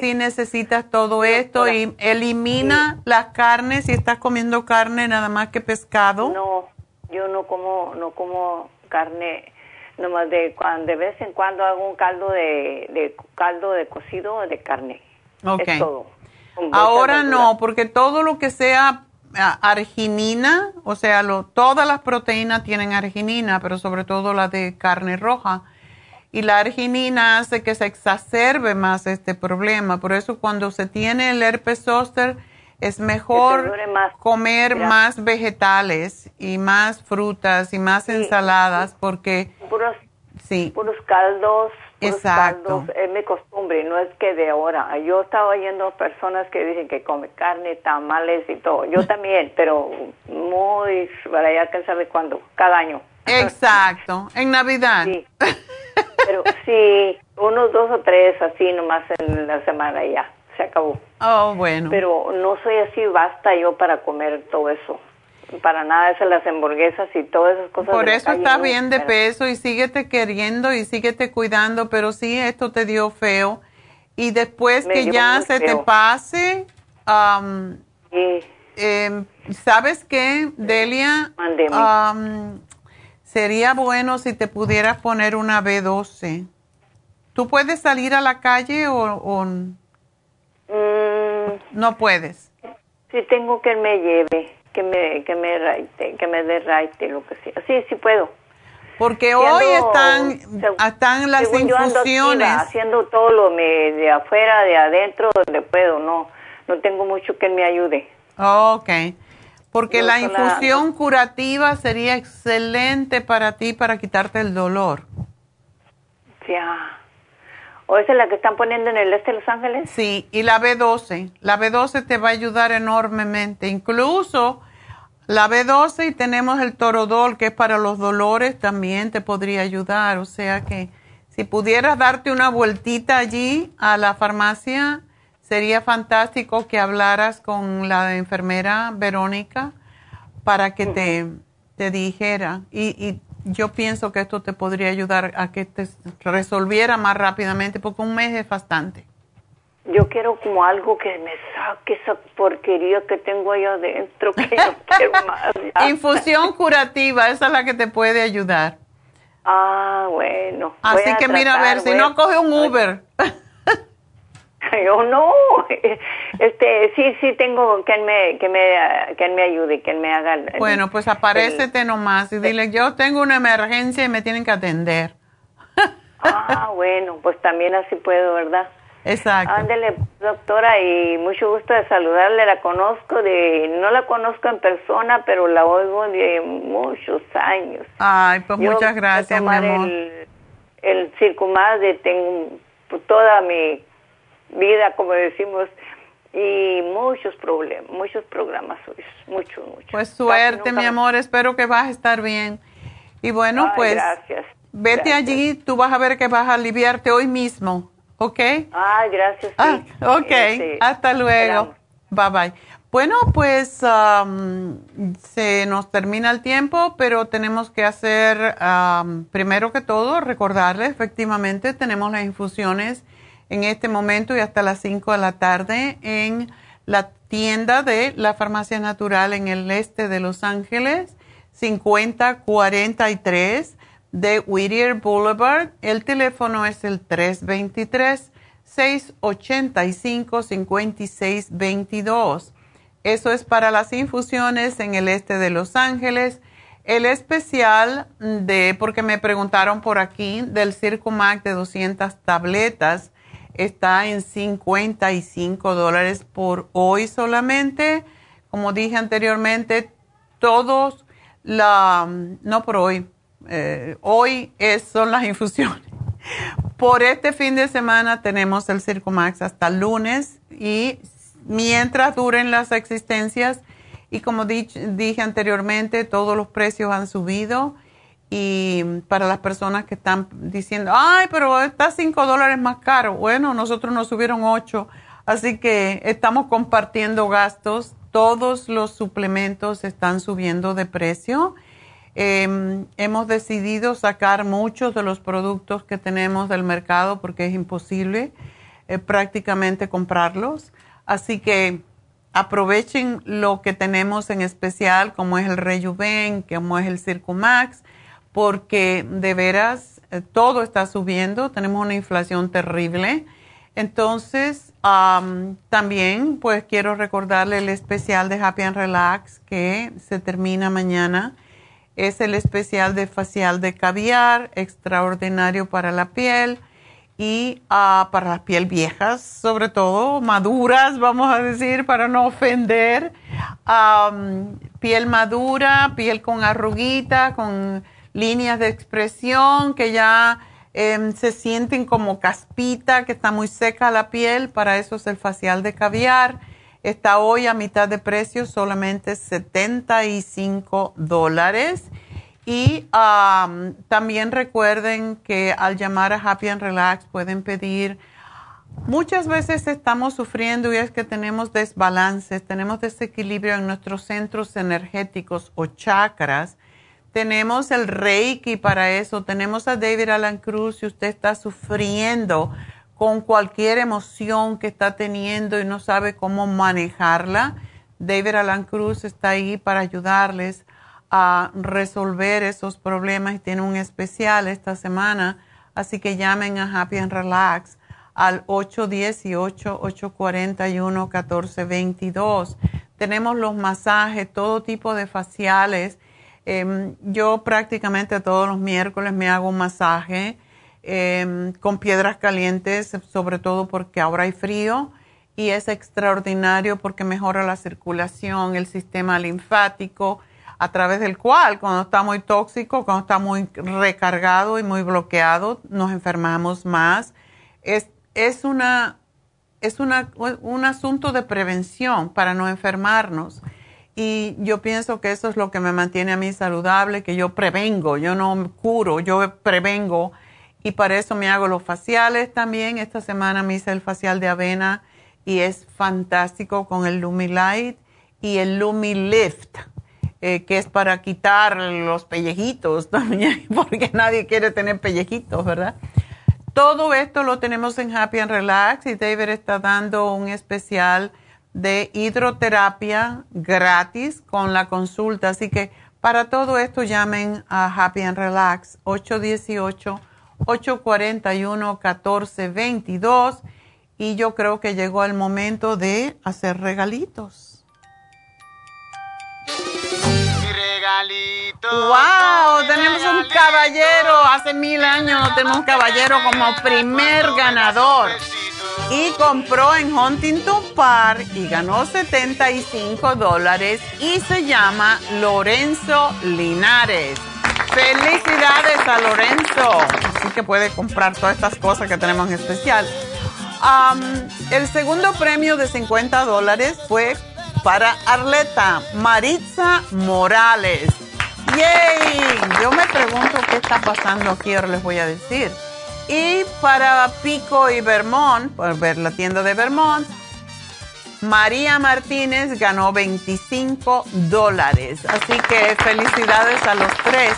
sí necesitas todo esto y elimina las carnes, si estás comiendo carne nada más que pescado. No, yo no como, no como carne, nomás de, cuando, de vez en cuando hago un caldo de, de caldo de cocido de carne. Ok. Ahora no, porque todo lo que sea arginina, o sea, lo, todas las proteínas tienen arginina, pero sobre todo la de carne roja. Y la arginina hace que se exacerbe más este problema. Por eso cuando se tiene el herpes zóster es mejor comer más vegetales y más frutas y más ensaladas porque... Puros, sí. puros caldos, Exacto. es mi costumbre, no es que de ahora. Yo estaba oyendo personas que dicen que come carne, tamales y todo. Yo también, pero muy, para allá que sabe cuándo, cada año. Exacto, en Navidad. Sí. Pero sí, unos dos o tres así nomás en la semana ya, se acabó. Oh, bueno. Pero no soy así, basta yo para comer todo eso para nada esas las hamburguesas y todas esas cosas. Por eso está bien de peso y síguete queriendo y síguete cuidando, pero sí, esto te dio feo. Y después que ya se te pase, em, ¿sabes qué, Delia? Sería bueno si te pudieras poner una B12. ¿Tú puedes salir a la calle o, mm. no puedes? Sí, tengo que me lleve que me que me raite, que me dé raite, lo que sea. Sí, sí puedo. Porque hoy están, están las infusiones. haciendo todo lo de afuera, de adentro, donde puedo. No, no tengo mucho que me ayude. ok. Porque la infusión curativa sería excelente para ti para quitarte el dolor. Ya. ¿O esa es la que están poniendo en el este de Los Ángeles? Sí, y la B12. La B12 te va a ayudar enormemente. Incluso la B12 y tenemos el Torodol, que es para los dolores, también te podría ayudar. O sea que si pudieras darte una vueltita allí a la farmacia, sería fantástico que hablaras con la enfermera Verónica para que te, te dijera. Y, y yo pienso que esto te podría ayudar a que te resolviera más rápidamente, porque un mes es bastante. Yo quiero como algo que me saque esa porquería que tengo ahí adentro, que no quiero más. Infusión curativa, esa es la que te puede ayudar. Ah, bueno. Así que mira, a ver, si no coge un Uber. Yo no, este, sí, sí tengo quien me, que me, quien me ayude, quien me haga. bueno, pues aparécete nomás y dile, yo tengo una emergencia y me tienen que atender. ah, bueno, pues también así puedo, ¿verdad? Exacto. Ándele, doctora, y mucho gusto de saludarle. La conozco de, no la conozco en persona, pero la oigo de muchos años. Ay, pues muchas gracias, mi amor. El, el tengo toda mi vida, como decimos, y muchos problemas, muchos programas, muchos, muchos. Pues suerte, mi amor, espero que vas a estar bien. Y bueno, pues gracias, vete allí, tú vas a ver que vas a aliviarte hoy mismo, ¿ok? Ay, gracias. Ah, ok, hasta luego. Bye bye. Bueno, pues se nos termina el tiempo, pero tenemos que hacer, primero que todo, recordarles, efectivamente, tenemos las infusiones en este momento y hasta las 5 de la tarde en la tienda de la Farmacia Natural en el este de Los Ángeles, 5043 de Whittier Boulevard. El teléfono es el 323-685-5622. Eso es para las infusiones en el este de Los Ángeles. El especial de, porque me preguntaron por aquí, del Circumac de 200 tabletas está en 55 dólares por hoy solamente. Como dije anteriormente, todos la, no por hoy, eh, hoy son las infusiones. Por este fin de semana tenemos el Circumax hasta el lunes y mientras duren las existencias y como dije anteriormente, todos los precios han subido y para las personas que están diciendo, ay, pero está 5 dólares más caro. Bueno, nosotros nos subieron 8, así que estamos compartiendo gastos. Todos los suplementos están subiendo de precio. Em, hemos decidido sacar muchos de los productos que tenemos del mercado porque es imposible eh, prácticamente comprarlos. Así que aprovechen lo que tenemos en especial, como es el Rejuven, como es el Circumax porque de veras eh, todo está subiendo, tenemos una inflación terrible. Entonces, también pues quiero recordarle el especial de Happy and Relax que se termina mañana. Es el especial de facial de caviar, extraordinario para la piel y ah, para las piel viejas, sobre todo maduras, vamos a decir, para no ofender. piel madura, piel con arruguita, con líneas de expresión que ya em, se sienten como caspita, que está muy seca la piel, para eso es el facial de caviar. Está hoy a mitad de precio, solamente 75 dólares. Y también recuerden que al llamar a Happy and Relax pueden pedir, muchas veces estamos sufriendo y es que tenemos desbalances, tenemos desequilibrio en nuestros centros energéticos o chakras tenemos el Reiki para eso. Tenemos a David Alan Cruz si usted está sufriendo con cualquier emoción que está teniendo y no sabe cómo manejarla. David Alan Cruz está ahí para ayudarles a resolver esos problemas y tiene un especial esta semana. Así que llamen a Happy and Relax al 818-841-1422. Tenemos los masajes, todo tipo de faciales Em, yo prácticamente todos los miércoles me hago un masaje em, con piedras calientes, sobre todo porque ahora hay frío y es extraordinario porque mejora la circulación, el sistema linfático, a través del cual cuando está muy tóxico, cuando está muy recargado y muy bloqueado, nos enfermamos más. Es, es, una, es una, un asunto de prevención para no enfermarnos. Y yo pienso que eso es lo que me mantiene a mí saludable, que yo prevengo, yo no curo, yo prevengo. Y para eso me hago los faciales también. Esta semana me hice el facial de avena y es fantástico con el Lumilight y el Lumilift, eh, que es para quitar los pellejitos también, porque nadie quiere tener pellejitos, ¿verdad? Todo esto lo tenemos en Happy and Relax y David está dando un especial de hidroterapia gratis con la consulta. Así que para todo esto llamen a Happy and Relax 818-841-1422 y yo creo que llegó el momento de hacer regalitos. Mi regalito. ¡Wow! Tenemos un caballero. Hace mil años tenemos un caballero como primer ganador y compró en Huntington Park y ganó 75 dólares y se llama Lorenzo Linares. Felicidades a Lorenzo. Así que puede comprar todas estas cosas que tenemos en especial. el segundo premio de 50 dólares fue para Arleta Maritza Morales. ¡Yay! Yo me pregunto qué está pasando aquí, ahora les voy a decir. Y para Pico y Vermont, por ver la tienda de Vermont, María Martínez ganó 25 dólares. Así que felicidades a los tres.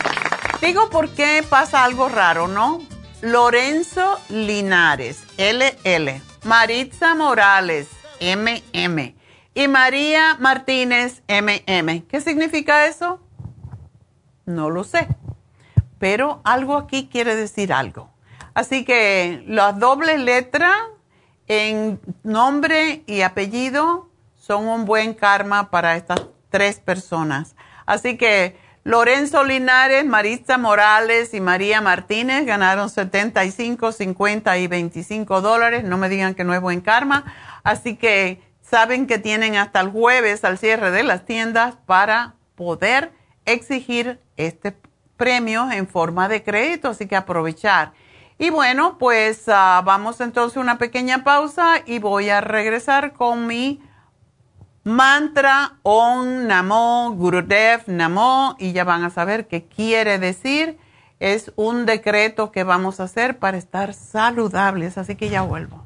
Digo por qué pasa algo raro, ¿no? Lorenzo Linares, LL. Maritza Morales, MM. Y María Martínez, MM. ¿Qué significa eso? No lo sé. Pero algo aquí quiere decir algo. Así que las dobles letras en nombre y apellido son un buen karma para estas tres personas. Así que Lorenzo Linares, Marisa Morales y María Martínez ganaron 75, 50 y 25 dólares. No me digan que no es buen karma. Así que saben que tienen hasta el jueves al cierre de las tiendas para poder exigir este premio en forma de crédito. Así que aprovechar. Y bueno, pues ah, vamos entonces a una pequeña pausa y voy a regresar con mi mantra Om Namo Gurudev Namo y ya van a saber qué quiere decir. Es un decreto que vamos a hacer para estar saludables, así que ya vuelvo.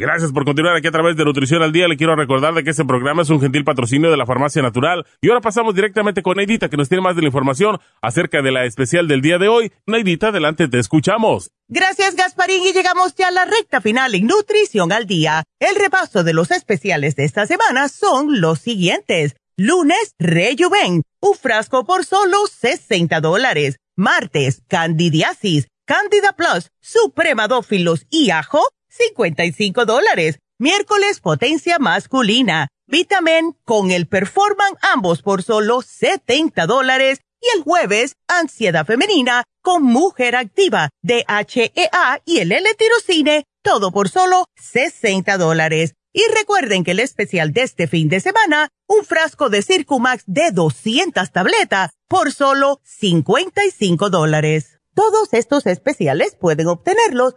Gracias por continuar aquí a través de Nutrición al Día. Le quiero recordar de que este programa es un gentil patrocinio de la Farmacia Natural. Y ahora pasamos directamente con Neidita, que nos tiene más de la información acerca de la especial del día de hoy. Neidita, adelante, te escuchamos. Gracias, Gasparín, y llegamos ya a la recta final en Nutrición al Día. El repaso de los especiales de esta semana son los siguientes. Lunes, Rejuven, un frasco por solo 60 dólares. Martes, Candidiasis, Candida Plus, Supremadófilos y Ajo, 55 dólares. Miércoles, potencia masculina. Vitamin con el Performan, ambos por solo 70 dólares. Y el jueves, ansiedad femenina con mujer activa, DHEA y el L-tirocine, todo por solo 60 dólares. Y recuerden que el especial de este fin de semana, un frasco de Circumax de 200 tabletas por solo 55 dólares. Todos estos especiales pueden obtenerlos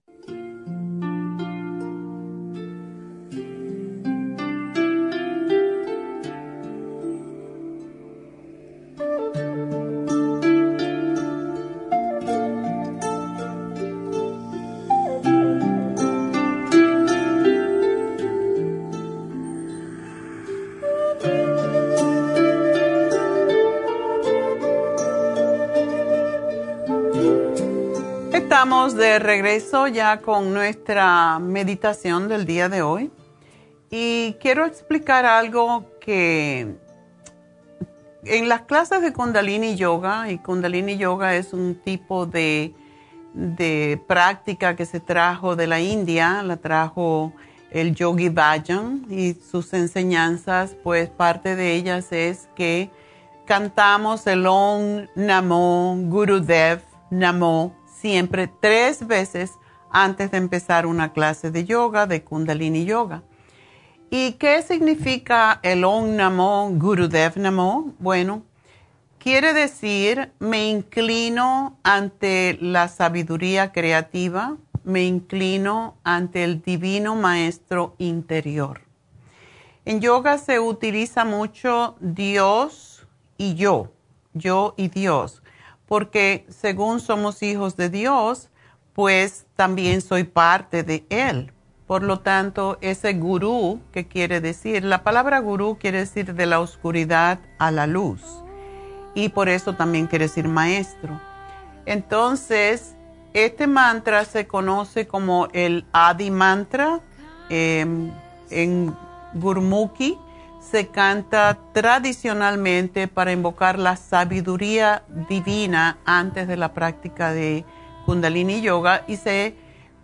Estamos de regreso ya con nuestra meditación del día de hoy. Y quiero explicar algo que en las clases de Kundalini Yoga, y Kundalini Yoga es un tipo de, de práctica que se trajo de la India, la trajo el Yogi Bhajan y sus enseñanzas, pues parte de ellas es que cantamos el Om Namo Gurudev Namo siempre tres veces antes de empezar una clase de yoga, de Kundalini Yoga. ¿Y qué significa el Om Namo Gurudev Namo? Bueno, quiere decir me inclino ante la sabiduría creativa, me inclino ante el divino maestro interior. En yoga se utiliza mucho Dios y yo, yo y Dios porque según somos hijos de Dios, pues también soy parte de Él. Por lo tanto, ese gurú, que quiere decir, la palabra gurú quiere decir de la oscuridad a la luz. Y por eso también quiere decir maestro. Entonces, este mantra se conoce como el Adi Mantra em, en Gurmukhi se canta tradicionalmente para invocar la sabiduría divina antes de la práctica de Kundalini Yoga y se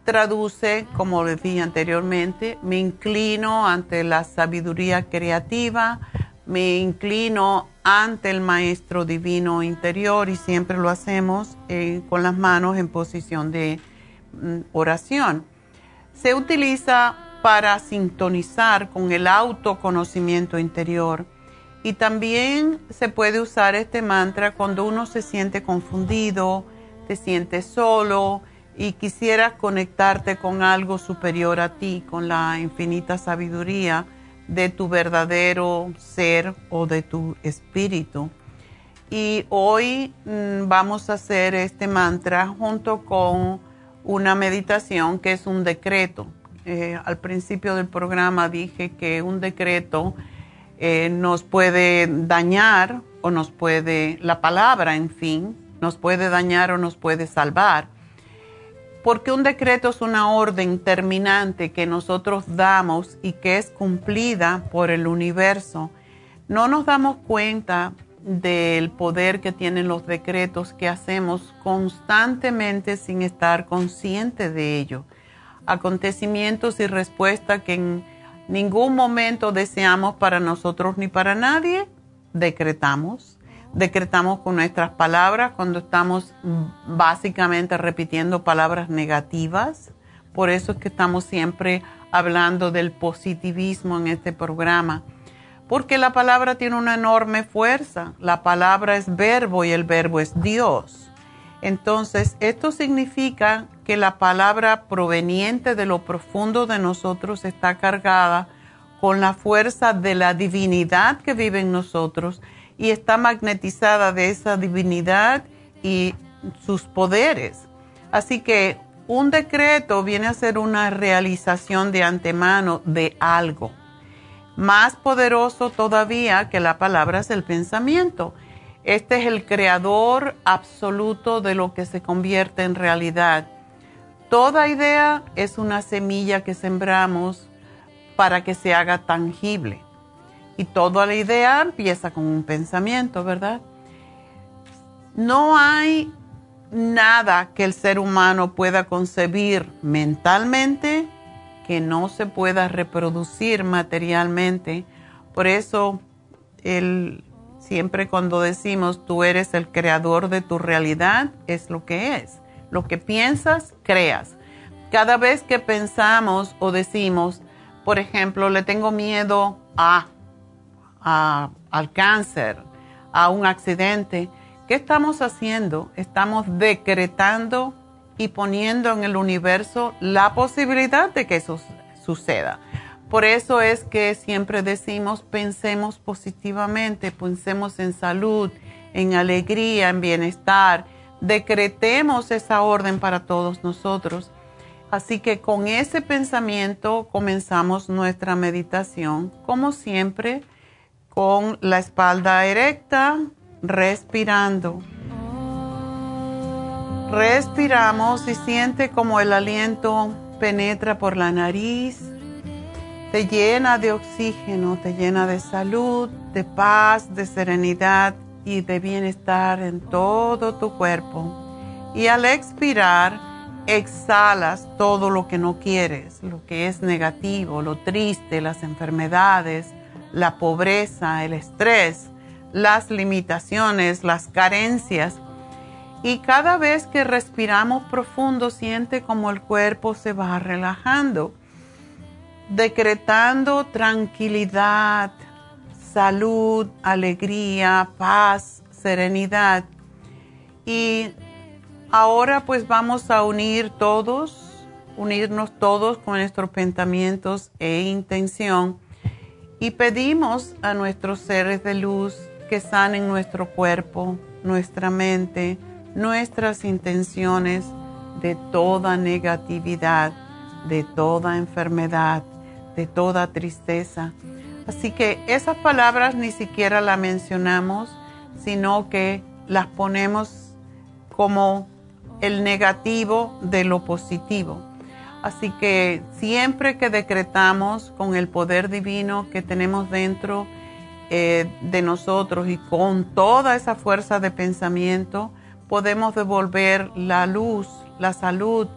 traduce, como decía anteriormente, me inclino ante la sabiduría creativa, me inclino ante el Maestro Divino interior y siempre lo hacemos eh, con las manos en posición de mm, oración. Se utiliza para sintonizar con el autoconocimiento interior. Y también se puede usar este mantra cuando uno se siente confundido, te sientes solo y quisieras conectarte con algo superior a ti, con la infinita sabiduría de tu verdadero ser o de tu espíritu. Y hoy mm, vamos a hacer este mantra junto con una meditación que es un decreto. Eh, al principio del programa dije que un decreto eh, nos puede dañar o nos puede, la palabra en fin, nos puede dañar o nos puede salvar. Porque un decreto es una orden terminante que nosotros damos y que es cumplida por el universo. No nos damos cuenta del poder que tienen los decretos que hacemos constantemente sin estar consciente de ello acontecimientos y respuestas que en ningún momento deseamos para nosotros ni para nadie, decretamos. Decretamos con nuestras palabras cuando estamos básicamente repitiendo palabras negativas. Por eso es que estamos siempre hablando del positivismo en este programa. porque la palabra tiene una enorme fuerza. La palabra es verbo y el verbo es Dios. Entonces, esto significa que la palabra proveniente de lo profundo de nosotros está cargada con la fuerza de la divinidad que vive en nosotros y está magnetizada de esa divinidad y sus poderes. Así que un decreto viene a ser una realización de antemano de algo. Más poderoso todavía que la palabra es el pensamiento. Este es el creador absoluto de lo que se convierte en realidad. Toda idea es una semilla que sembramos para que se haga tangible. Y toda la idea empieza con un pensamiento, ¿verdad? No hay nada que el ser humano pueda concebir mentalmente que no se pueda reproducir materialmente. Por eso, el, siempre cuando decimos tú eres el creador de tu realidad, es lo que es. Lo que piensas, creas. Cada vez que pensamos o decimos, por ejemplo, le tengo miedo a, al cáncer, a un accidente, ¿qué estamos haciendo? Estamos decretando y poniendo en el universo la posibilidad de que eso suceda. Por eso es que siempre decimos, pensemos positivamente, pensemos en salud, en alegría, en bienestar, decretemos esa orden para todos nosotros Así que con ese pensamiento comenzamos nuestra meditación, como siempre, con la espalda erecta, respirando. Respiramos y siente como el aliento penetra por la nariz, te llena de oxígeno, te llena de salud, de paz, de serenidad y de bienestar en todo tu cuerpo. Y al expirar, exhalas todo lo que no quieres, lo que es negativo, lo triste, las enfermedades, la pobreza, el estrés, las limitaciones, las carencias. Y cada vez que respiramos profundo, siente como el cuerpo se va relajando, decretando tranquilidad, salud, alegría, paz, serenidad. Y Ahora pues vamos a unir todos, unirnos todos con nuestros pensamientos e intención y pedimos a nuestros seres de luz que sanen nuestro cuerpo, nuestra mente, nuestras intenciones de toda negatividad, de toda enfermedad, de toda tristeza. Así que esas palabras ni siquiera las mencionamos, sino que las ponemos como el negativo de lo positivo. Así que siempre que decretamos con el poder divino que tenemos dentro eh, de nosotros y con toda esa fuerza de pensamiento, podemos devolver la luz, la salud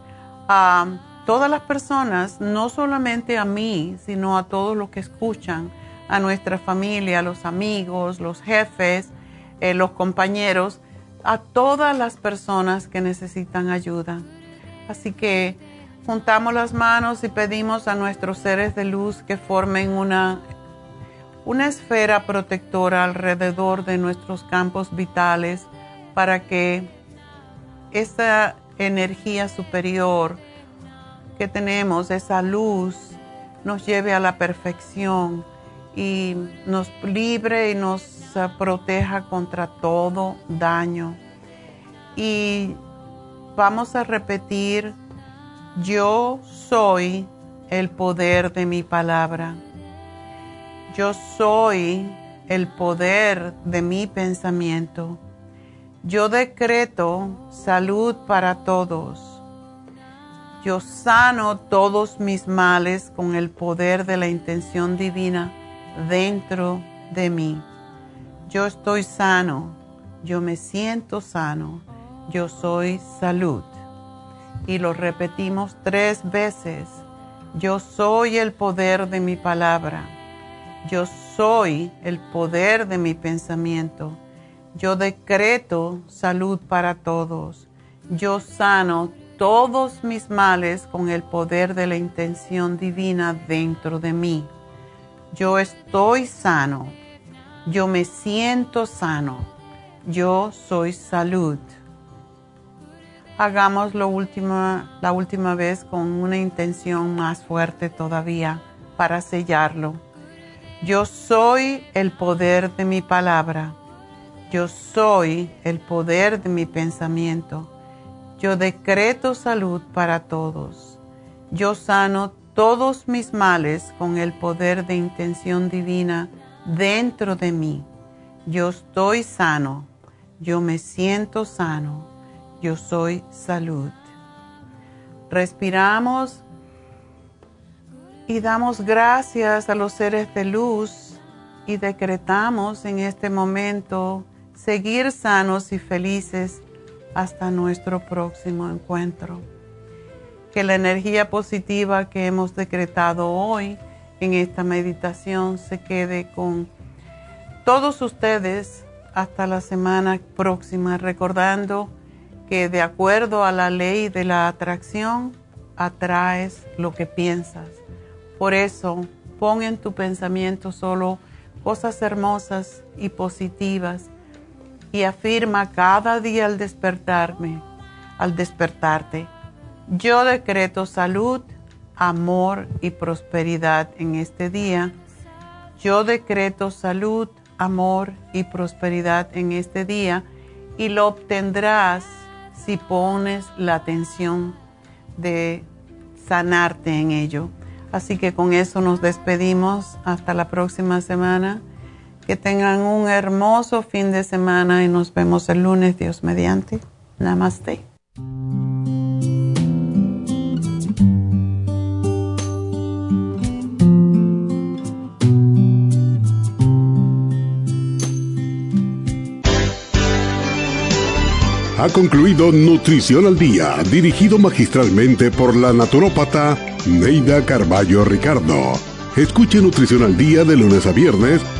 a todas las personas, no solamente a mí, sino a todos los que escuchan, a nuestra familia, a los amigos, los jefes, eh, los compañeros a todas las personas que necesitan ayuda. Así que juntamos las manos y pedimos a nuestros seres de luz que formen una, una esfera protectora alrededor de nuestros campos vitales para que esa energía superior que tenemos, esa luz, nos lleve a la perfección y nos libre y nos proteja contra todo daño. Y vamos a repetir, yo soy el poder de mi palabra. Yo soy el poder de mi pensamiento. Yo decreto salud para todos. Yo sano todos mis males con el poder de la intención divina dentro de mí yo estoy sano, yo me siento sano, yo soy salud. Y lo repetimos tres veces. Yo soy el poder de mi palabra. Yo soy el poder de mi pensamiento. Yo decreto salud para todos. Yo sano todos mis males con el poder de la intención divina dentro de mí. Yo estoy sano. Yo me siento sano. Yo soy salud. Hagamos lo la última vez con una intención más fuerte todavía para sellarlo. Yo soy el poder de mi palabra. Yo soy el poder de mi pensamiento. Yo decreto salud para todos. Yo sano todos mis males con el poder de intención divina dentro de mí. Yo estoy sano. Yo me siento sano. Yo soy salud. Respiramos y damos gracias a los seres de luz y decretamos en este momento seguir sanos y felices hasta nuestro próximo encuentro. Que la energía positiva que hemos decretado hoy en esta meditación se quede con todos ustedes hasta la semana próxima, recordando que de acuerdo a la ley de la atracción, atraes lo que piensas. Por eso, pon en tu pensamiento solo cosas hermosas y positivas y afirma cada día al despertarme, al despertarte, yo decreto salud, amor y prosperidad en este día. Yo decreto salud, amor y prosperidad en este día y lo obtendrás si pones la atención de sanarte en ello. Así que con eso nos despedimos hasta la próxima semana. Que tengan un hermoso fin de semana y nos vemos el lunes, Dios mediante. Namaste. Ha concluido Nutrición al Día, dirigido magistralmente por la naturópata Neida Carballo Ricardo. Escuche Nutrición al Día de lunes a viernes